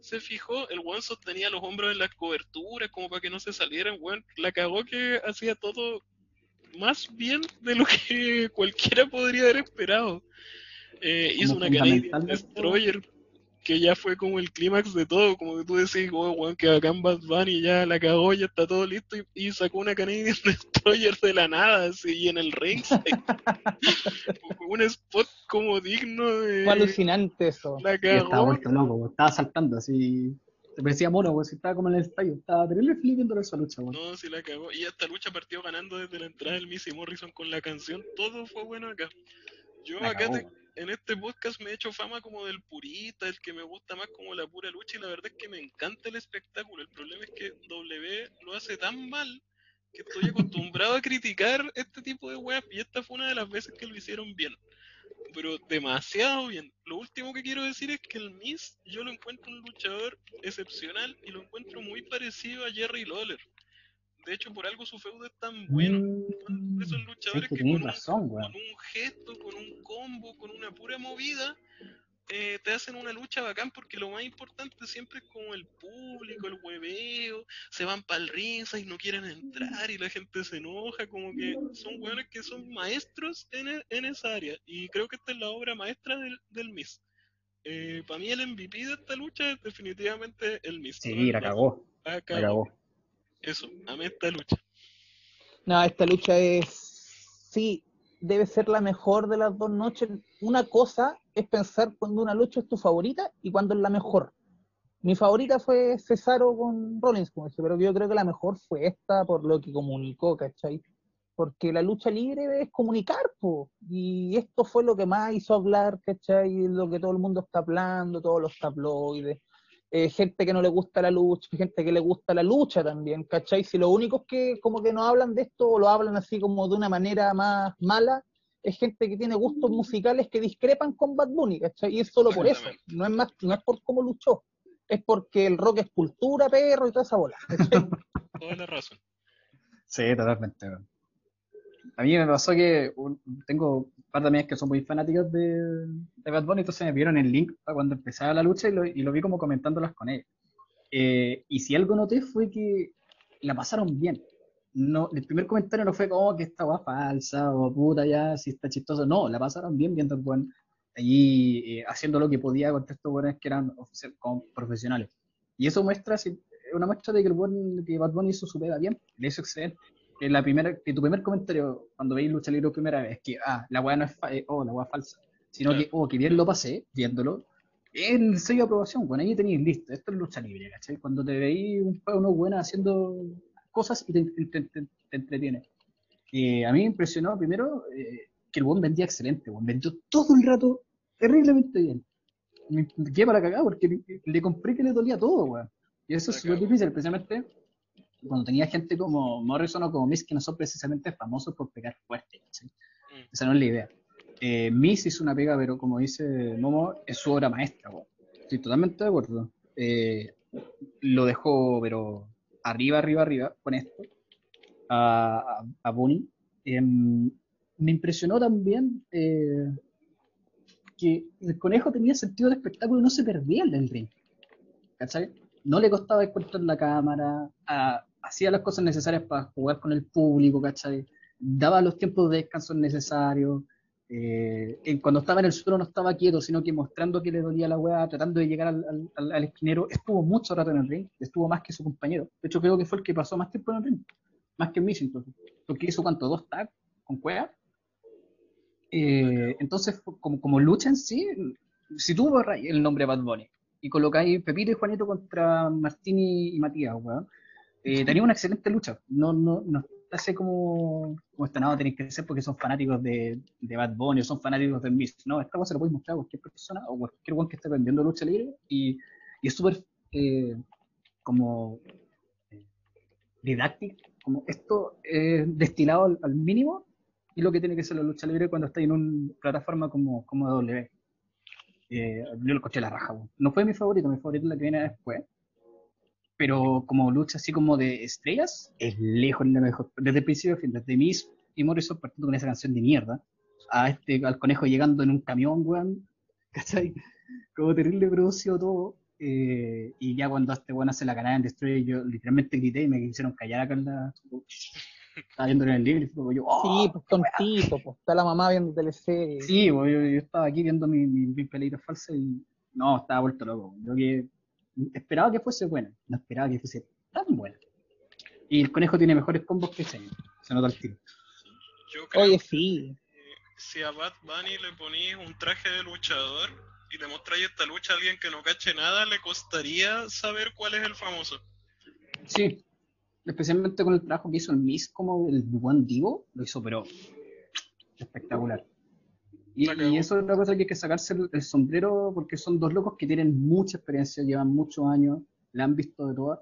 se fijó, el weón sostenía los hombros en las coberturas como para que no se salieran, weón. La cagó que hacía todo más bien de lo que cualquiera podría haber esperado. Eh, hizo una Canadian Destroyer que ya fue como el clímax de todo, como que tú decís, oh, weón, que acá en Bad Bunny ya la cagó, ya está todo listo y, y sacó una Canadian Destroyer de la nada, así, y en el ringside. un spot como digno de... Fue alucinante eso. La Y estaba cagó. vuelto loco, weón. estaba saltando así. Se parecía mono, weón, si estaba como en el estadio. Estaba terrible feliz viendo esa lucha, weón. No, sí la cagó. Y esta lucha partió ganando desde la entrada del Missy Morrison con la canción. Todo fue bueno acá. Yo La acá cagó, te- weón. En este podcast me he hecho fama como del purista, el que me gusta más como la pura lucha y la verdad es que me encanta el espectáculo. El problema es que W lo hace tan mal que estoy acostumbrado a criticar este tipo de weas y esta fue una de las veces que lo hicieron bien. Pero demasiado bien. Lo último que quiero decir es que el Miz yo lo encuentro un luchador excepcional y lo encuentro muy parecido a Jerry Lawler. De hecho, por algo su feudo es tan bueno. Mm, Esos luchadores que con un, con gesto, con un combo, con una pura movida, eh, te hacen una lucha bacán porque lo más importante siempre es como el público, el hueveo, se van para el ring y no quieren entrar y la gente se enoja, como que son hueones que son maestros en, e- en esa área y creo que esta es la obra maestra del, del Miz. Para mí el MVP de esta lucha es definitivamente el Miz. Sí, la cagó, la cagó. Eso, amé esta lucha. No, esta lucha es. Sí, debe ser la mejor de las dos noches. Una cosa es pensar cuando una lucha es tu favorita y cuando es la mejor. Mi favorita fue Cesaro con Rollins, como dije, pero yo creo que la mejor fue esta por lo que comunicó, ¿cachai? Porque la lucha libre es comunicar, po. Y esto fue lo que más hizo hablar, ¿cachai? Lo que todo el mundo está hablando, todos los tabloides. Eh, gente que no le gusta la lucha, gente que le gusta la lucha también, ¿cachai? Si los únicos que como que no hablan de esto o lo hablan así como de una manera más mala, es gente que tiene gustos musicales que discrepan con Bad Bunny, ¿cachai? Y es solo por eso, no es más, no es por cómo luchó, es porque el rock es cultura, perro y toda esa bola. Toda la razón. Sí, totalmente. A mí me pasó que un- tengo un par de amigas que son muy fanáticas de, de Bad Bunny, entonces me vieron el link cuando empezaba la lucha y lo, y lo vi como comentándolas con ellos. Eh, y si algo noté fue que la pasaron bien. No, el primer comentario no fue como "Oh, que esta weá falsa o puta ya, si está chistoso. No, la pasaron bien viendo buen allí eh, haciendo lo que podía contra estos buenos que eran como profesionales. Y eso muestra, una muestra de que el buen, que Bad Bunny hizo su pega bien, le hizo excelente. Que, la primera, que tu primer comentario cuando veis Lucha Libre primera vez, que ah, la weá no es eh, oh, la weá falsa, sino que, oh, que bien lo pasé viéndolo, es el sello de aprobación, bueno, ahí tenéis listo, esto es Lucha Libre, ¿cachai? Cuando te veis un uno buena haciendo cosas y te, te- te- te entretiene. Eh, a mí me impresionó primero eh, que el buen vendía excelente, buen vendió todo el rato terriblemente bien. Me quedé para cagar porque le, compré que le dolía todo, weón. Y eso es La súper difícil, especialmente cuando tenía gente como Morrison o como Miss que no son precisamente famosos por pegar fuerte. ¿cachai? Mm. Esa no es la idea. Eh, Miss hizo una pega, pero como dice Momo, es su obra maestra, weón. Estoy totalmente de acuerdo. Eh, lo dejó, pero arriba, arriba, arriba con esto, a, a, a Bunny. Em, me impresionó también eh, que el conejo tenía sentido de espectáculo y no se perdía en el ring. ¿Cachai? No le costaba encontrar la cámara, a- hacía las cosas necesarias para jugar con el público, ¿cachai? Daba los tiempos de descanso necesarios. eh, cuando estaba en el suelo no estaba quieto, sino que mostrando que le dolía la weá, tratando de llegar al, al- al- esquinero. Estuvo mucho rato en el ring, estuvo más que su compañero. De hecho, creo que fue el que pasó más tiempo en el ring, más que Miss incluso. Porque hizo cuánto, dos tags con cueva. Eh, entonces, como, como lucha en sí, si tú borras el nombre Bad Bunny y colocáis Pepito y Juanito contra Martín y Matías, weón, eh, tenía una excelente lucha. No, no, no así como, como esta nada tenéis que ser porque son fanáticos de, Bad Bunny o son fanáticos de Miss. No, esta cosa se lo podéis mostrar a cualquier persona o cualquier weón que esté aprendiendo lucha libre y, es súper eh, como eh, didáctico, como esto eh, destilado al, mínimo y lo que tiene que ser la lucha libre cuando está en una plataforma como, como W. Yo lo escuché la raja, no fue mi favorito, mi favorito es la que viene después, pero como lucha así como de estrellas, es lejos la mejor, desde el principio desde Miss y Morrison partiendo con esa canción de mierda, a este, al conejo llegando en un camión, weón, ¿cachai? Como terrible producido todo, eh, y ya cuando este bueno hace la canada en Destroyer, yo literalmente grité y me quisieron callar acá en la. Estaba viendo en el libro y fue como yo, ¡oh! Sí, pues tontito, pues está la mamá viendo teleserie. Sí, pues, yo, yo estaba aquí viendo mis mi, mi pelitos falsas y no, estaba vuelto loco. Yo que esperaba que fuese buena, no esperaba que fuese tan buena. Y el conejo tiene mejores combos que ese, se nota el tiro. Yo creo Oye, que sí. si a Bad Bunny le ponís un traje de luchador y le mostráis esta lucha a alguien que no cache nada, le costaría saber cuál es el famoso. Sí, especialmente con el trabajo que hizo el Miss como el buen Divo, lo hizo pero espectacular. Y, y eso es una cosa que hay que sacarse el, el sombrero porque son dos locos que tienen mucha experiencia, llevan muchos años, la han visto de todas.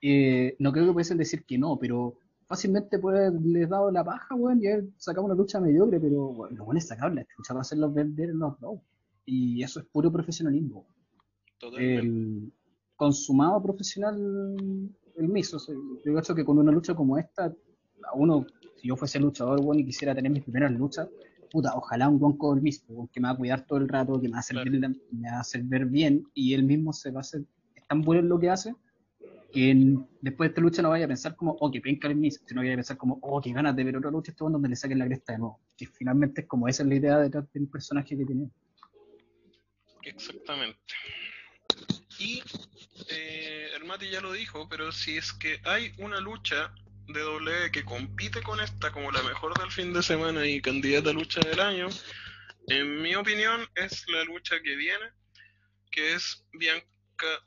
Eh, no creo que pudiesen decir que no, pero fácilmente puede haberles dado la paja, weón, y haber sacado una lucha mediocre, pero bueno, lo bueno es sacar la lucha para hacerlos vender en los dos. Y eso es puro profesionalismo Totalmente. el consumado profesional el Miss. O sea, yo creo que con una lucha como esta, a uno, si yo fuese luchador, bueno, y quisiera tener mis primeras luchas, puta, ojalá un buen el Miss, weón, que me va a cuidar todo el rato, que me va a hacer, Claro. ver, me va a hacer ver bien, y él mismo se va a hacer, es tan bueno en lo que hace, que en- después de esta lucha no vaya a pensar como, oh, que penca el Miss, sino que vaya a pensar como, oh, que ganas de ver otra lucha, este weón donde le saquen la cresta de nuevo. Y finalmente es como esa es la idea detrás del personaje que tiene. Exactamente. Y eh, el Mati ya lo dijo, pero si es que hay una lucha de W que compite con esta como la mejor del fin de semana y candidata a lucha del año, en mi opinión es la lucha que viene, que es Bianca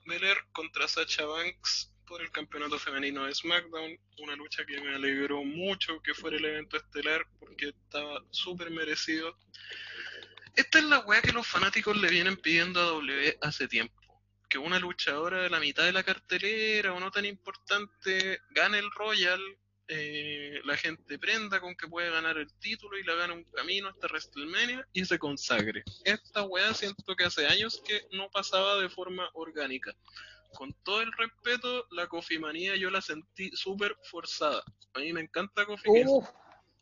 Belair contra Sacha Banks por el campeonato femenino de SmackDown, una lucha que me alegró mucho que fuera el evento estelar porque estaba súper merecido. Esta es la weá que los fanáticos le vienen pidiendo a W hace tiempo. Que una luchadora de la mitad de la cartelera o no tan importante gane el Royal, eh, la gente prenda con que puede ganar el título y la gane un camino hasta WrestleMania y se consagre. Esta weá siento que hace años que no pasaba de forma orgánica. Con todo el respeto, la cofimanía yo la sentí súper forzada. A mí me encanta Kingston. Uf,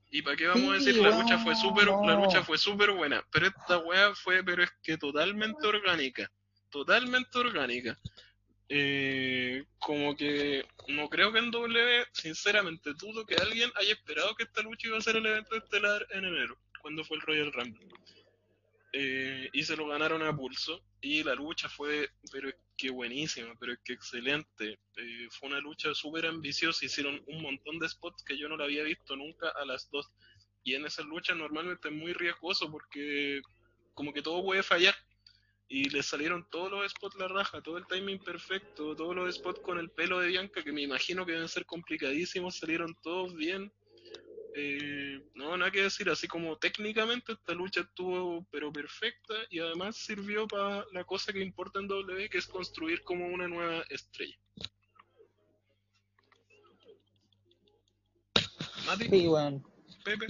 Y para qué vamos a decir, la lucha fue súper, la lucha fue súper buena, pero esta weá fue, pero es que totalmente orgánica, totalmente orgánica. Eh, como que no creo que en W, sinceramente, dudo que alguien haya esperado que esta lucha iba a ser el evento estelar en enero, cuando fue el Royal Rumble. Eh, y se lo ganaron a pulso, y la lucha fue, pero es que buenísima, pero es que excelente. Eh, fue una lucha súper ambiciosa, hicieron un montón de spots que yo no la había visto nunca a las dos. Y en esas luchas normalmente es muy riesgoso porque como que todo puede fallar. Y le salieron todos los spots la raja, todo el timing perfecto, todos los spots con el pelo de Bianca, que me imagino que deben ser complicadísimos, salieron todos bien. Eh, no, nada que decir, así como técnicamente esta lucha estuvo pero perfecta y además sirvió para la cosa que importa en W, que es construir como una nueva estrella. Mati, sí, weón. Pepe,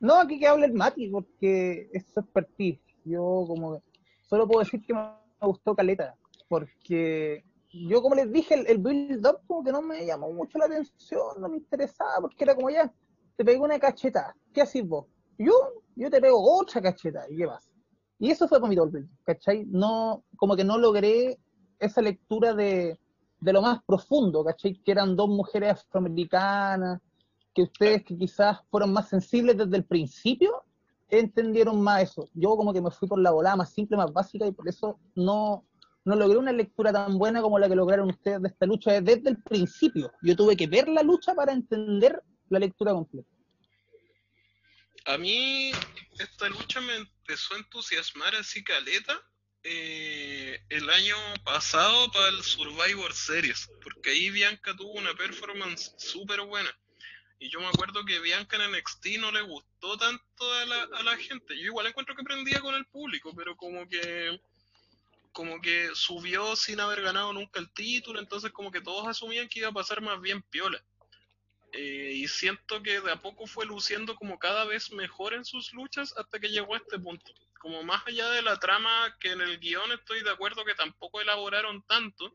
No, aquí que hable el Mati, porque es su expertise. Yo como que solo puedo decir que me gustó Caleta, porque yo como les dije, el, el build-up como que no me llamó mucho la atención, no me interesaba, porque era como ya, te pego una cacheta, ¿qué haces vos? Yo, yo te pego otra cacheta, ¿y qué más? Y eso fue para mi build ¿cachai? No, como que no logré esa lectura de, de lo más profundo, ¿cachai? Que eran dos mujeres afroamericanas, que ustedes que quizás fueron más sensibles desde el principio, entendieron más eso. Yo como que me fui por la volada más simple, más básica, y por eso no, no logré una lectura tan buena como la que lograron ustedes de esta lucha desde el principio. Yo tuve que ver la lucha para entender la lectura completa. a mí esta lucha me empezó a entusiasmar así caleta eh, el año pasado para el Survivor Series, porque ahí Bianca tuvo una performance súper buena. Y yo me acuerdo que Bianca en NXT no le gustó tanto a la, a la gente. Yo igual encuentro que prendía con el público, pero como que como que subió sin haber ganado nunca el título, entonces como que todos asumían que iba a pasar más bien piola. Eh, y siento que de a poco fue luciendo como cada vez mejor en sus luchas hasta que llegó a este punto. Como más allá de la trama que en el guion estoy de acuerdo que tampoco elaboraron tanto,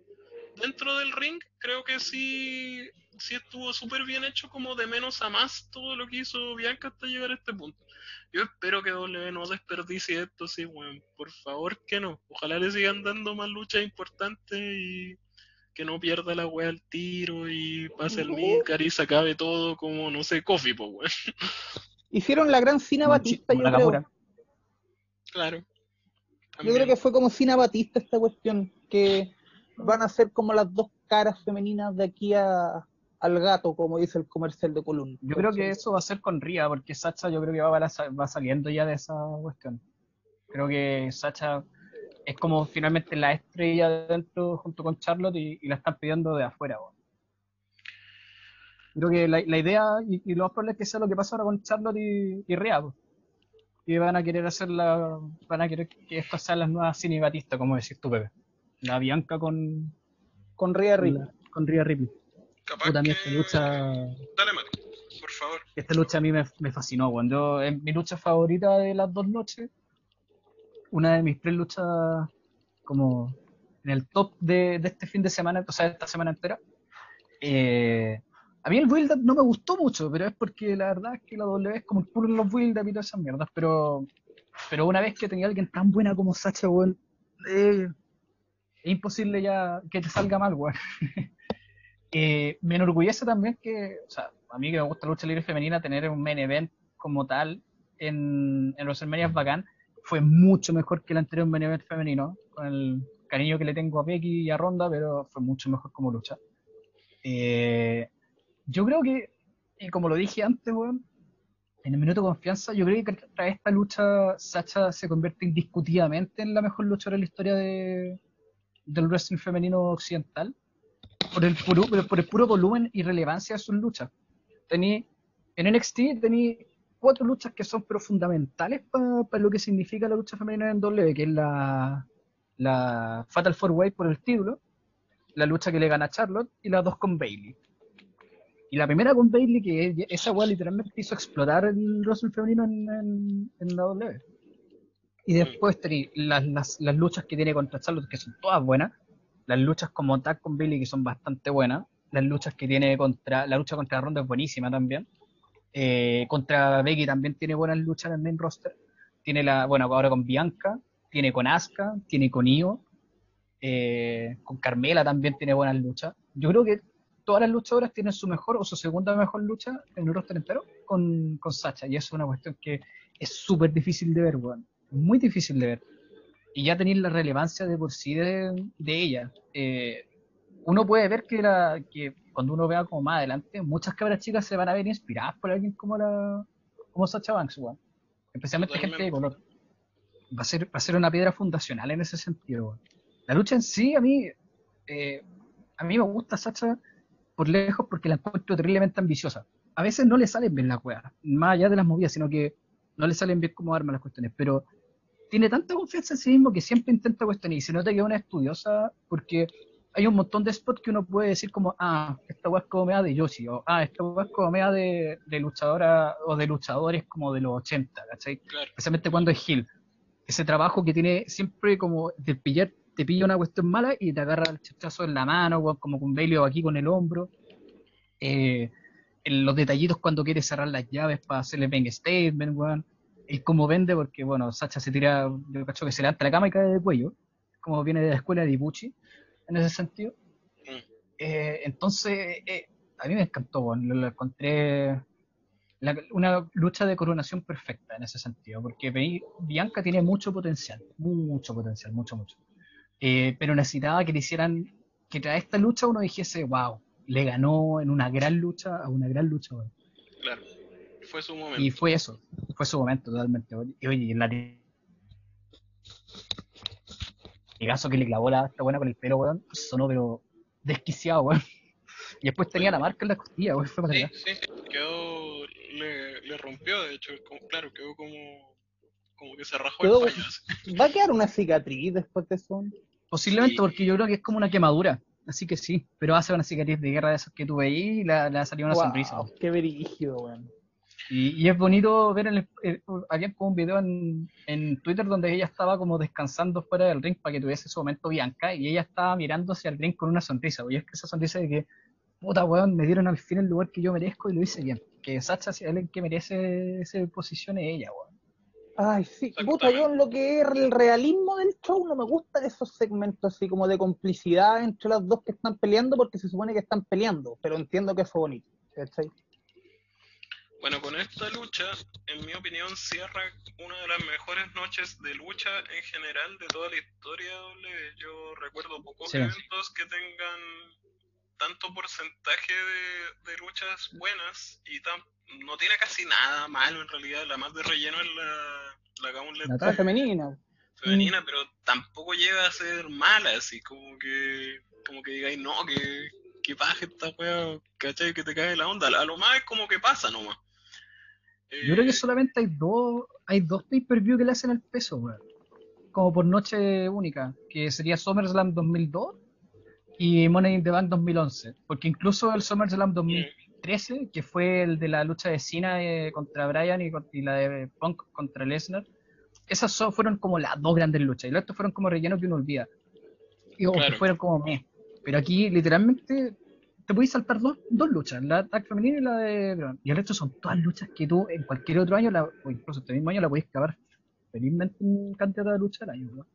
dentro del ring creo que sí sí estuvo súper bien hecho como de menos a más todo lo que hizo Bianca hasta llegar a este punto. Yo espero que W no desperdicie esto, sí, weón. Por favor que no. Ojalá le sigan dando más luchas importantes y que no pierda la wea al tiro y pase el Midcar y se acabe todo como, no sé, Coffee, po, weón. Hicieron la gran Cina Batista, yo creo. Claro. Yo creo que fue como Cina Batista esta cuestión, que van a ser como las dos caras femeninas de aquí a, al gato, como dice el comercial de Column. Yo creo que eso va a ser con Ria, porque Sacha yo creo que va, saliendo ya de esa cuestión. Creo que Sacha es como finalmente la estrella de dentro junto con Charlotte y, y la están pidiendo de afuera. Creo que la, la idea, y, y lo más probable es que sea lo que pasa ahora con Charlotte y, y Rhea, po. que van a querer hacer la, van a querer que estas sean las nuevas Cine Batista, como decís tú, Pepe. La Bianca con, Con Rhea Ripley. con Rhea Ripley. Capaz Puta, que- esta lucha, Dale, Mati, por favor. esta lucha a mí me, me fascinó. Yo, es mi lucha favorita de las dos noches. Una de mis tres luchas como en el top de, de este fin de semana, o sea, esta semana entera. Eh, a mí el build no me gustó mucho, pero es porque la verdad es que la W es como el puro en los build up y todas esas mierdas. Pero, pero una vez que tenía alguien tan buena como Sacha, weón, eh, es imposible ya que te salga mal, weón. Eh, me enorgullece también que, o sea, a mí que me gusta la lucha libre femenina, tener un main event como tal en, en WrestleMania es bacán. Fue mucho mejor que el anterior main event femenino, con el cariño que le tengo a Becky y a Ronda, pero fue mucho mejor como lucha. Eh, yo creo que, y como lo dije antes, weón, en el minuto de confianza, yo creo que tras esta lucha Sacha se convierte indiscutidamente en la mejor luchadora de la historia de, del wrestling femenino occidental por el puro, por el puro volumen y relevancia de sus luchas. Tení, en NXT tení cuatro luchas que son pero fundamentales para lo que significa la lucha femenina en W, que es la, la Fatal Four Way por el título, la lucha que le gana Charlotte y las dos con Bailey. Y la primera con Bailey, que esa weá literalmente hizo explotar el wrestling femenino en, en, en la W. Y después tení las, las, las luchas que tiene contra Charlotte, que son todas buenas las luchas como tag con Billy que son bastante buenas, las luchas que tiene contra, la lucha contra Ronda es buenísima también, eh, contra Becky también tiene buenas luchas en el main roster, tiene la, bueno, ahora con Bianca, tiene con Asuka, tiene con Io, eh, con Carmela también tiene buenas luchas, yo creo que todas las luchadoras tienen su mejor o su segunda mejor lucha en el roster entero con, con Sacha, y eso es una cuestión que es súper difícil de ver, weón, muy difícil de ver y ya tenéis la relevancia de por sí de, de ella. Eh, uno puede ver que, la, que cuando uno vea como más adelante, muchas cabras chicas se van a ver inspiradas por alguien como la como Sacha Banks, weón. especialmente gente de color. Va a, ser, va a ser una piedra fundacional en ese sentido. La lucha en sí, a mí, eh, a mí me gusta Sacha por lejos porque la encuentro terriblemente ambiciosa. A veces no le salen bien las weas, más allá de las movidas, sino que no le salen bien como arma las cuestiones, pero tiene tanta confianza en sí mismo que siempre intenta cuestionar y se nota que es una estudiosa porque hay un montón de spots que uno puede decir como, ah, esta weá es como mea de Yoshi, o ah, esta weá es como mea de, de luchadora o de luchadores como de los 80, ¿cachai? Claro. Especialmente cuando es Hill. Ese trabajo que tiene siempre como de pillar, te pilla una cuestión mala y te agarra el chachazo en la mano, como con Bailey o aquí con el hombro. Eh, en los detallitos cuando quiere cerrar las llaves para hacerle bang statement, weón y cómo vende, porque bueno, Sacha se tira, yo cacho que se levanta la cama y cae de cuello, como viene de la escuela de Ibuchi, en ese sentido. Mm. Eh, entonces, eh, a mí me encantó, bueno, lo, lo encontré la- una lucha de coronación perfecta en ese sentido, porque Bi- Bianca tiene mucho potencial, mucho potencial, mucho, mucho. Eh, pero necesitaba que le hicieran, que tras esta lucha uno dijese, wow, le ganó en una gran lucha a una gran lucha. bueno. Claro. Fue su momento. Y fue eso, fue su momento totalmente. Y oye, la el caso que le clavó la esta buena con el pelo, weón, sonó pero desquiciado, weón. Y después tenía la marca en la costilla, weón, fue para Sí, sí, sí, quedó, le, le rompió, de hecho, como- claro, quedó como, como que se rajó Quedó- el fallo. ¿Va a quedar una cicatriz después de eso? Posiblemente Sí. porque yo creo que es como una quemadura. Así que sí, pero va a ser una cicatriz de guerra de esas que tuve ahí y la, la salió una sonrisa. weón. Qué verígido, weón. Y, y es bonito ver, el, el- había como un video en, en Twitter donde ella estaba como descansando fuera del ring para que tuviese su momento Bianca y ella estaba mirando hacia el ring con una sonrisa. Y es que esa sonrisa de que puta weón, me dieron al fin el lugar que yo merezco y lo hice bien. Que Sacha, si hay alguien que merece esa posición es ella, weón. Ay, sí. Puta, yo en lo que es el realismo del show no me gustan esos segmentos así como de complicidad entre las dos que están peleando porque se supone que están peleando, pero entiendo que fue bonito. ¿cachai? Bueno, con esta lucha, en mi opinión, cierra una de las mejores noches de lucha en general de toda la historia. doble. Yo recuerdo pocos Sí. eventos que tengan tanto porcentaje de, de luchas buenas y tan, no tiene casi nada malo en realidad. La más de relleno es la, La La femenina. femenina, pero tampoco llega a ser mala, así como que, como que digáis, no, que, que baje esta wea, ¿cachai? Que te cae la onda. A lo más es como que pasa nomás. Yo creo que solamente hay dos, hay dos pay-per-view que le hacen el peso, weón. Como por noche única, que sería SummerSlam 2002 y Money in the Bank 2011. Porque incluso el SummerSlam 2013, que fue el de la lucha de Cena eh, contra Bryan y, la de Punk contra Lesnar, esas fueron como las dos grandes luchas. Y los otros fueron como rellenos que uno olvida. Y, o que Claro. fueron como meh. Pero aquí, literalmente, te puedes saltar dos, dos luchas, la tag femenina y la de Braun. Y el resto son todas luchas que tú en cualquier otro año, la- o incluso este mismo año, la podés acabar felizmente en cantidad de luchas del año. ¿no?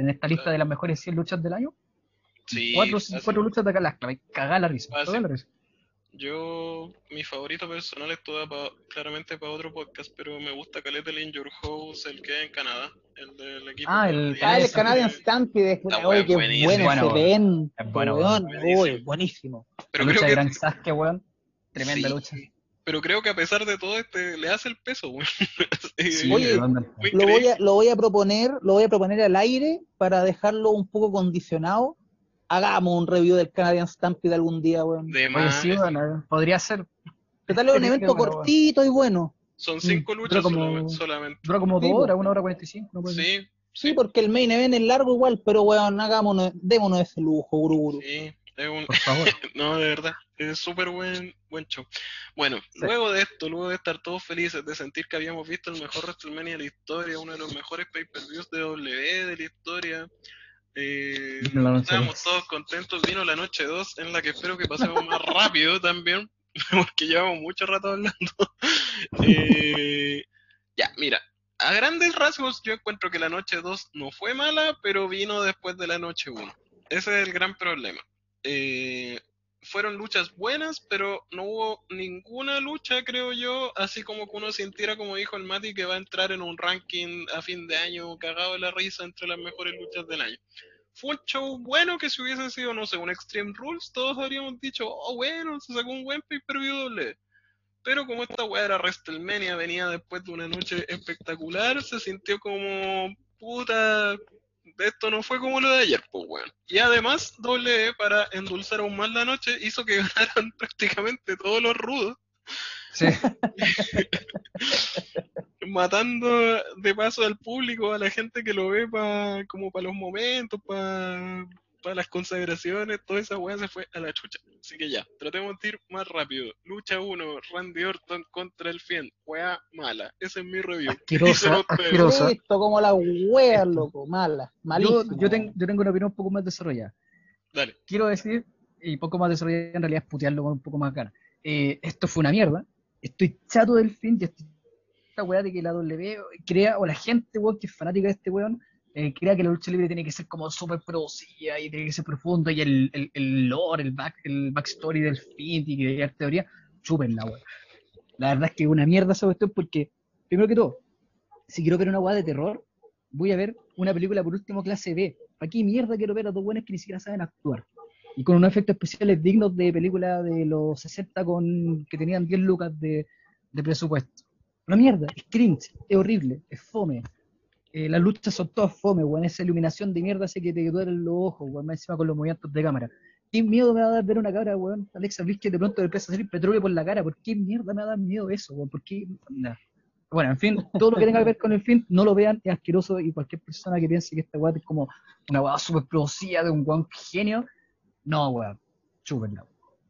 En esta lista de las mejores 100 luchas del año, sí, cuatro, cuatro luchas de acá las clavas, cagá la risa. La risa. Yo, mi favorito personal es toda pa- claramente para otro podcast, pero me gusta Caleta el In Your House, el que hay en Canadá, el del equipo. Ah, el canadiense. Ah, el. Canadian Stampede. Oye, qué bueno Bueno, ese evento, es bueno, weón. buenísimo. Uy, buenísimo. Pero la creo de que Gran Sasuke, weón. Tremenda Sí, lucha. Pero creo que a pesar de todo este le hace el peso, weón. Sí, Oye, Lo voy, a, lo voy a proponer, lo voy a proponer al aire para dejarlo un poco condicionado. Hagamos un review del Canadian Stampede algún día, weón. De más, sí, bueno, podría ser. Que tal es un Qué evento bueno, cortito y bueno. son cinco luchas pero como- solamente-. Dura como Sí, dos horas, una hora cuarenta y cinco. Sí, Sí, porque el main event es largo igual, pero weón, hagámonos, démonos ese lujo, guru, guru. sí, es un, Por favor. No, de verdad, es súper buen, buen show. Bueno, Sí. luego de esto, luego de estar todos felices, de sentir que habíamos visto el mejor WrestleMania de la historia, uno de los mejores pay-per-views de W de la historia, eh, estábamos dos. todos contentos, vino la noche 2, en la que espero que pasemos más rápido también, porque llevamos mucho rato hablando. Eh, ya, mira, a grandes rasgos yo encuentro que la noche 2 no fue mala, pero vino después de la noche 1. Ese es el gran problema. Eh, fueron luchas buenas, pero no hubo ninguna lucha, creo yo, así como que uno sintiera, como dijo el Mati, que va a entrar en un ranking a fin de año cagado de la risa entre las mejores luchas del año. Fue un show bueno que si hubiese sido, no sé, un Extreme Rules, todos habríamos dicho, oh, bueno, se sacó un buen pay-per-view. Pero como esta weá era WrestleMania, venía después de una noche espectacular, se sintió como, puta, esto no fue como lo de ayer, pues weón. Y además, doble para endulzar aún más la noche, hizo que ganaran prácticamente todos los rudos, Sí. matando de paso al público, a la gente que lo ve pa, como para los momentos, para las consagraciones, toda esa weá se fue a la chucha. Así que ya, tratemos de ir más rápido. Lucha 1, Randy Orton contra el Fiend, weá mala. Ese es mi review. Asquerosa, asquerosa. Listo, como las weas, loco, mala, Yo, malísimo. yo, tengo, yo tengo una opinión un poco más desarrollada. Dale. Quiero decir, y poco más desarrollada en realidad es putearlo con un poco más ganas. Eh, esto fue una mierda. Estoy chato del fin y estoy esta weá de que la W crea, o la gente weón, que es fanática de este weón, eh, crea que la lucha libre tiene que ser como súper producida y tiene que ser profundo y el, el, el lore, el, back, el backstory del fin y que hay teoría, chupen la weá. La verdad es que es una mierda esa cuestión porque, primero que todo, si quiero ver una weá de terror, voy a ver una película por último clase B. ¿Para qué mierda quiero ver a dos buenos que ni siquiera saben actuar? Y con unos efectos especiales dignos de película de los 60 con que tenían 10 lucas de, presupuesto. Una mierda, es cringe, es horrible, es fome. Eh, las luchas son todas fome, weón. Esa iluminación de mierda hace que te duelen los ojos, weón. Encima con los movimientos de cámara. ¿Qué miedo me va a dar ver una cabra, weón? Alexa Bliss que de pronto le empieza a salir petróleo por la cara. ¿Por qué mierda me va a dar miedo eso, weón? ¿Por qué? Bueno, en fin, todo lo que tenga que ver con el film, no lo vean, es asqueroso y cualquier persona que piense que esta weá es como una weá super producida de un weón genio, no, weón, chúpenla.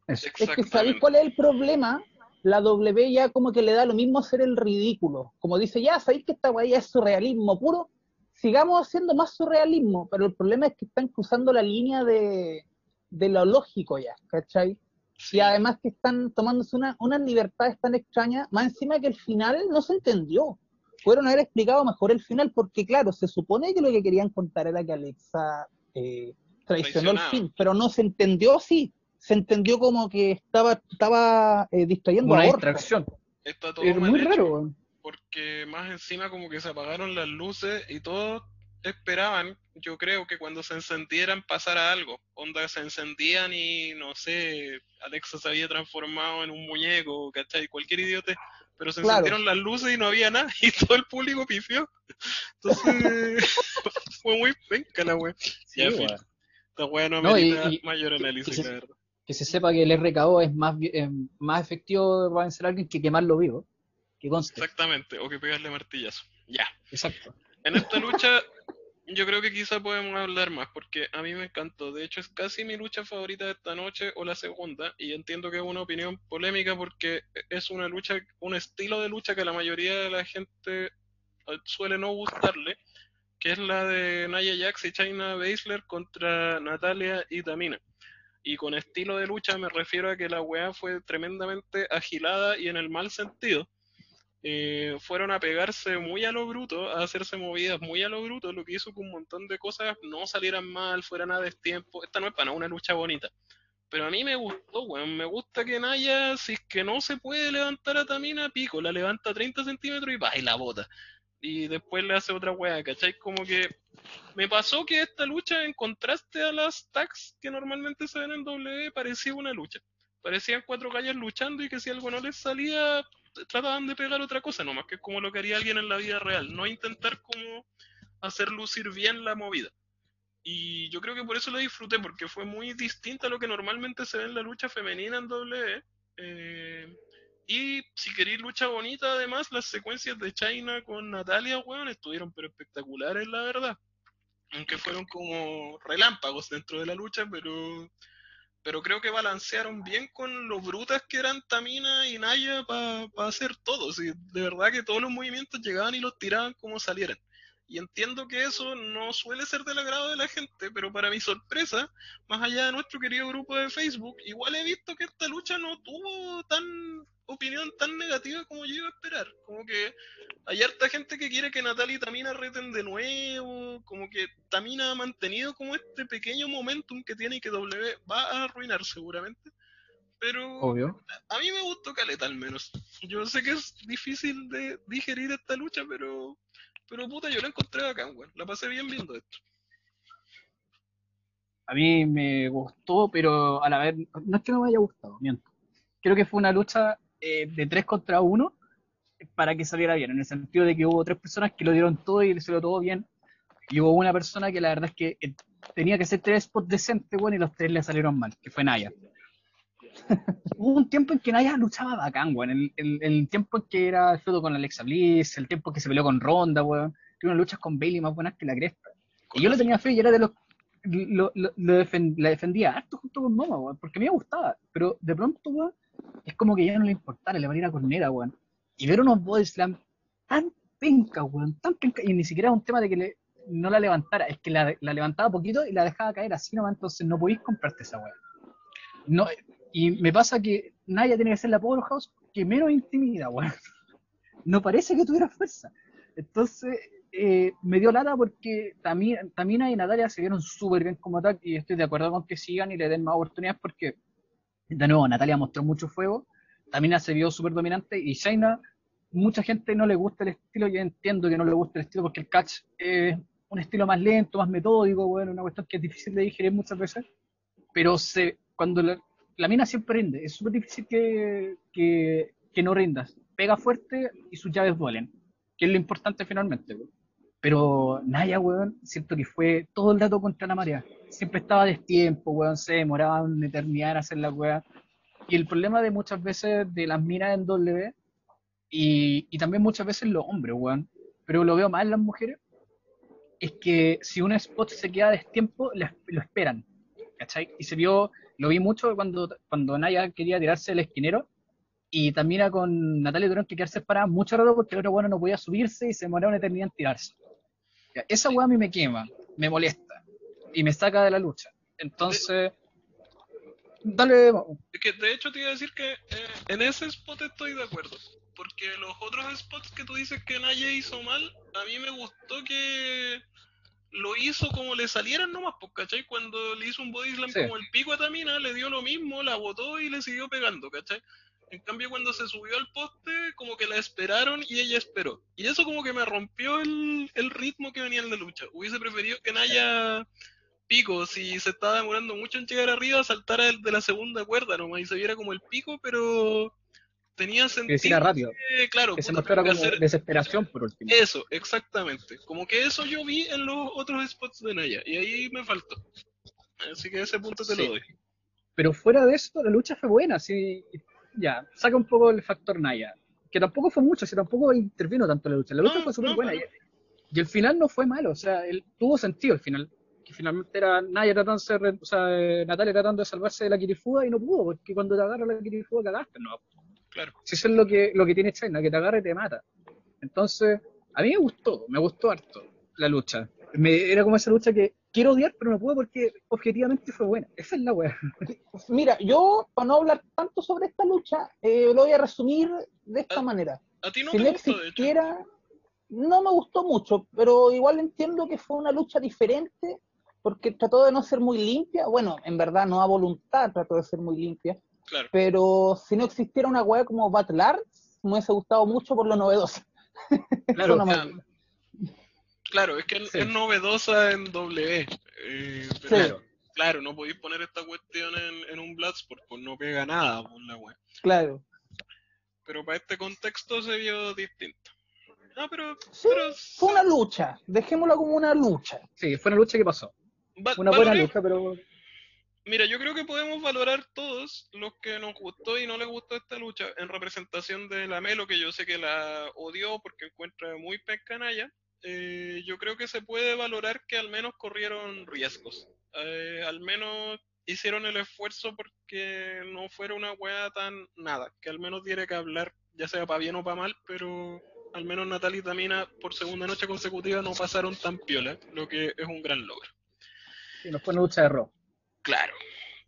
Es que ¿sabéis cuál es el problema? La W ya como que le da lo mismo hacer el ridículo. Como dice, ya, ¿sabéis que esta weá ya es surrealismo puro? Sigamos haciendo más surrealismo, pero el problema es que están cruzando la línea de, de lo lógico ya, ¿cachai? Y además que están tomándose una, unas libertades tan extrañas, más encima que el final no se entendió. Fueron a haber explicado mejor el final, porque claro, se supone que lo que querían contar era que Alexa eh, traicionó el fin, pero no se entendió así. Se entendió como que estaba, estaba eh, distrayendo Una a distracción. Está todo Es muy hecho, raro, porque más encima como que se apagaron las luces y todos esperaban, yo creo que cuando se encendieran pasara algo. Onda se encendían y no sé, Alexa se había transformado en un muñeco, ¿cachai? Cualquier idiote. Pero se Claro. encendieron las luces y no había nada y todo el público pifió. Entonces fue muy penca la wea. Sí, Ya. Esta no No, y- amerita y- mayor análisis. Que se sepa que el RKO es más, eh, más efectivo para vencer a alguien que quemarlo vivo. Que conste. Exactamente, o que pegarle martillazo. Ya. Exacto. En esta lucha, yo creo que quizá podemos hablar más, porque a mí me encantó. De hecho, es casi mi lucha favorita de esta noche o la segunda, y entiendo que es una opinión polémica porque es una lucha, un estilo de lucha que a la mayoría de la gente eh, suele no gustarle, que es la de Nia Jax y China Baszler contra Natalia y Tamina. Y con estilo de lucha me refiero a que la weá fue tremendamente agilada y en el mal sentido eh, fueron a pegarse muy a lo bruto, a hacerse movidas muy a lo bruto, lo que hizo que un montón de cosas no salieran mal, fueran a destiempo. Esta no es para una lucha bonita. Pero a mí me gustó, weón. Me gusta que Naya, si es que no se puede levantar a Tamina, pico, la levanta 30 centímetros y va la bota. Y después le hace otra weá, ¿cachai? Como que me pasó que esta lucha, en contraste a las tags que normalmente se ven en W, parecía una lucha. Parecían cuatro gallos luchando y que si algo no les salía, trataban de pegar otra cosa, nomás que es como lo que haría alguien en la vida real, no intentar como hacer lucir bien la movida. Y yo creo que por eso la disfruté, porque fue muy distinta a lo que normalmente se ve en la lucha femenina en W. Eh, y si queréis lucha bonita, además, las secuencias de China con Natalia, weón, estuvieron pero espectaculares, la verdad. Aunque fueron como relámpagos dentro de la lucha, pero pero creo que balancearon bien con lo brutas que eran Tamina y Naya para hacer todo. sí, de verdad que todos los movimientos llegaban y los tiraban como salieran. Y entiendo que eso no suele ser del agrado de la gente, pero para mi sorpresa, más allá de nuestro querido grupo de Facebook, igual he visto que esta lucha no tuvo tan opinión tan negativa como yo iba a esperar. Como que hay harta gente que quiere que Natalia y Tamina reten de nuevo, como que Tamina ha mantenido como este pequeño momentum que tiene y que W va a arruinar seguramente. Pero Obvio. a mí me gustó Caleta al menos. Yo sé que es difícil de digerir esta lucha, pero pero puta, yo la encontré bacán, weón. La pasé bien viendo esto. A mí me gustó, pero a la vez, no es que no me haya gustado, miento. Creo que fue una lucha eh, de tres contra uno para que saliera bien, en el sentido de que hubo tres personas que lo dieron todo y le salió todo bien, y hubo una persona que la verdad es que eh, tenía que hacer tres spots decentes, bueno, y los tres le salieron mal, que fue Naya. hubo un tiempo en que Naya luchaba bacán, weón, el, el, el tiempo en que era el feudo con Alexa Bliss, el tiempo en que se peleó con Ronda, weón, unas luchas con Bailey más buenas que la cresta. Y yo le tenía fe y era de los lo, lo, lo defen- la defendía harto junto con Noma, weón, porque a mí me gustaba, pero de pronto, es como que ya no le importara, le van a ir a cornera, weón. Y ver unos body slam tan penca, weón, tan penca, y ni siquiera es un tema de que le- no la levantara, es que la, levantaba poquito y la dejaba caer así nomás, entonces no podéis comprarte esa weón. No, y me pasa que Naya tiene que ser la Powerhouse que menos intimida, weón. No parece que tuviera fuerza. Entonces, eh, me dio lata porque Tamina, Tamina y Natalia se vieron súper bien como tal y estoy de acuerdo con que sigan y le den más oportunidades porque, de nuevo, Natalia mostró mucho fuego, Tamina se vio súper dominante y Shaina, mucha gente no le gusta el estilo, yo entiendo que no le gusta el estilo porque el catch es un estilo más lento, más metódico, bueno, una cuestión que es difícil de digerir muchas veces, pero se, cuando la, mina siempre rinde, es súper difícil que, que, no rindas, pega fuerte y sus llaves duelen, que es lo importante finalmente. Pero Naya, weón, siento que fue todo el rato contra la marea. Siempre estaba a destiempo, weón, se demoraba una eternidad en hacer la weá. Y el problema de muchas veces de las minas en W, y, y también muchas veces los hombres, weón, pero lo veo más en las mujeres, es que si un spot se queda a destiempo, lo, esperan, ¿cachai? Y se vio, lo vi mucho cuando, cuando Naya quería tirarse el esquinero, y también con Natalia tuvieron que quedarse paradas mucho rato porque el otro bueno no podía subirse y se demoraba una eternidad en tirarse. Esa weá a mí me quema, me molesta y me saca de la lucha. Entonces, dale. Es que de hecho te iba a decir que eh, en ese spot estoy de acuerdo. Porque los otros spots que tú dices que Naya hizo mal, a mí me gustó que lo hizo como le salieran nomás, pues, ¿cachai? Cuando le hizo un body slam Sí. como el pico a Tamina, le dio lo mismo, la botó y le siguió pegando, ¿cachai? En cambio, cuando se subió al poste, como que la esperaron y ella esperó. Y eso como que me rompió el, el ritmo que venía en la lucha. Hubiese preferido que Naya pico, si se estaba demorando mucho en llegar arriba, saltara el de la segunda cuerda nomás y se viera como el pico, pero tenía sentido. rápido. que, claro, Que se puta, mostrara tengo como hacer desesperación por último. eso, exactamente. Como que eso yo vi en los otros spots de Naya y ahí me faltó. Así que ese punto te Sí. lo doy. Pero fuera de eso, la lucha fue buena, sí. Ya, saca un poco el factor Naya. Que tampoco fue mucho, si tampoco intervino tanto en la lucha. La lucha No, fue súper no, buena. Y, y el final no fue malo, o sea, el, tuvo sentido el final. Que finalmente era Naya tratando de o sea, eh, Natalia tratando de salvarse de la Kirifuda y no pudo, porque cuando te agarra la Kirifuda cagaste, no. Claro. Si eso es lo que, lo que tiene China, que te agarra y te mata. Entonces, a mí me gustó, me gustó harto la lucha. Me, era como esa lucha que quiero odiar, pero no puedo porque objetivamente fue buena. Esa es la wea. Mira, yo, para no hablar tanto sobre esta lucha, eh, lo voy a resumir de esta manera. A ti no si te no gustó, de hecho. existiera, no me gustó mucho, pero igual entiendo que fue una lucha diferente porque trató de no ser muy limpia. Bueno, en verdad no a voluntad trató de ser muy limpia, Claro. pero si no existiera una weá como Battle Arts, me hubiese gustado mucho por lo novedoso. Claro, no me- claro. Es que Sí. es novedosa en W. Eh, pero Claro. claro, no podéis poner esta cuestión en, en un Bloodsport, pues no pega nada por la web. Claro. Pero para este contexto se vio distinto. No, pero, Sí, pero Fue una lucha, dejémosla como una lucha. Sí, fue una lucha que pasó. va- Una buena lucha, pero Mira, yo creo que podemos valorar todos los que nos gustó y no les gustó esta lucha en representación de la Melo, que yo sé que la odió porque encuentra muy pescanalla. Eh, yo creo que se puede valorar que al menos corrieron riesgos. Eh, al menos hicieron el esfuerzo porque no fuera una weá tan nada, que al menos diera que hablar, ya sea para bien o para mal, pero al menos Natalia y Tamina por segunda noche consecutiva no pasaron tan piola, lo que es un gran logro. sí, no fue una lucha de rock. Claro,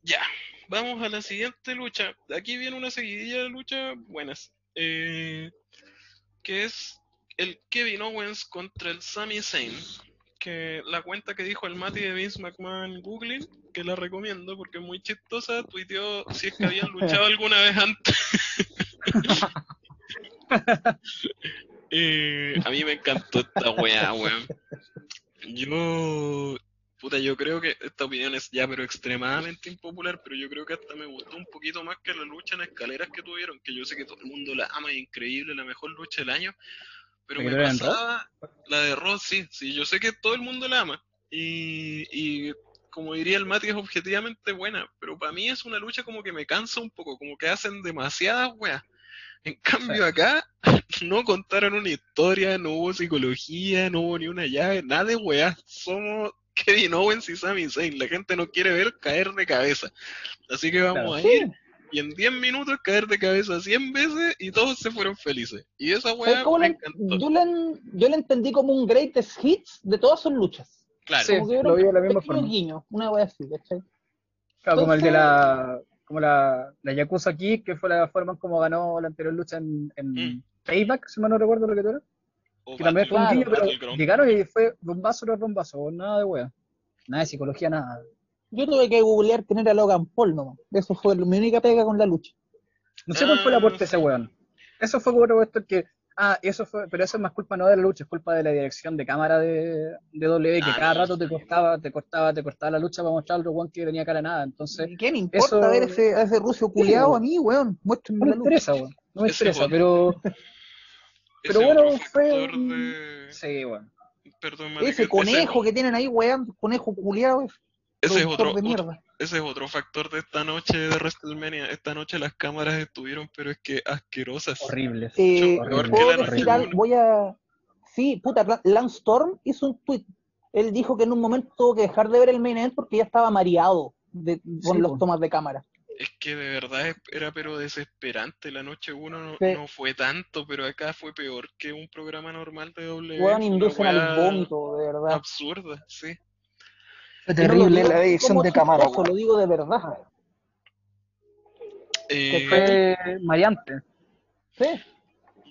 ya. Vamos a la siguiente lucha. Aquí viene una seguidilla de luchas buenas. Eh, que es el Kevin Owens contra el Sami Zayn. Que la cuenta que dijo el Mati de Vince McMahon Googling, que la recomiendo porque es muy chistosa, tuiteó si es que habían luchado alguna vez antes. Eh, a mí me encantó esta weá, weón. Yo, puta, yo creo que esta opinión es ya, pero extremadamente impopular, pero yo creo que hasta me gustó un poquito más que la lucha en escaleras que tuvieron, que yo sé que todo el mundo la ama, es increíble, la mejor lucha del año, pero ¿La me pasaba, la de Ross, sí, sí, yo sé que todo el mundo la ama, y, y como diría el Mati, es objetivamente buena, pero para mí es una lucha como que me cansa un poco, como que hacen demasiadas weas. En cambio acá no contaron una historia, no hubo psicología, no hubo ni una llave, nada de weá. Somos Kevin Owens y Sami Zayn. La gente nos quiere ver caer de cabeza. Así que vamos a ir y en 10 minutos caer de cabeza 100 veces y todos se fueron felices. Y esa ¿sabes weá me la- encantó. yo, la, yo la entendí como un greatest hits de todas sus luchas. Claro, Sí, Como que lo vi de un la misma forma. guiño, una wea así, ¿cachai? Claro, como el de la, como la, la Yakuza aquí, que fue la forma en como ganó la anterior lucha en, en Mm. Payback, si mal no recuerdo lo que era. Que también fue un guiño, pero llegaron y fue bombazo tras bombazo, nada de wea. Nada de psicología, nada. Yo tuve que googlear quién era Logan Paul nomás. Eso fue mi única pega con la lucha. No sé cuál fue el Ah, aporte de ese weón. Eso fue como esto que. Ah, eso fue, pero eso es más culpa no de la lucha, es culpa de la dirección de cámara de, de W, que Ah, cada rato te cortaba, te cortaba, te cortaba la lucha para mostrar al otro weón que venía cara a nada. Entonces, ¿Y ¿Qué me importa eso- ver ese, a ese rucio culiado weón. a mí, weón? Muéstrenme no me interesa, weón. No me Ese interesa, weón. pero. Ese Pero bueno, fue. de- Sí, weón. Perdón, Ese que- conejo que tienen ahí, weón, conejo culiado, ese es otro, ese es otro factor de esta noche de WrestleMania. Esta noche las cámaras estuvieron, pero es que asquerosas. Horrible. Eh, Mucho peor que ¿Puedo la decir horrible. algo? Voy a... Sí, puta, Lan- Lance Storm hizo un tweet. Él dijo que en un momento tuvo que dejar de ver el main event porque ya estaba mareado de- con Sí, los tomas de cámara. Es que de verdad era pero desesperante. La noche 1 no, Sí. no fue tanto, pero acá fue peor que un programa normal de Fue inducen al vómito, de verdad. Absurda, sí. Fue terrible no la edición de cámara. Eso lo digo de verdad. Eh, que fue eh, mareante. Sí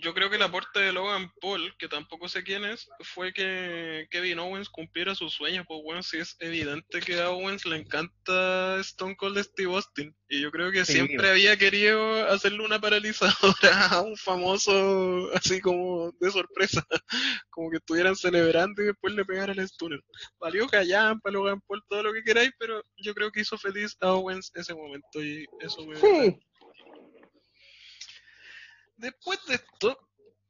yo creo que el aporte de Logan Paul, que tampoco sé quién es, fue que Kevin Owens cumpliera sus sueños. Pues bueno, sí es evidente que a Owens le encanta Stone Cold Steve Austin. Y yo creo que Sí, siempre había querido hacerle una paralizadora a un famoso así como de sorpresa. Como que estuvieran celebrando y después le pegaran el stunner. Valió callampa, Logan Paul, todo lo que queráis, pero yo creo que hizo feliz a Owens ese momento y eso me Sí. Después de esto,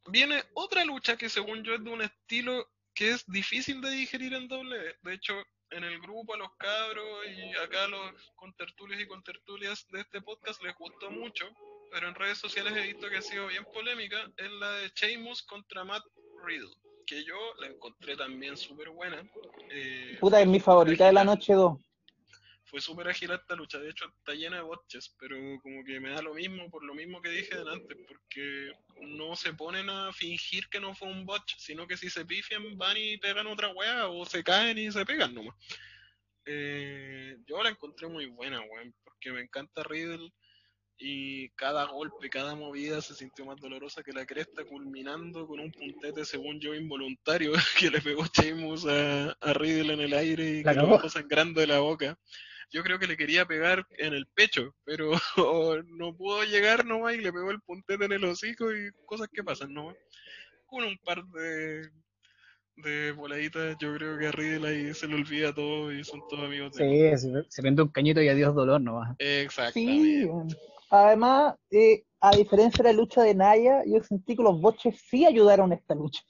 viene otra lucha que según yo es de un estilo que es difícil de digerir en doble. De hecho, en el grupo a los cabros y acá a los contertulios y contertulias de este podcast les gustó mucho, pero en redes sociales he visto que ha sido bien polémica, es la de Sheamus contra Matt Riddle, que yo la encontré también súper buena. Eh, Puta, es mi favorita de la noche 2. Fue súper ágil esta lucha, de hecho está llena de botches, pero como que me da lo mismo por lo mismo que dije antes, porque no se ponen a fingir que no fue un botch, sino que si se pifian van y pegan otra weá o se caen y se pegan nomás. Eh, yo la encontré muy buena, weón, porque me encanta Riddle y cada golpe, cada movida se sintió más dolorosa que la cresta, culminando con un puntete, según yo, involuntario que le pegó Sheamus a, a Riddle en el aire y La que lo dejó sangrando de la boca. Yo creo que le quería pegar en el pecho, pero no pudo llegar nomás y le pegó el puntete en el hocico y cosas que pasan nomás. Con un par de, de voladitas, yo creo que a Riddle ahí se le olvida todo y son todos amigos de. Sí, se, se prende un cañito y adiós dolor nomás. Exactamente. Sí. Además, eh, a diferencia de la lucha de Naya, yo sentí que los boches sí ayudaron a esta lucha.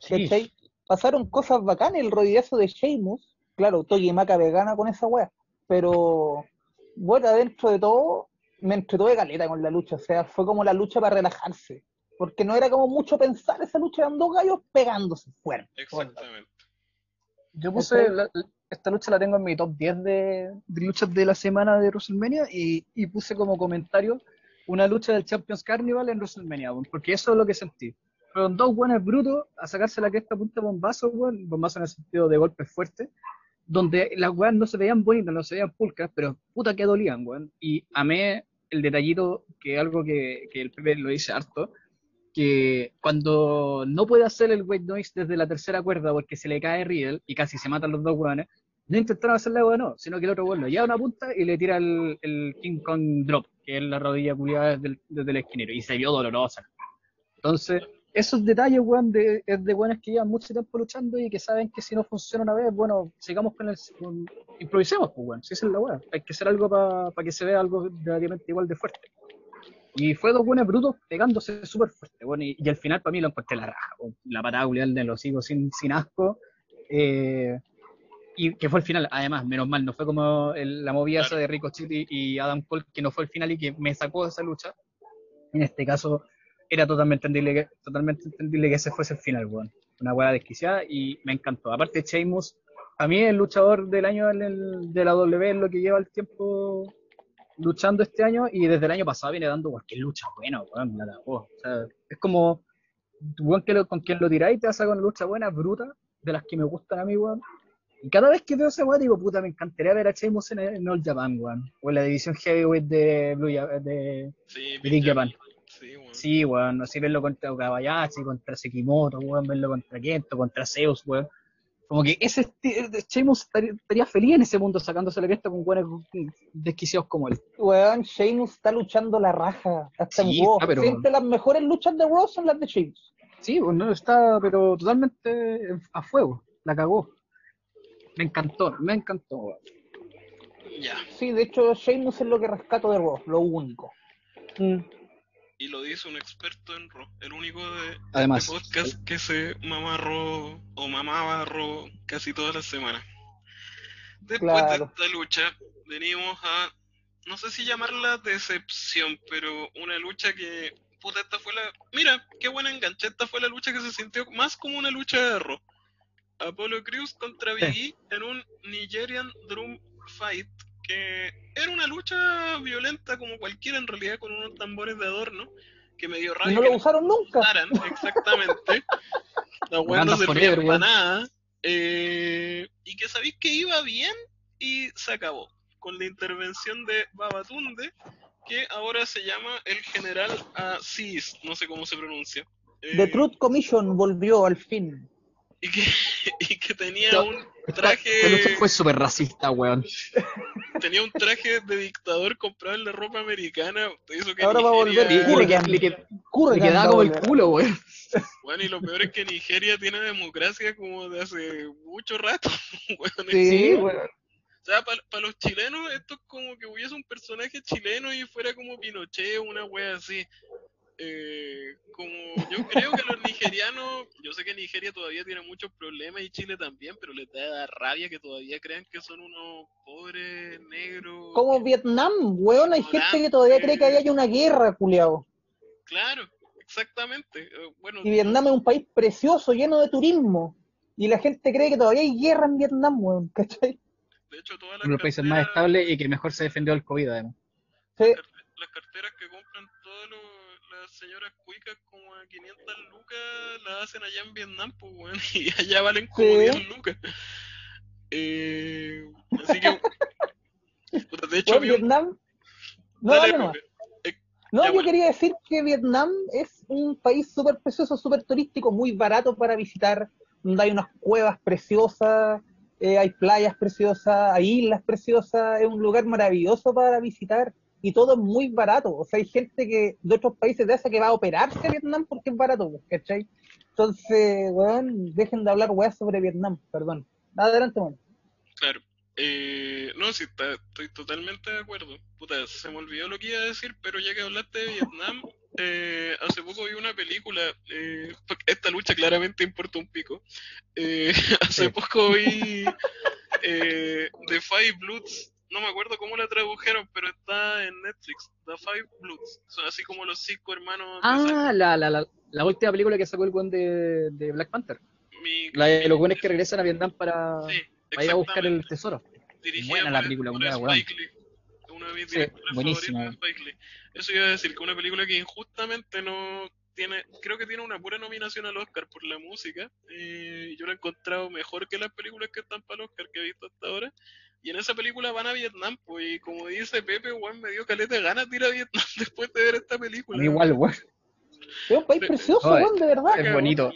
Sí. ¿Cachai? Pasaron cosas bacanas, el rodillazo de Sheamus, claro, Togi Maca vegana con esa wea, pero bueno, dentro de todo, me entretuve de caleta con la lucha, o sea, fue como la lucha para relajarse, porque no era como mucho pensar esa lucha, eran dos gallos pegándose fuerte. Exactamente. Yo puse la- esta lucha la tengo en mi top 10 de, de luchas de la semana de WrestleMania y, y puse como comentario una lucha del Champions Carnival en WrestleMania, porque eso es lo que sentí. Fueron dos buenos brutos a sacarse la cresta a punta bombazo, weón, bombazo en el sentido de golpes fuertes, donde las weas no se veían bonitas, no se veían pulcas, pero puta que dolían, weón. Y amé el detallito, que algo que, que el Pepe lo dice harto, que cuando no puede hacer el weight noise desde la tercera cuerda porque se le cae Riddle y casi se matan los dos weones, no intentaron hacerle weón, no, sino que el otro weón lo lleva una punta y le tira el, King Kong Drop, que es la rodilla culiada desde desde el esquinero, y se vio dolorosa. Entonces, esos detalles, weón, de, de weones que llevan mucho tiempo luchando y que saben que si no funciona una vez, bueno, sigamos con el. con- improvisemos, pues, weón, si esa es la weá. Hay que hacer algo para que se vea algo relativamente igual de fuerte. Y fue dos buenos brutos pegándose súper fuerte, bueno, y, y al final para mí lo encontré la raja, weón. la patada culiada de los higos sin, sin asco. eh, y que fue el final, además, menos mal, no fue como el- la movida esa de y, y Adam Cole, que no fue el final y que me sacó de esa lucha. En este caso, era totalmente entendible que, totalmente entendible que ese fuese el final, weón. Una hueá desquiciada y me encantó. Aparte, Sheamus, a mí el luchador del año en el- de la W es lo que lleva el tiempo luchando este año y desde el año pasado viene dando cualquier lucha buena, weón, la cagó. O sea, es como, weón, que lo- con quien lo tiráis te vas a una lucha buena, bruta, de las que me gustan a mí, weón. Y cada vez que veo esa weá digo, puta, me encantaría ver a Sheamus en, en All Japan, weón. O en la división heavyweight de Blue de, Sí, Big Big Japan. Japan. Sí, weón. Sí, weón, así verlo contra Okabayashi, contra Sekimoto, weón, verlo contra Kento, contra Zeus, weón. Como que ese esti- Sheamus estaría, estaría feliz en ese mundo sacándose la cresta con weones desquiciados como él. Weón, Sheamus está luchando la raja, hasta Sí, en está, pero- Siempre las mejores luchas de Raw son las de Sheamus. Sí, pues no está, pero totalmente a fuego, la cagó. Me encantó, me encantó, weón. Ya. Sí, de hecho, Sheamus es lo que rescato de Raw, lo único. Mm, Y lo dice un experto en Raw. El único de Además, podcast que se mamarró o mamaba Raw casi todas las semanas. Después Claro. de esta lucha, venimos a, no sé si llamarla decepción, pero una lucha que, puta, esta fue la, mira, qué buena enganche, esta fue la lucha que se sintió más como una lucha de Raw. Apollo Crews contra Big E en un Nigerian Drum Fight, que era una lucha violenta como cualquiera en realidad, con unos tambores de adorno, que me dio Y rabia no que lo usaron nunca. usaran, exactamente. La weá no servía para nada. eh, y que sabéis que iba bien y se acabó. Con la intervención de Babatunde, que ahora se llama el general Aziz, no sé cómo se pronuncia. The Eh, Truth Commission volvió al fin. Y que, y que tenía No, un traje noche fue súper racista, weón. tenía un traje de dictador comprado en la ropa americana hizo que Ahora va a volver Nigeria- le, Hurricane. le quedaba como el culo, weón. Bueno, y lo peor es que Nigeria tiene democracia como de hace mucho rato. weón. Sí, Sí, weón. O sea, para los chilenos esto es como que hubiese un personaje chileno y fuera como Pinochet o una wea así. Eh, como yo creo que los nigerianos, yo sé que Nigeria todavía tiene muchos problemas y Chile también, pero les da rabia que todavía crean que son unos pobres negros. Como Vietnam, weón, hay gente que todavía cree que ahí hay una guerra, culiao. Claro, exactamente. Eh, Bueno, Y Vietnam es un país precioso, lleno de turismo. Y la gente cree que todavía hay guerra en Vietnam, weón, ¿cachai? de hecho todas las Uno de los países más estables y que mejor se defendió del COVID, además. Sí, las carteras que las señoras cuicas como a 500 lucas las hacen allá en Vietnam, pues, weón, y allá valen como Sí. 10 lucas. Eh, así que, de hecho, Vietnam. No, Dale. Eh, No, yo bueno. quería decir que Vietnam es un país súper precioso, súper turístico, muy barato para visitar, donde hay unas cuevas preciosas, eh, hay playas preciosas, hay islas preciosas, es un lugar maravilloso para visitar y todo es muy barato. O sea, hay gente que de otros países de Asia que va a operarse a Vietnam porque es barato, pues, ¿cachai? Entonces, weón, dejen de hablar weas sobre Vietnam, perdón. Adelante, weón. Claro. Eh, no, sí, está- estoy totalmente de acuerdo. Puta, se me olvidó lo que iba a decir, pero ya que hablaste de Vietnam, eh, hace poco vi una película, eh, esta lucha claramente importa un pico. Eh, hace poco vi eh, The Five Bloods, no me acuerdo cómo la tradujeron, pero está en Netflix, The Five Bloods, son así como los cinco hermanos Ah, la, la, la, la última película que sacó el weón de, de Black Panther. Mi- La de los buenos que regresan a Vietnam para, Sí, para ir a buscar el tesoro. dirigida Buena la película, buena, Lee, uno de mis Sí, buenísima. de. Eso iba a decir, que una película que injustamente no tiene, creo que tiene una pura nominación al Oscar por la música, eh, yo la he encontrado mejor que las películas que están para el Oscar que he visto hasta ahora, y en esa película van a Vietnam, pues, y como dice Pepe, Juan me dio caleta de ganas de ir a Vietnam después de ver esta película. igual, weón. Es un país precioso, weón, de verdad. Es bonito.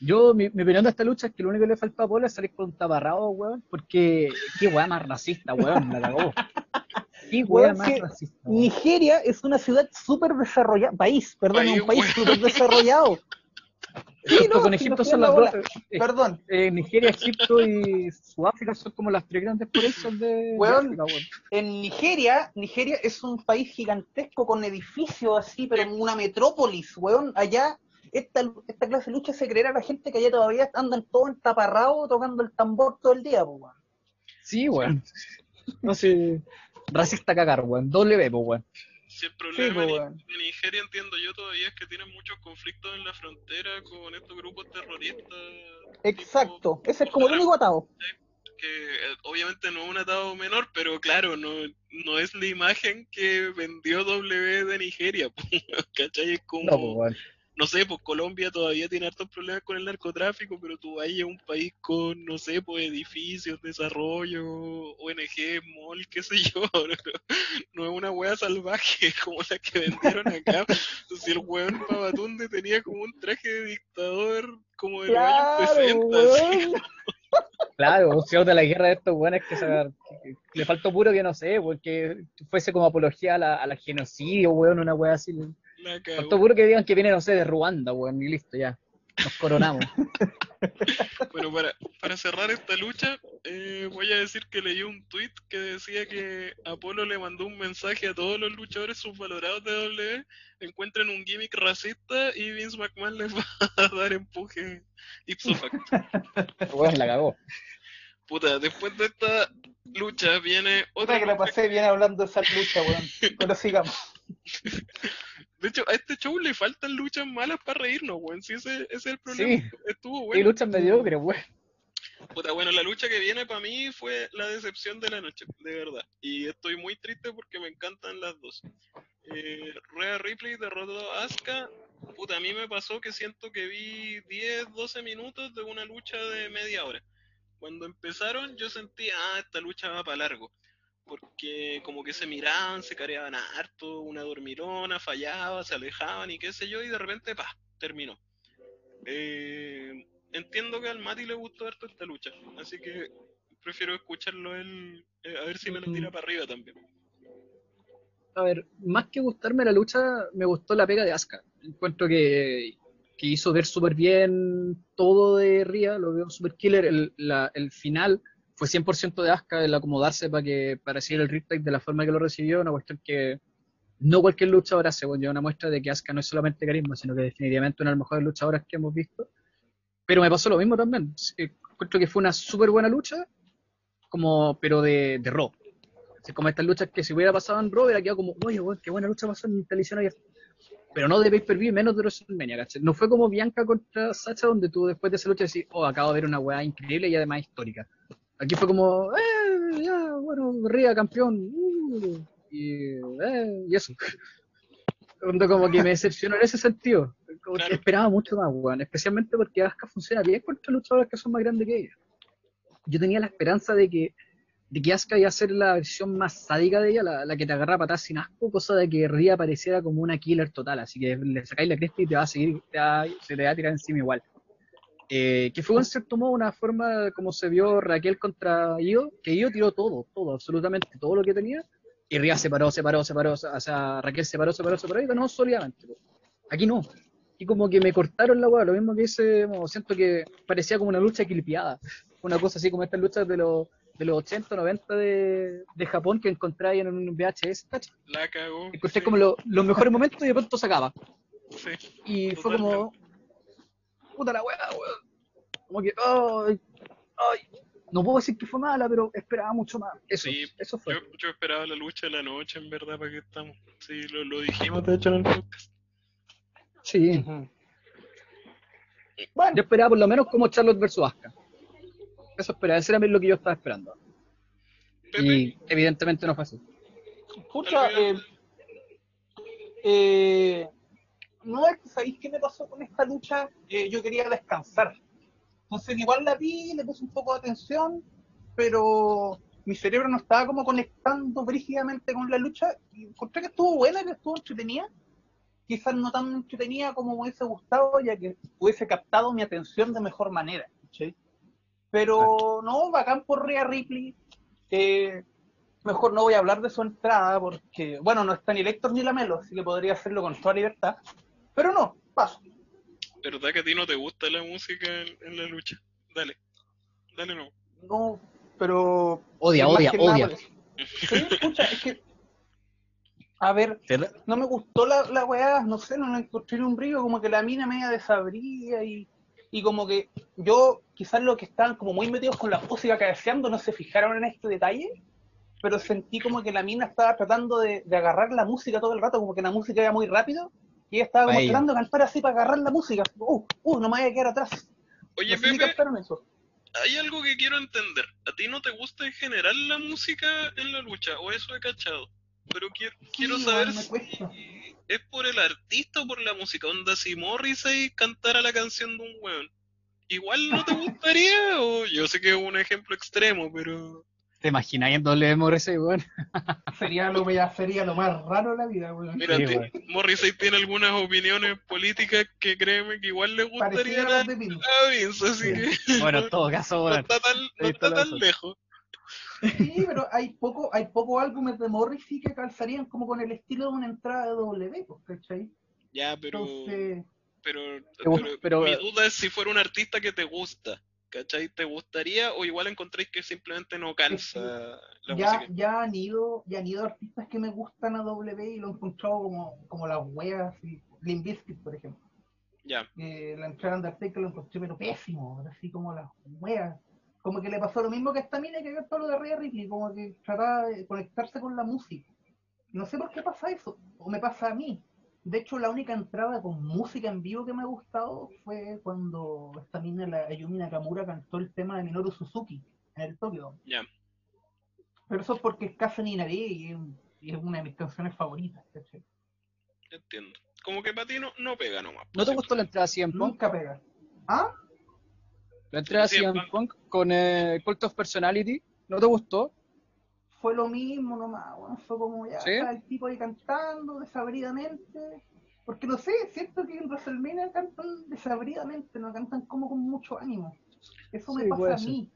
Yo, mi, mi opinión de esta lucha es que lo único que le falta a Polo es salir con un taparrabo, weón, porque qué weá más racista, weón, la cagó. Qué weá Weón, más que racista. weón. Nigeria es una ciudad súper desarrollada, país, perdón, País, un país weón. súper desarrollado. Sí, no, con Egipto son la las dos. eh, Perdón, eh, Nigeria, Egipto y Sudáfrica son como las tres grandes potencias de, de Weón. África, en Nigeria, Nigeria es un país gigantesco con edificios así, pero una metrópolis, weón. Allá, esta, esta clase de lucha se creerá a la gente que allá todavía andan todos entaparrados tocando el tambor todo el día, pues, weón. Sí, weón. No sé. Racista cagar, weón. Doble B, weón. Si el problema pues, de de Nigeria, entiendo yo todavía, es que tienen muchos conflictos en la frontera con estos grupos terroristas. Exacto, tipo ese es como el único atado. que eh, obviamente no es un atado menor, pero claro, no, no es la imagen que vendió W de Nigeria, ¿cachai? Es como, No, weón. No sé, pues Colombia todavía tiene hartos problemas con el narcotráfico, pero tú vas a un país con, no sé, pues edificios, desarrollo, ONG, mall, qué sé yo, no, no es una wea salvaje como la que vendieron acá. Si el weón Babatunde tenía como un traje de dictador como de los Claro, años 60, así. weón. Claro, un CEO de la guerra de estos weones que, se- que- que le faltó puro que no sé, porque fuese como apología a la, a la genocidio, weón, una weá así. Faltó puro que digan que viene, no sé, de Ruanda, weón, y listo, ya. Nos coronamos. Bueno, para, para cerrar esta lucha, eh, voy a decir que leí un tweet que decía que Apolo le mandó un mensaje a todos los luchadores subvalorados de W, encuentren un gimmick racista y Vince McMahon les va a dar empuje ipso facto. weón, la cagó. Puta, después de esta lucha viene otra Puta que la pasé bien hablando de esa lucha, weón. Pero sigamos. De hecho, a este show le faltan luchas malas para reírnos, weón. Si ese, ese es el problema. Sí. Estuvo Y bueno. luchas mediocres, weón. Puta, bueno, la lucha que viene para mí fue la decepción de la noche, de verdad. Y estoy muy triste porque me encantan las dos. Eh, Rhea Ripley derrotó a Asuka. Puta, a mí me pasó que siento que vi 10, 12 minutos de una lucha de media hora. Cuando empezaron yo sentí, ah, esta lucha va para largo. Porque como que se miraban, se careaban harto, una dormilona, fallaba, se alejaban y qué sé yo, y de repente, pa, terminó. Eh, entiendo que al Mati le gustó harto esta lucha, así que prefiero escucharlo él, eh, a ver si me lo tira para arriba también. A ver, más que gustarme la lucha, me gustó la pega de Asuka. Encuentro que, que hizo ver súper bien todo de Ria, lo veo súper killer. El, la- el final fue 100% de Asuka, el acomodarse para que para recibir el Riptide de la forma que lo recibió, una cuestión que no cualquier luchador hace, bueno, una muestra de que Asuka no es solamente carisma, sino que definitivamente una de las mejores luchadoras que hemos visto. Pero me pasó lo mismo también. Eh, Encuentro que fue una súper buena lucha, como, pero de, de Raw. Como estas luchas que si hubiera pasado en Raw, hubiera quedado como, oye, weón, qué buena lucha pasó en televisión abierta. Pero no de pay-per-view, y menos de WrestleMania, ¿cachai? No fue como Bianca contra Sacha, donde tú después de esa lucha decís, oh, acabo de ver una weá increíble y además histórica. Aquí fue como, eh, ya, bueno, Ría campeón, uh, y, eh, y eso. Como que me decepcionó en ese sentido. Como que esperaba mucho más, weón. Especialmente porque Asuka funciona bien contra luchadoras que son más grandes que ella. Yo tenía la esperanza de que, de que Asuka iba a ser la versión más sádica de ella, la, la que te agarra a patadas sin asco, cosa de que Ria pareciera como una killer total. Así que le sacáis la cresta y te va a seguir, te va- se te va a tirar encima igual. Eh, que fue en cierto modo una forma como se vio Raquel contra Io, que Io tiró todo, todo, absolutamente todo lo que tenía, y Ria se paró, se paró, se paró, o sea, Raquel se paró, se paró, se paró y ganó sólidamente. Aquí no. Aquí como que me cortaron la hueá, lo mismo que hice, siento que parecía como una lucha clipeada, una cosa así como estas luchas de los, de los 80, 90 de, de Japón que encontráis en un VHS. La cagó. Encontré sí, como lo- los mejores momentos y de pronto se acaba. sí. Y fue como. Puta la weá, weón. Como que. Ay, ay. No puedo decir que fue mala, pero esperaba mucho más. Eso, Sí, eso fue. Yo, yo esperaba la lucha de la noche, en verdad, para que estamos. Sí, lo, lo dijimos, de hecho, en el podcast. Sí. Ujú. Yo esperaba por lo menos como Charlotte versus Asuka. Eso esperaba, eso era lo que yo estaba esperando. Pepe, Y evidentemente no fue así. Escucha, eh, eh, no es que sabéis qué me pasó con esta lucha, Eh, yo quería descansar. Entonces igual la vi, le puse un poco de atención, pero mi cerebro no estaba como conectando brígidamente con la lucha y encontré que estuvo buena, que estuvo entretenida. Quizás no tan entretenida como me hubiese gustado, ya que hubiese captado mi atención de mejor manera. ¿cachai? Pero no, bacán por Rhea Ripley. Eh, mejor no voy a hablar de su entrada porque, bueno, no está ni Lector ni Lamelo, así que podría hacerlo con toda libertad. Pero no, paso. ¿verdad que a ti no te gusta la música en, en la lucha? Dale, dale no. No, pero. Odia, odia, nada odia. Sí, escucha, es que. A ver, no me gustó la, la weá, no sé, no le encontré un brillo, como que la mina media desabría y, y como que yo, quizás los que estaban como muy metidos con la música cabeceando no se fijaron en este detalle, pero sentí como que la mina estaba tratando de, de agarrar la música todo el rato, como que la música iba muy rápido, y ella estaba como de cantar así para agarrar la música, uh, uh, no me vaya a quedar atrás. Oye, no sé si Pepe, captaron eso. hay algo que quiero entender. ¿A ti no te gusta en general la música en la lucha? ¿O eso he cachado? Pero quiero, quiero saber si es por el artista o por la música. Onda, si Morrissey cantara la canción de un weón, ¿igual no te gustaría? o yo sé que es un ejemplo extremo, pero... ¿Te imaginas en doble Morrissey, weón? Sería lo, sería lo más raro de la vida, weón. Mira, Sí. Morrissey tiene algunas opiniones políticas que créeme que igual le gustaría Pareciera a, a Vince, así que Bueno, en todo caso, no está tan, no está lejos. Sí, pero hay poco, hay pocos álbumes de Morrissey que calzarían como con el estilo de una entrada de W, pues, ¿cachai? Ya, pero... Entonces, pero, Pero- pero, pero- mi duda es si fuera un artista que te gusta, ¿cachai? ¿Te gustaría o igual encontréis que simplemente no calza la ya, música? ya han ido, ya han ido artistas que me gustan a W y lo he encontrado como, como las weas, y Limp Bizkit, por ejemplo. Ya, Eh, la entrada de Undertaker lo encontré pero pésimo, así como las weas. Como que le pasó lo mismo que a esta mina que vio todo lo de Rhea Ripley, como que trataba de conectarse con la música. No sé por qué pasa eso, o me pasa a mí. De hecho, la única entrada con música en vivo que me ha gustado fue cuando esta mina, la Ayumi Nakamura, cantó el tema de Minoru Suzuki en el Tokyo. ya. Pero eso es porque es Casa ni nadie y es, y es una de mis canciones favoritas. Entiendo. Como que para ti no, no pega nomás. ¿No te gustó la entrada CM Punk? Nunca pega. ¿Ah? La entrada CM CM Punk con eh, Cult of Personality, ¿no te gustó? Fue lo mismo nomás, weón. Fue como ya ¿Sí? el tipo ahí cantando desabridamente. Porque no sé, siento que en WrestleMania cantan desabridamente, no cantan como con mucho ánimo. Eso me Sí, pasa a mí.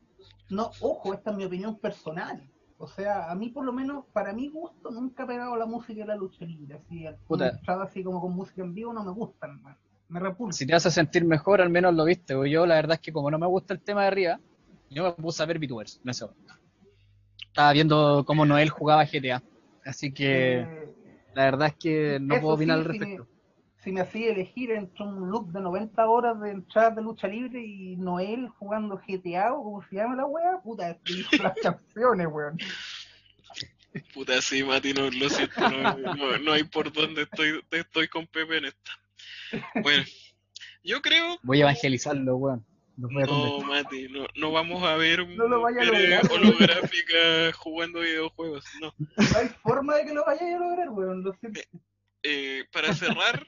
No, ojo, esta es mi opinión personal. O sea, a mí por lo menos, para mi gusto, nunca ha pegado la música de la lucha libre. Así, así como con música en vivo no me gustan, man. me repulsa. Si te hace sentir mejor, al menos lo viste. Yo, la verdad es que como no me gusta el tema de arriba, yo me puse a ver VTubers en ese momento. Estaba viendo cómo Noel jugaba GTA. Así que Eh, la verdad es que no eso puedo opinar sí, al si respecto. me- si me hacía elegir entre un look de 90 horas de entradas de lucha libre y Noel jugando GTA o como se llama la wea, puta, las canciones, weón. Puta, sí, Mati, no, lo siento, no, no- no hay por dónde estoy, estoy con Pepe en esta. Bueno, yo creo, Voy a evangelizarlo, weón. No, convencer. Mati, no, no vamos a ver No lo vaya a mujeres lograr. holográficas jugando videojuegos, no. No hay forma de que lo vayáis a lograr, weón, lo siento. Eh, para cerrar,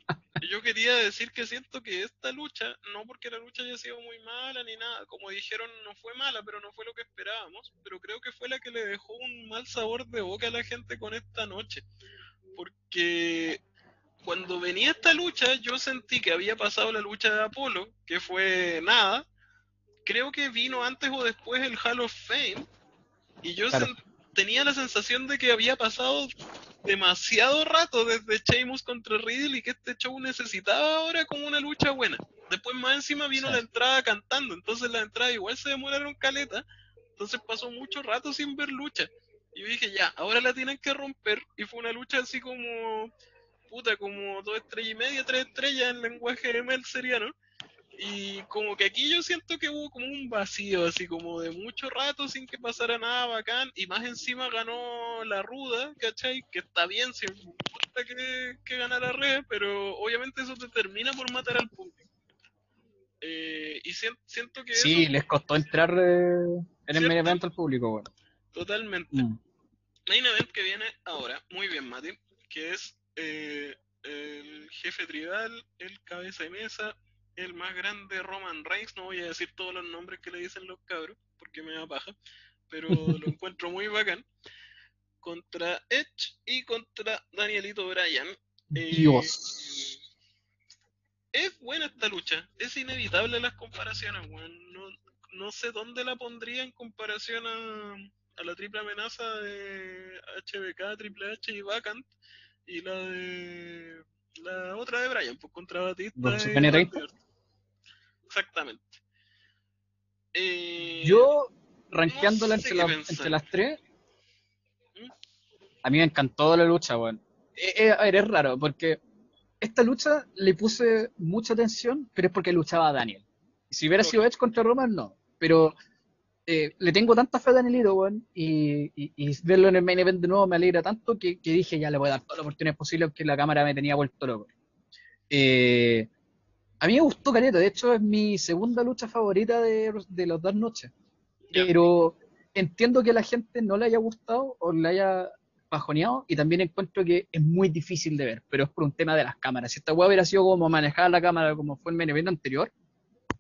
yo quería decir que siento que esta lucha, no porque la lucha haya sido muy mala ni nada, como dijeron, no fue mala, pero no fue lo que esperábamos, pero creo que fue la que le dejó un mal sabor de boca a la gente con esta noche. Porque cuando venía esta lucha, yo sentí que había pasado la lucha de Apolo, que fue nada. Creo que vino antes o después el Hall of Fame, y yo Claro. tenía la sensación de que había pasado demasiado rato desde Sheamus contra Riddle y que este show necesitaba ahora como una lucha buena. Después más encima vino Sí. la entrada cantando, entonces la entrada igual se demoraron caleta, entonces pasó mucho rato sin ver lucha. Y yo dije, ya, ahora la tienen que romper y fue una lucha así como, puta, como dos estrellas y media, tres estrellas en lenguaje Mel seriano. Y como que aquí yo siento que hubo como un vacío, así como de mucho rato sin que pasara nada bacán. Y más encima ganó la ruda, ¿cachai? Que está bien, si me gusta que, que ganara Red, pero obviamente eso te termina por matar al público. Eh, y sien- siento que Sí, eso, les costó entrar eh, en el ¿Cierto? main event al público, weón. totalmente. Mm. Main event que viene ahora, muy bien, Mati, que es eh, el jefe tribal, el cabeza de mesa, el más grande Roman Reigns. No voy a decir todos los nombres que le dicen los cabros, porque me da paja, pero lo encuentro muy bacán. Contra Edge y contra Danielito Bryan. Eh, Dios. Es buena esta lucha, es inevitable las comparaciones, weón. No, no sé dónde la pondría en comparación a, a la triple amenaza de HBK, Triple H y Vacant y la de la otra de Bryan, pues contra Batista. ¿Los y Penny Randy 30? Orton. Exactamente. Eh, Yo, rankeándola no sé entre, la- entre las tres, ¿Mm? a mí me encantó la lucha, weón. Eh, eh, a ver, es raro, porque esta lucha le puse mucha atención, pero es porque luchaba Daniel. Si hubiera sido Edge contra Roman, no. Pero eh, le tengo tanta fe a Danielito, weón, y, y- y verlo en el main event de nuevo me alegra tanto que, que dije ya le voy a dar todas las oportunidades posibles, aunque la cámara me tenía vuelto loco. Eh, a mí me gustó Caleta, de hecho es mi segunda lucha favorita de, de las dos noches. Ya. Pero entiendo que a la gente no le haya gustado o le haya bajoneado y también encuentro que es muy difícil de ver, pero es por un tema de las cámaras. Si esta weá hubiera sido como manejar la cámara como fue el main anterior,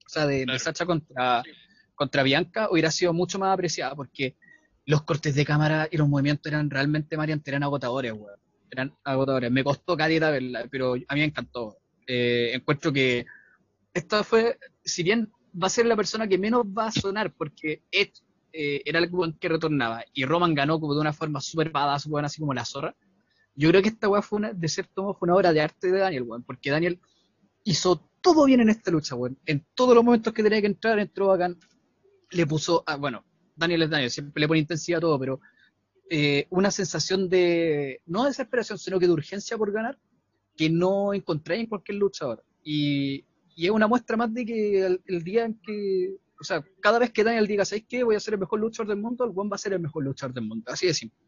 o sea, de, de Claro. Sacha contra, Sí. contra Bianca, hubiera sido mucho más apreciada porque los cortes de cámara y los movimientos eran realmente, Marian, eran agotadores, weón. Eran agotadores. Me costó caleta verla, pero a mí me encantó. Eh, encuentro que esta fue, si bien va a ser la persona que menos va a sonar, porque Edge eh, era el que retornaba y Roman ganó como de una forma súper badass, weón, así como la zorra. Yo creo que esta weá fue una, de cierto modo, fue una obra de arte de Daniel, porque Daniel hizo todo bien en esta lucha, weón. En todos los momentos que tenía que entrar, entró bacán. Le puso, ah, bueno, Daniel es Daniel, siempre le pone intensidad a todo, pero eh, una sensación de, no de desesperación, sino que de urgencia por ganar, que no encontré en cualquier luchador. Y, y es una muestra más de que el, el día en que, o sea, cada vez que Daniel diga, ¿sabes qué? Voy a ser el mejor luchador del mundo, el weón va a ser el mejor luchador del mundo. Así de simple.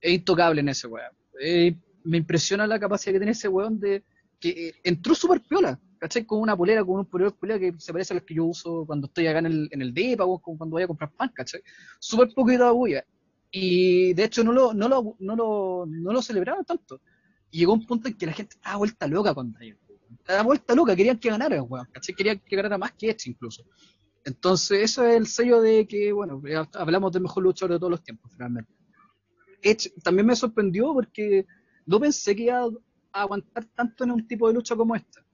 Es intocable en ese weón. Eh, me impresiona la capacidad que tiene ese weón de que eh, entró súper piola, ¿cachai? Con una polera, con un polero polera que se parece a los que yo uso cuando estoy acá en el, en el DEPA o cuando voy a comprar pan, ¿cachai? Súper poquito de bulla. Y de hecho no lo, no lo, no lo, no lo celebraban tanto. Y llegó un punto en que la gente estaba vuelta loca con Daniel. Estaba vuelta loca, querían que ganara, weón. Querían que ganara más que Edge incluso. Entonces, eso es el sello de que, bueno, ya hablamos del mejor luchador de todos los tiempos, finalmente. Edge también me sorprendió porque no pensé que iba a aguantar tanto en un tipo de lucha como esta.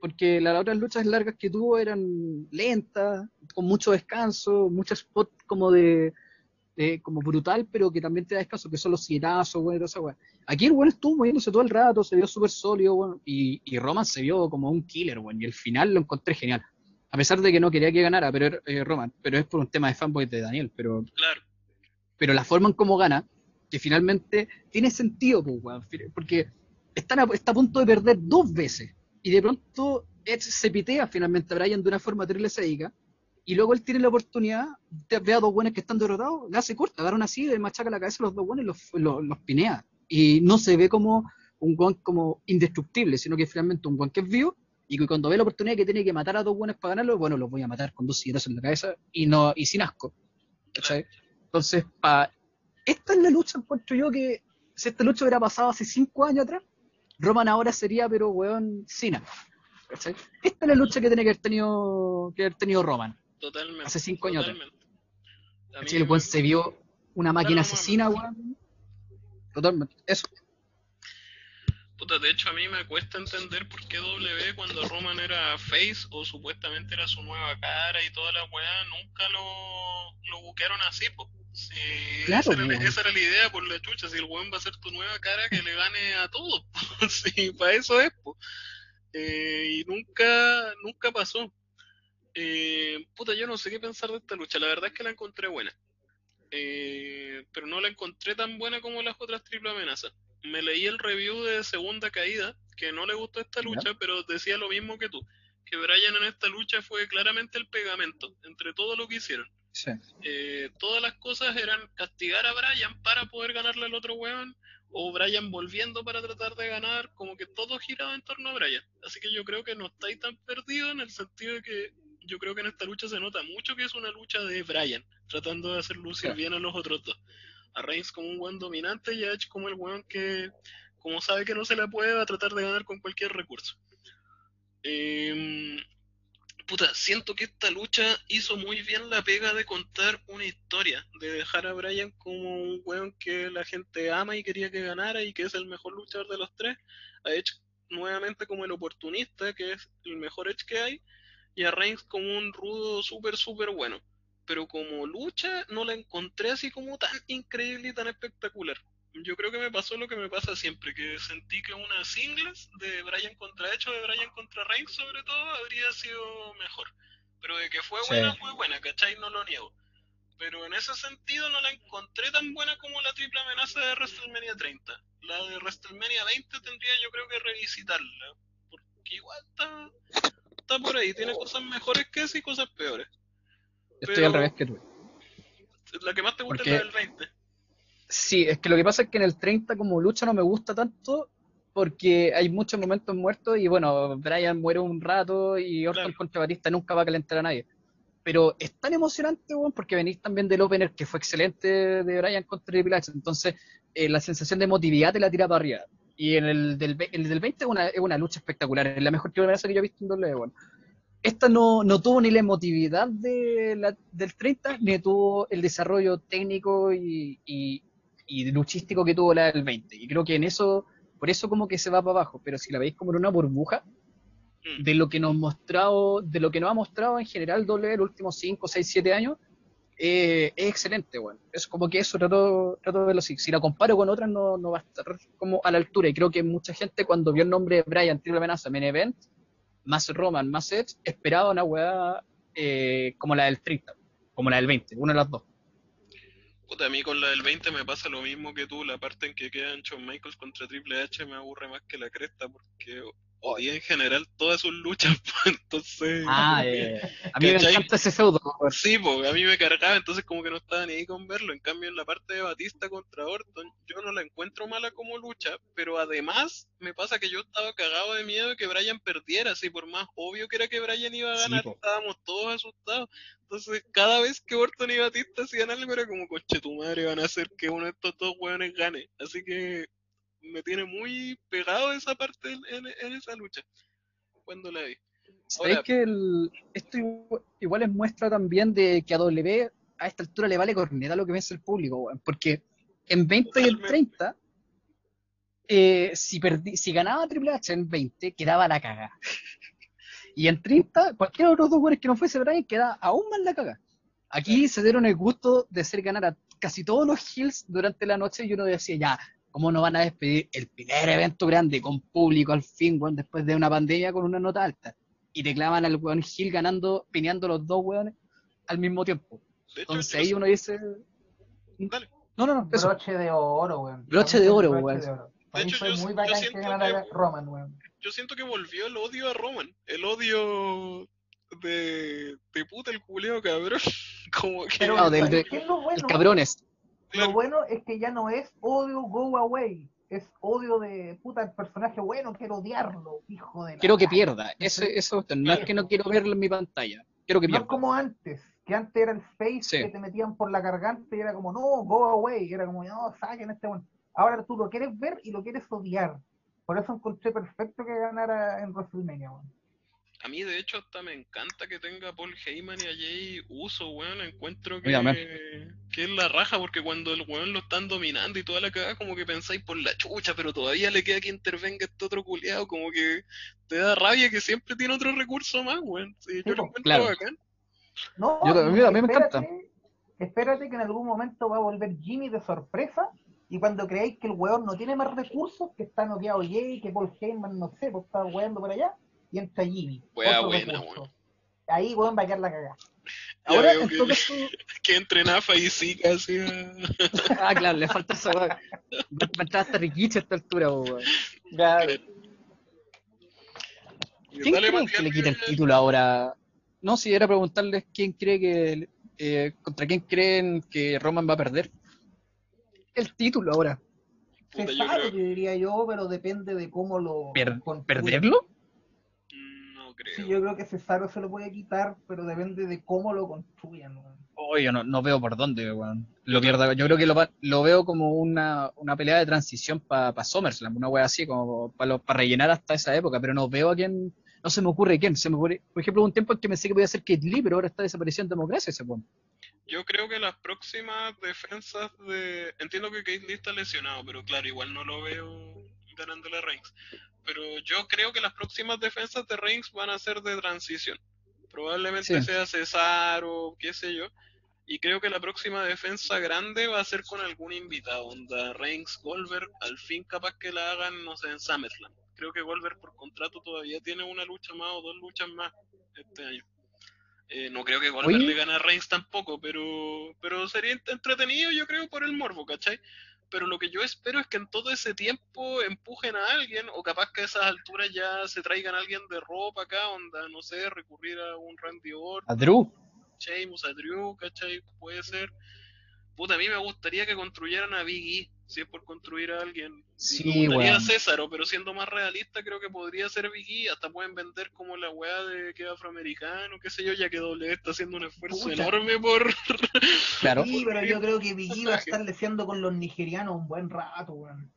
Porque las otras luchas largas que tuvo eran lentas, con mucho descanso, muchos spots como de, de- como brutal, pero que también te da descanso, que son los cienazos, bueno, esa weá. Aquí el weón estuvo moviéndose todo el rato, se vio súper sólido, weón, y, y Roman se vio como un killer, weón, y el final lo encontré genial. A pesar de que no quería que ganara, pero eh, Roman, pero es por un tema de fanboy de Daniel, pero Claro. pero la forma en cómo gana, que finalmente tiene sentido, pues, weón, porque están a, está a punto de perder dos veces, y de pronto Edge se pitea finalmente a Brian de una forma terrible sádica, y luego él tiene la oportunidad, de, ve a dos buenos que están derrotados, le hace corta, agarra una silla, le machaca la cabeza a los dos buenos y los, los, pinea, y no se ve como un guan como indestructible, sino que finalmente un guan que es vivo, y que cuando ve la oportunidad que tiene que matar a dos buenos para ganarlo, bueno, los voy a matar con dos sillazos en la cabeza, y no y sin asco. Entonces, pa, esta es la lucha, encuentro yo que si esta lucha hubiera pasado hace cinco años atrás, Roman ahora sería, pero weón, Cena. ¿cachai? Esta es la lucha que tiene que haber tenido, que haber tenido Roman. Totalmente. Hace cinco años totalmente. El weón se vio una máquina asesina, weón. Totalmente. Eso. Puta, de hecho a mí me cuesta entender por qué W cuando Roman era face o supuestamente era su nueva cara y toda la weá, nunca lo, lo buquearon así, po. Si Claro, esa, era, weón. esa era la idea por la chucha, si el weón va a ser tu nueva cara que le gane a todos, po. Sí, para eso es, po. Eh, y nunca, nunca pasó. Eh, puta, yo no sé qué pensar de esta lucha, la verdad es que la encontré buena. Eh, pero no la encontré tan buena como las otras triple amenazas me leí el review de Segunda Caída, que no le gustó esta Ya. lucha, pero decía lo mismo que tú, que Brian en esta lucha fue claramente el pegamento entre todo lo que hicieron. Sí. Eh, todas las cosas eran castigar a Brian para poder ganarle al otro weón, o Brian volviendo para tratar de ganar, como que todo giraba en torno a Brian. Así que yo creo que no estáis tan perdidos en el sentido de que yo creo que en esta lucha se nota mucho que es una lucha de Brian, tratando de hacer lucir Sí. bien a los otros dos. A Reigns como un buen dominante y a Edge como el weón que, como sabe que no se le puede, va a tratar de ganar con cualquier recurso. Em, puta, siento que esta lucha hizo muy bien la pega de contar una historia, de dejar a Brian como un weón que la gente ama y quería que ganara y que es el mejor luchador de los tres, a Edge nuevamente como el oportunista, que es el mejor Edge que hay, y a Reigns como un rudo súper, súper bueno. Pero como lucha no la encontré así como tan increíble y tan espectacular. Yo creo que me pasó lo que me pasa siempre, que sentí que una singles de Brian contra Edge o de Brian contra Reigns sobre todo habría sido mejor. Pero de que fue Sí. buena, fue buena, ¿cachai? No lo niego. Pero en ese sentido no la encontré tan buena como la triple amenaza de WrestleMania 30. La de WrestleMania 20 tendría yo creo que revisitarla. Porque igual está, está por ahí. Tiene cosas mejores que esa y cosas peores. Estoy Pero- al revés que tú. La que más te gusta Porque- es la del 20. Sí, es que lo que pasa es que en el 30 como lucha no me gusta tanto porque hay muchos momentos muertos y bueno, Brian muere un rato y Orton Claro. contra Batista nunca va a calentar a nadie. Pero es tan emocionante, porque venís también del opener que fue excelente de Brian contra Triple H. Entonces, eh, la sensación de emotividad te la tira para arriba. Y en el del, el del 20 es una, es una lucha espectacular, es la mejor que que yo he visto en WWE, weón. Esta no, no tuvo ni la emotividad de la- del 30, ni tuvo el desarrollo técnico y, y, y luchístico que tuvo la del 20. Y creo que en eso, por eso como que se va para abajo. Pero si la veis como en una burbuja, Mm. de lo que nos mostrado, de lo que nos ha mostrado en general en los últimos 5, 6, 7 años, eh, es excelente, bueno. Es como que eso trato, trato de verlo así. Si la comparo con otras, no, no va a estar como a la altura. Y creo que mucha gente, cuando vio el nombre de Brian Triple Amenaza Main Event, más Roman, más Edge, esperaba una weá eh, como la del 30, como la del 20, una de las dos. Puta, a mí con la del 20 me pasa lo mismo que tú, la parte en que quedan Shawn Michaels contra Triple H me aburre más que la cresta porque odié en general todas sus luchas, pues, entonces... Ah, eh, a mí me encanta ese weón. Sí, pues a mí me cargaba, entonces como que no estaba ni ahí con verlo. En cambio, en la parte de Batista contra Orton, yo no la encuentro mala como lucha, pero además me pasa que yo estaba cagado de miedo de que Brian perdiera, así por más obvio que era que Brian iba a ganar, estábamos todos asustados. Entonces, cada vez que Orton y Batista hacían algo era como, coche tu madre, van a hacer que uno de estos dos hueones gane. Así que me tiene muy pegado esa parte en, esa lucha, cuando la vi. ¿Sabéis que el- esto igual, igual es muestra también de que a W a esta altura le vale corneta lo que piensa el público? Porque en 20 y en Totalmente. 30, eh, si, perdí, si ganaba Triple H en 20, quedaba la caga. Y en 30, cualquiera de los dos buenos que no fuese Brian quedaba aún más la caga. Aquí se dieron el gusto de hacer ganar a casi todos los Hills durante la noche y uno decía, ya, ¿cómo no van a despedir el primer evento grande con público al fin, weón, después de una pandemia con una nota alta? Y te clavan al weón Hill ganando, pineando los dos weones al mismo tiempo. Hecho, Entonces ahí uno dice, Dale. no, no, no, eso. Broche de oro, weón. Broche de oro, Broche weón. de oro. Hecho, fue yo- muy yo bacán que siento ganara que- Roman, weón. yo siento que volvió el odio a Roman. El odio de, de puta el culeo cabrón. Como que. Pero, No, del- ¿sabes de- qué es lo bueno? El cabrones. Lo bueno es que ya no es odio go away. Es odio de puta el personaje bueno, quiero odiarlo, hijo de la Quiero que pierda. Eso, eso, no es que no quiero verlo en mi pantalla. Quiero que No es pierda. como antes, que antes era el face Sí. que te metían por la garganta y era como, no, go away. Era como, no, saquen este bueno. Ahora tú lo quieres ver y lo quieres odiar. Por eso encontré perfecto que ganara en WrestleMania, weón. A mí, de hecho, hasta me encanta que tenga Paul Heyman y a Jay Uso, weón. Encuentro que, que es la raja, porque cuando el weón lo están dominando y toda la cagada, como que pensáis por la chucha, pero todavía le queda que intervenga este otro culiado, como que te da rabia que siempre tiene otro recurso más, weón. Sí, yo lo encuentro claro. bacán. No, Yo también- y a mí me espérate- encanta. Espérate que en algún momento va a volver Jimmy de sorpresa y cuando creáis que el weón no tiene más recursos, que está noqueado Jay, que Paul Heyman, no sé, pues está weando por allá, y entra Jimmy. Wea otro buena, recurso. weón. Ahí weón va a quedar la cagada. Ahora, veo que, que entre Nafa y Zika así a- ah, claro, le falta esa weá. Va a entrar hasta Rikichi a esta altura, weón. Ya, ¿Quién Dale, Matías, que le quita el título ahora? No, si era preguntarles quién cree que. eh, ¿Contra quién creen que Roman va a perder? El título ahora. Puta, se yo sabe, creo- yo diría yo, pero depende de cómo lo Per-. ¿Perderlo? Creo. Sí, yo creo que Cesaro se lo puede quitar, pero depende de cómo lo construyan. weón. Oh, yo no, no veo por dónde, weón. Lo pierda. Yo creo que lo, veo como una, una pelea de transición para SummerSlam, una wea así, como para rellenar hasta esa época, pero no veo a quién. No se me ocurre quién. Se me ocurre, por ejemplo, un tiempo en que pensé que podía ser Kate Lee, pero ahora está desapareciendo en democracia ese weón. Yo creo que las próximas defensas de. Entiendo que Kate Lee está lesionado, pero claro, igual no lo veo ganándole a Reigns. Pero yo creo que las próximas defensas de Reigns van a ser de transición. Probablemente Sí. sea Cesaro, qué sé yo. Y creo que la próxima defensa grande va a ser con algún invitado. Onda Reigns, Goldberg, al fin capaz que la hagan, no sé, en SummerSlam. Creo que Goldberg por contrato todavía tiene una lucha más o dos luchas más este año. Eh, no creo que Goldberg Oye. le gane a Reigns tampoco, pero, pero sería ent- entretenido yo creo por el morbo, ¿cachai? Pero lo que yo espero es que en todo ese tiempo empujen a alguien, o capaz que a esas alturas ya se traigan a alguien de ropa acá, onda, no sé, recurrir a un Randy Orton, A Drew. Sheamus, a Drew, ¿cachai? Puede ser. Puta, a mí me gustaría que construyeran a Big E, si es por construir a alguien. Sí, me gustaría weón. a Césaro, pero siendo más realista, creo que podría ser Big E. Hasta pueden vender como la weá de que es afroamericano, qué sé yo, ya que W está haciendo un esfuerzo Pucha. enorme por. Claro. Sí, pero yo creo que Biggie va a estar leseando con los nigerianos un buen rato, weón.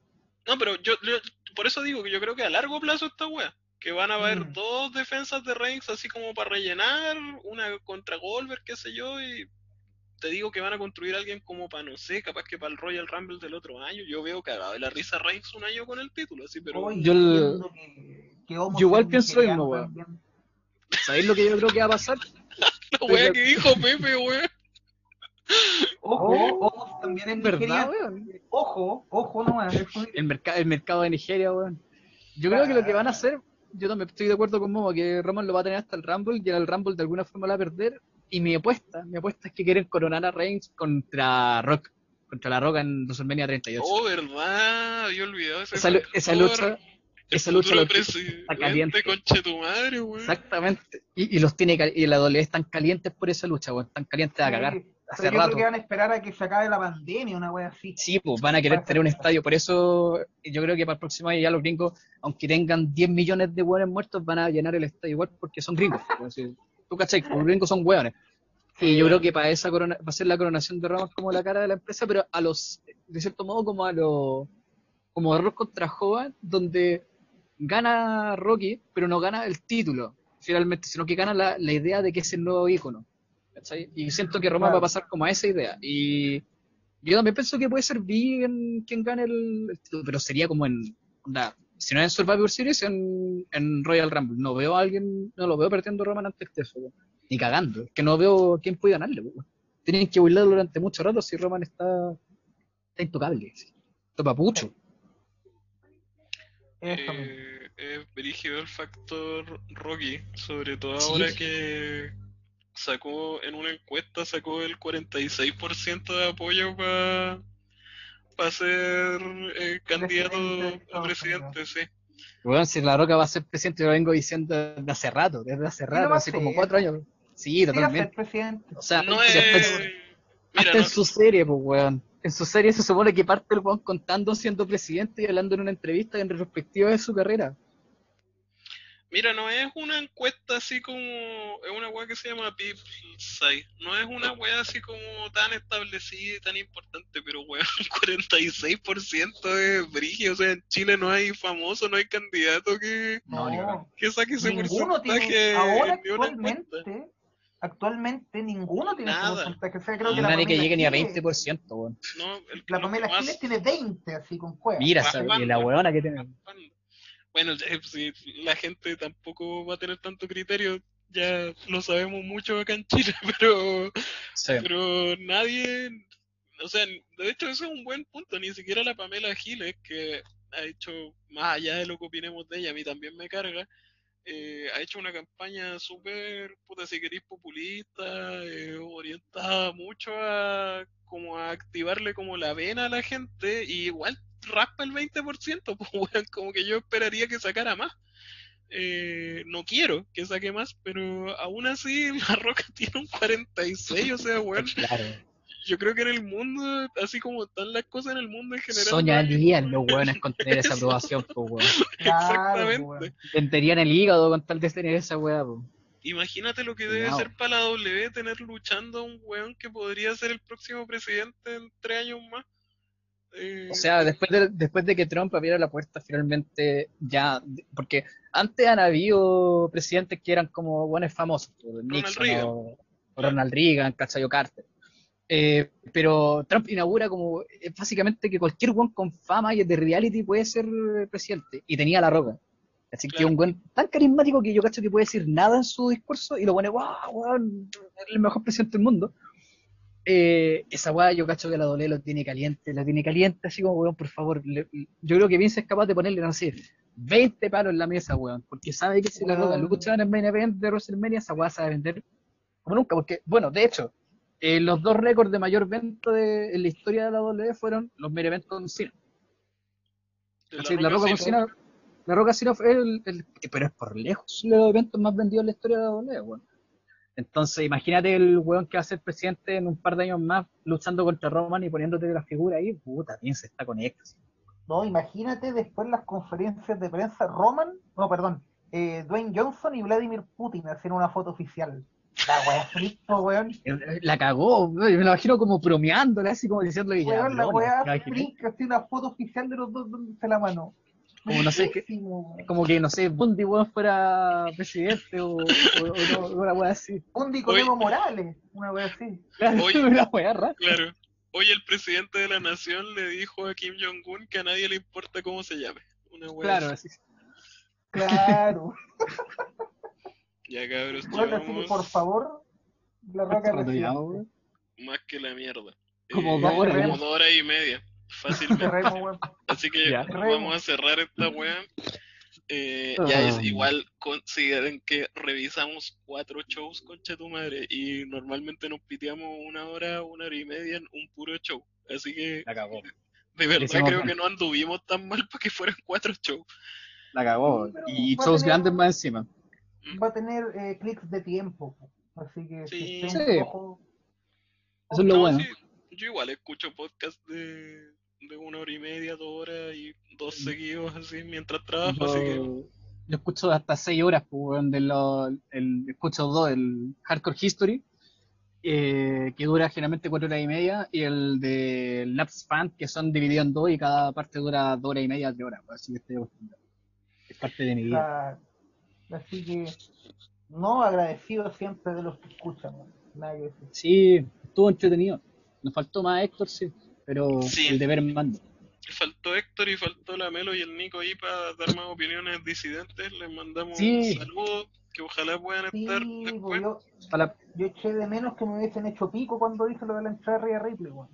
No, pero yo, yo- por eso digo que yo creo que a largo plazo esta wea. Que van a haber Mm. dos defensas de Reigns así como para rellenar, una contra Goldberg, qué sé yo, y te digo que van a construir a alguien como para, no sé, capaz que para el Royal Rumble del otro año. Yo veo cagado de la risa Reigns un año con el título, así, pero Yo el- que, que yo igual pienso mismo, weón. ¿Sabéis lo que yo creo que va a pasar? la wea que dijo Pepe, weón. Ojo, Oh. Omos también ¿Verdad, nigeriano. weón? Ojo, ojo nomás. eso- El, merca- el mercado de Nigeria, weón. Yo creo que lo que van a hacer, yo también estoy de acuerdo con Momo, que Roman lo va a tener hasta el Rumble y en el Rumble de alguna forma lo va a perder. Y mi apuesta, mi apuesta es que quieren coronar a Reigns contra Rock, contra la Roca en WrestleMania 38. Oh, verdad, había olvidado ese esa, esa lucha, El esa lucha lo- está caliente. conche tu madre, weón. exactamente. Y, y los tiene y la doble están calientes por esa lucha, weón. Están calientes a cagar. Sí, Hace pero yo rato. creo que van a esperar a que se acabe la pandemia, una wea así. Sí, pues van a querer tener un estadio. Por eso yo creo que para el próximo año ya los gringos, aunque tengan 10 millones de hueones muertos, van a llenar el estadio igual porque son gringos. Tú cachai, los gringos son hueones. Y yo creo que para esa corona, va a ser la coronación de Ramos como la cara de la empresa, pero a los, de cierto modo, como a los, como Rock contra Hogan, donde gana Rocky, pero no gana el título, finalmente, sino que gana la, la idea de que es el nuevo ícono. ¿cachai? Y siento que Roma Claro. va a pasar como a esa idea. Y Yo también pienso que puede ser bien quien gane el, el título, pero sería como en. onda, si no es en Survivor Series, en, en Royal Rumble. No veo a alguien, no lo veo perdiendo Roman antes que eso. Ni cagando. Es que no veo quién puede ganarle, weón. Tienen que bailar durante mucho rato si Roman está, está intocable. Topa pucho. Eso mismo. Eh, es brígido el factor Rocky, sobre todo Sí. ahora que sacó en una encuesta sacó el 46% de apoyo para ser eh, candidato a presidente, sí. Weón, si La Roca va a ser presidente, yo lo vengo diciendo desde hace rato, desde hace rato, a hace como cuatro años. Sí, Sí, va a ser totalmente. presidente. O sea, No si es... hasta, en- Mira, hasta en no- su serie, pues, weón. En su serie se supone que parte el weón contando siendo presidente y hablando en una entrevista en retrospectiva de su carrera. Mira, no es una encuesta así como. Es una weá que se llama People's Site. No es una weá así como tan establecida y tan importante, pero weón, 46% es brigio. O sea, en Chile no hay famoso, no hay candidato que, No, que saque ese porcentaje tiene, ahora actualmente, actualmente ninguno tiene ese Nada. porcentaje. O sea, creo que la Nadie que llegue ni a Giles- 20%, weón. No, el La Pamela Giles tiene 20, así con cueva. Mira, esa, la weona que tiene. Bueno, eh, si la gente tampoco va a tener tanto criterio, ya lo sabemos mucho acá en Chile, pero Sí. pero nadie, o sea, de hecho eso es un buen punto, ni siquiera la Pamela Giles, que ha hecho, más allá de lo que opinemos de ella, a mí también me carga, eh, ha hecho una campaña súper, puta, si queréis populista, eh, orientada mucho a como a activarle como la vena a la gente, y igual raspa el 20%, pues weón, como que yo esperaría que sacara más. Eh, no quiero que saque más, pero aún así La Roca tiene un 46, o sea, weón, Claro. yo creo que en el mundo, así como están las cosas en el mundo en general, Soñarían los weones con tener esa aprobación, pues, weón. Exactamente. Venderían el hígado con tal de tener esa weá, pues. Imagínate lo que debe ser para la W tener luchando a un weón que podría ser el próximo presidente en tres años más. Eh, O sea, después de, después de que Trump abriera la puerta finalmente ya, porque antes han habido presidentes que eran como buenos famosos, Nixon Reagan. o, o Ronald Reagan, Cachayo Carter. Eh, pero Trump inaugura como eh, básicamente que cualquier buen con fama y de reality puede ser eh, presidente. Y tenía la roca. Así que Claro. un buen tan carismático que yo cacho que puede decir nada en su discurso y lo pone, wow, weón, el mejor presidente del mundo. Eh, esa weá yo cacho que la Dole lo tiene caliente, lo tiene caliente, así como, weón, por favor. le- yo creo que Vince es capaz de ponerle, no sé, 20 palos en la mesa, weón, porque sabe que si la roca Weón. lucha en el main event de WrestleMania, esa weá a vender como nunca, porque, bueno, de hecho, eh, los dos récords de mayor venta de, en la historia de la W fueron los main event con Cena. la Así, la roca Cena, la roca Cena fue el, el- pero es por lejos los eventos más vendidos en la historia de la W, weón. Entonces, imagínate el weón que va a ser presidente en un par de años más luchando contra Roman y poniéndote la figura ahí, puta, bien se está con éxtasis. No, imagínate después las conferencias de prensa Roman, no, perdón, eh, Dwayne Johnson y Vladimir Putin hacer una foto oficial. La wea frito, weón. Eh, La cagó, weón, me lo imagino como bromeándole, así como diciéndole ya, Weón, la wea freak, así una foto oficial de los dos dándose la mano. Como no sé weón. como que, no sé, Bundy, weón, fuera presidente o, o, o no, una weá así. Bundy con. Evo Morales, una wea así. Claro, Oye. una weá rara. Claro. Hoy el presidente de la nación le dijo a Kim Jong-un que a nadie le importa cómo se llame. Una wea Claro, así. así. Claro. Ya cabros, Bueno, así que llevamos por favor, la roca más que la mierda. Como Eh, dos horas, Como dos horas y media. Fácilmente. Así que Ya. vamos a cerrar esta weá. Eh, ya es Ah. igual, consideren que revisamos cuatro shows con tu madre y normalmente nos piteamos una hora, una hora y media en un puro show. Así que La cagó. de verdad hicimos creo bien. que no anduvimos tan mal para que fueran cuatro shows. La cagó. Pero Y shows tener- grandes más encima. Va a tener eh, clics de tiempo. Así que Sí. si esté Sí. un poco- Eso es lo No, bueno. sí, yo igual escucho podcast de, de una hora y media, dos horas y dos seguidos así mientras trabajo, así que Yo, escucho hasta 6 horas, pues, de lo- el, escucho dos, el Hardcore History, eh, que dura generalmente 4 horas y media, y el de Laps Fan, que son divididos en dos y cada parte dura 2 horas y media, 3 horas, pues, así que estoy acostumbrado. Es parte de mi vida. la- Así que, no agradecido siempre de los que escuchan. Nada que decir. Sí, estuvo entretenido. Nos faltó más Héctor, sí. Pero Sí. el deber manda. Faltó Héctor y faltó la Melo y el Nico ahí para dar más opiniones disidentes. Les mandamos Sí. un saludo, que ojalá puedan Sí, estar pues después. yo, Para la- yo eché de menos que me hubiesen hecho pico cuando dije lo de la entrada de Ripley, weón.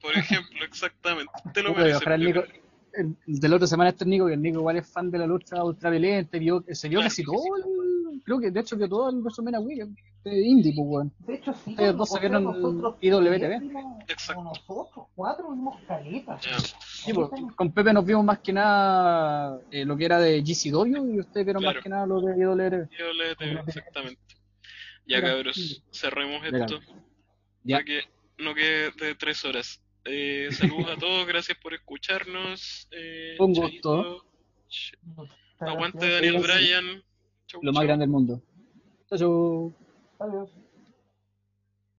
Por ejemplo, exactamente. Te lo Puta, mereces. ojalá el Nico- Pepe. el- de la otra semana este Nico, que el Nico igual es fan de la lucha ultraviolenta, vio, se vio Claro casi todo, el- creo que de hecho vio todo el WrestleMania Weekend de Indie, pues weón. De hecho, sí. Ustedes dos nosotros IWTV. Exacto. Nosotros cuatro vimos caletas. Ya. Sí, pues, con Pepe nos vimos más que nada eh, lo que era de GCW y ustedes vieron Claro. más que nada lo de IWTV. Tengo, exactamente. Ya Mira, cabros, cerremos esto. Ya. Para que no quede de tres horas. Eh, saludos a todos, gracias por escucharnos. Eh, Un gusto. Aguante. Daniel. Bryan. Chau, Lo más chau. grande del mundo. Chao. Adiós.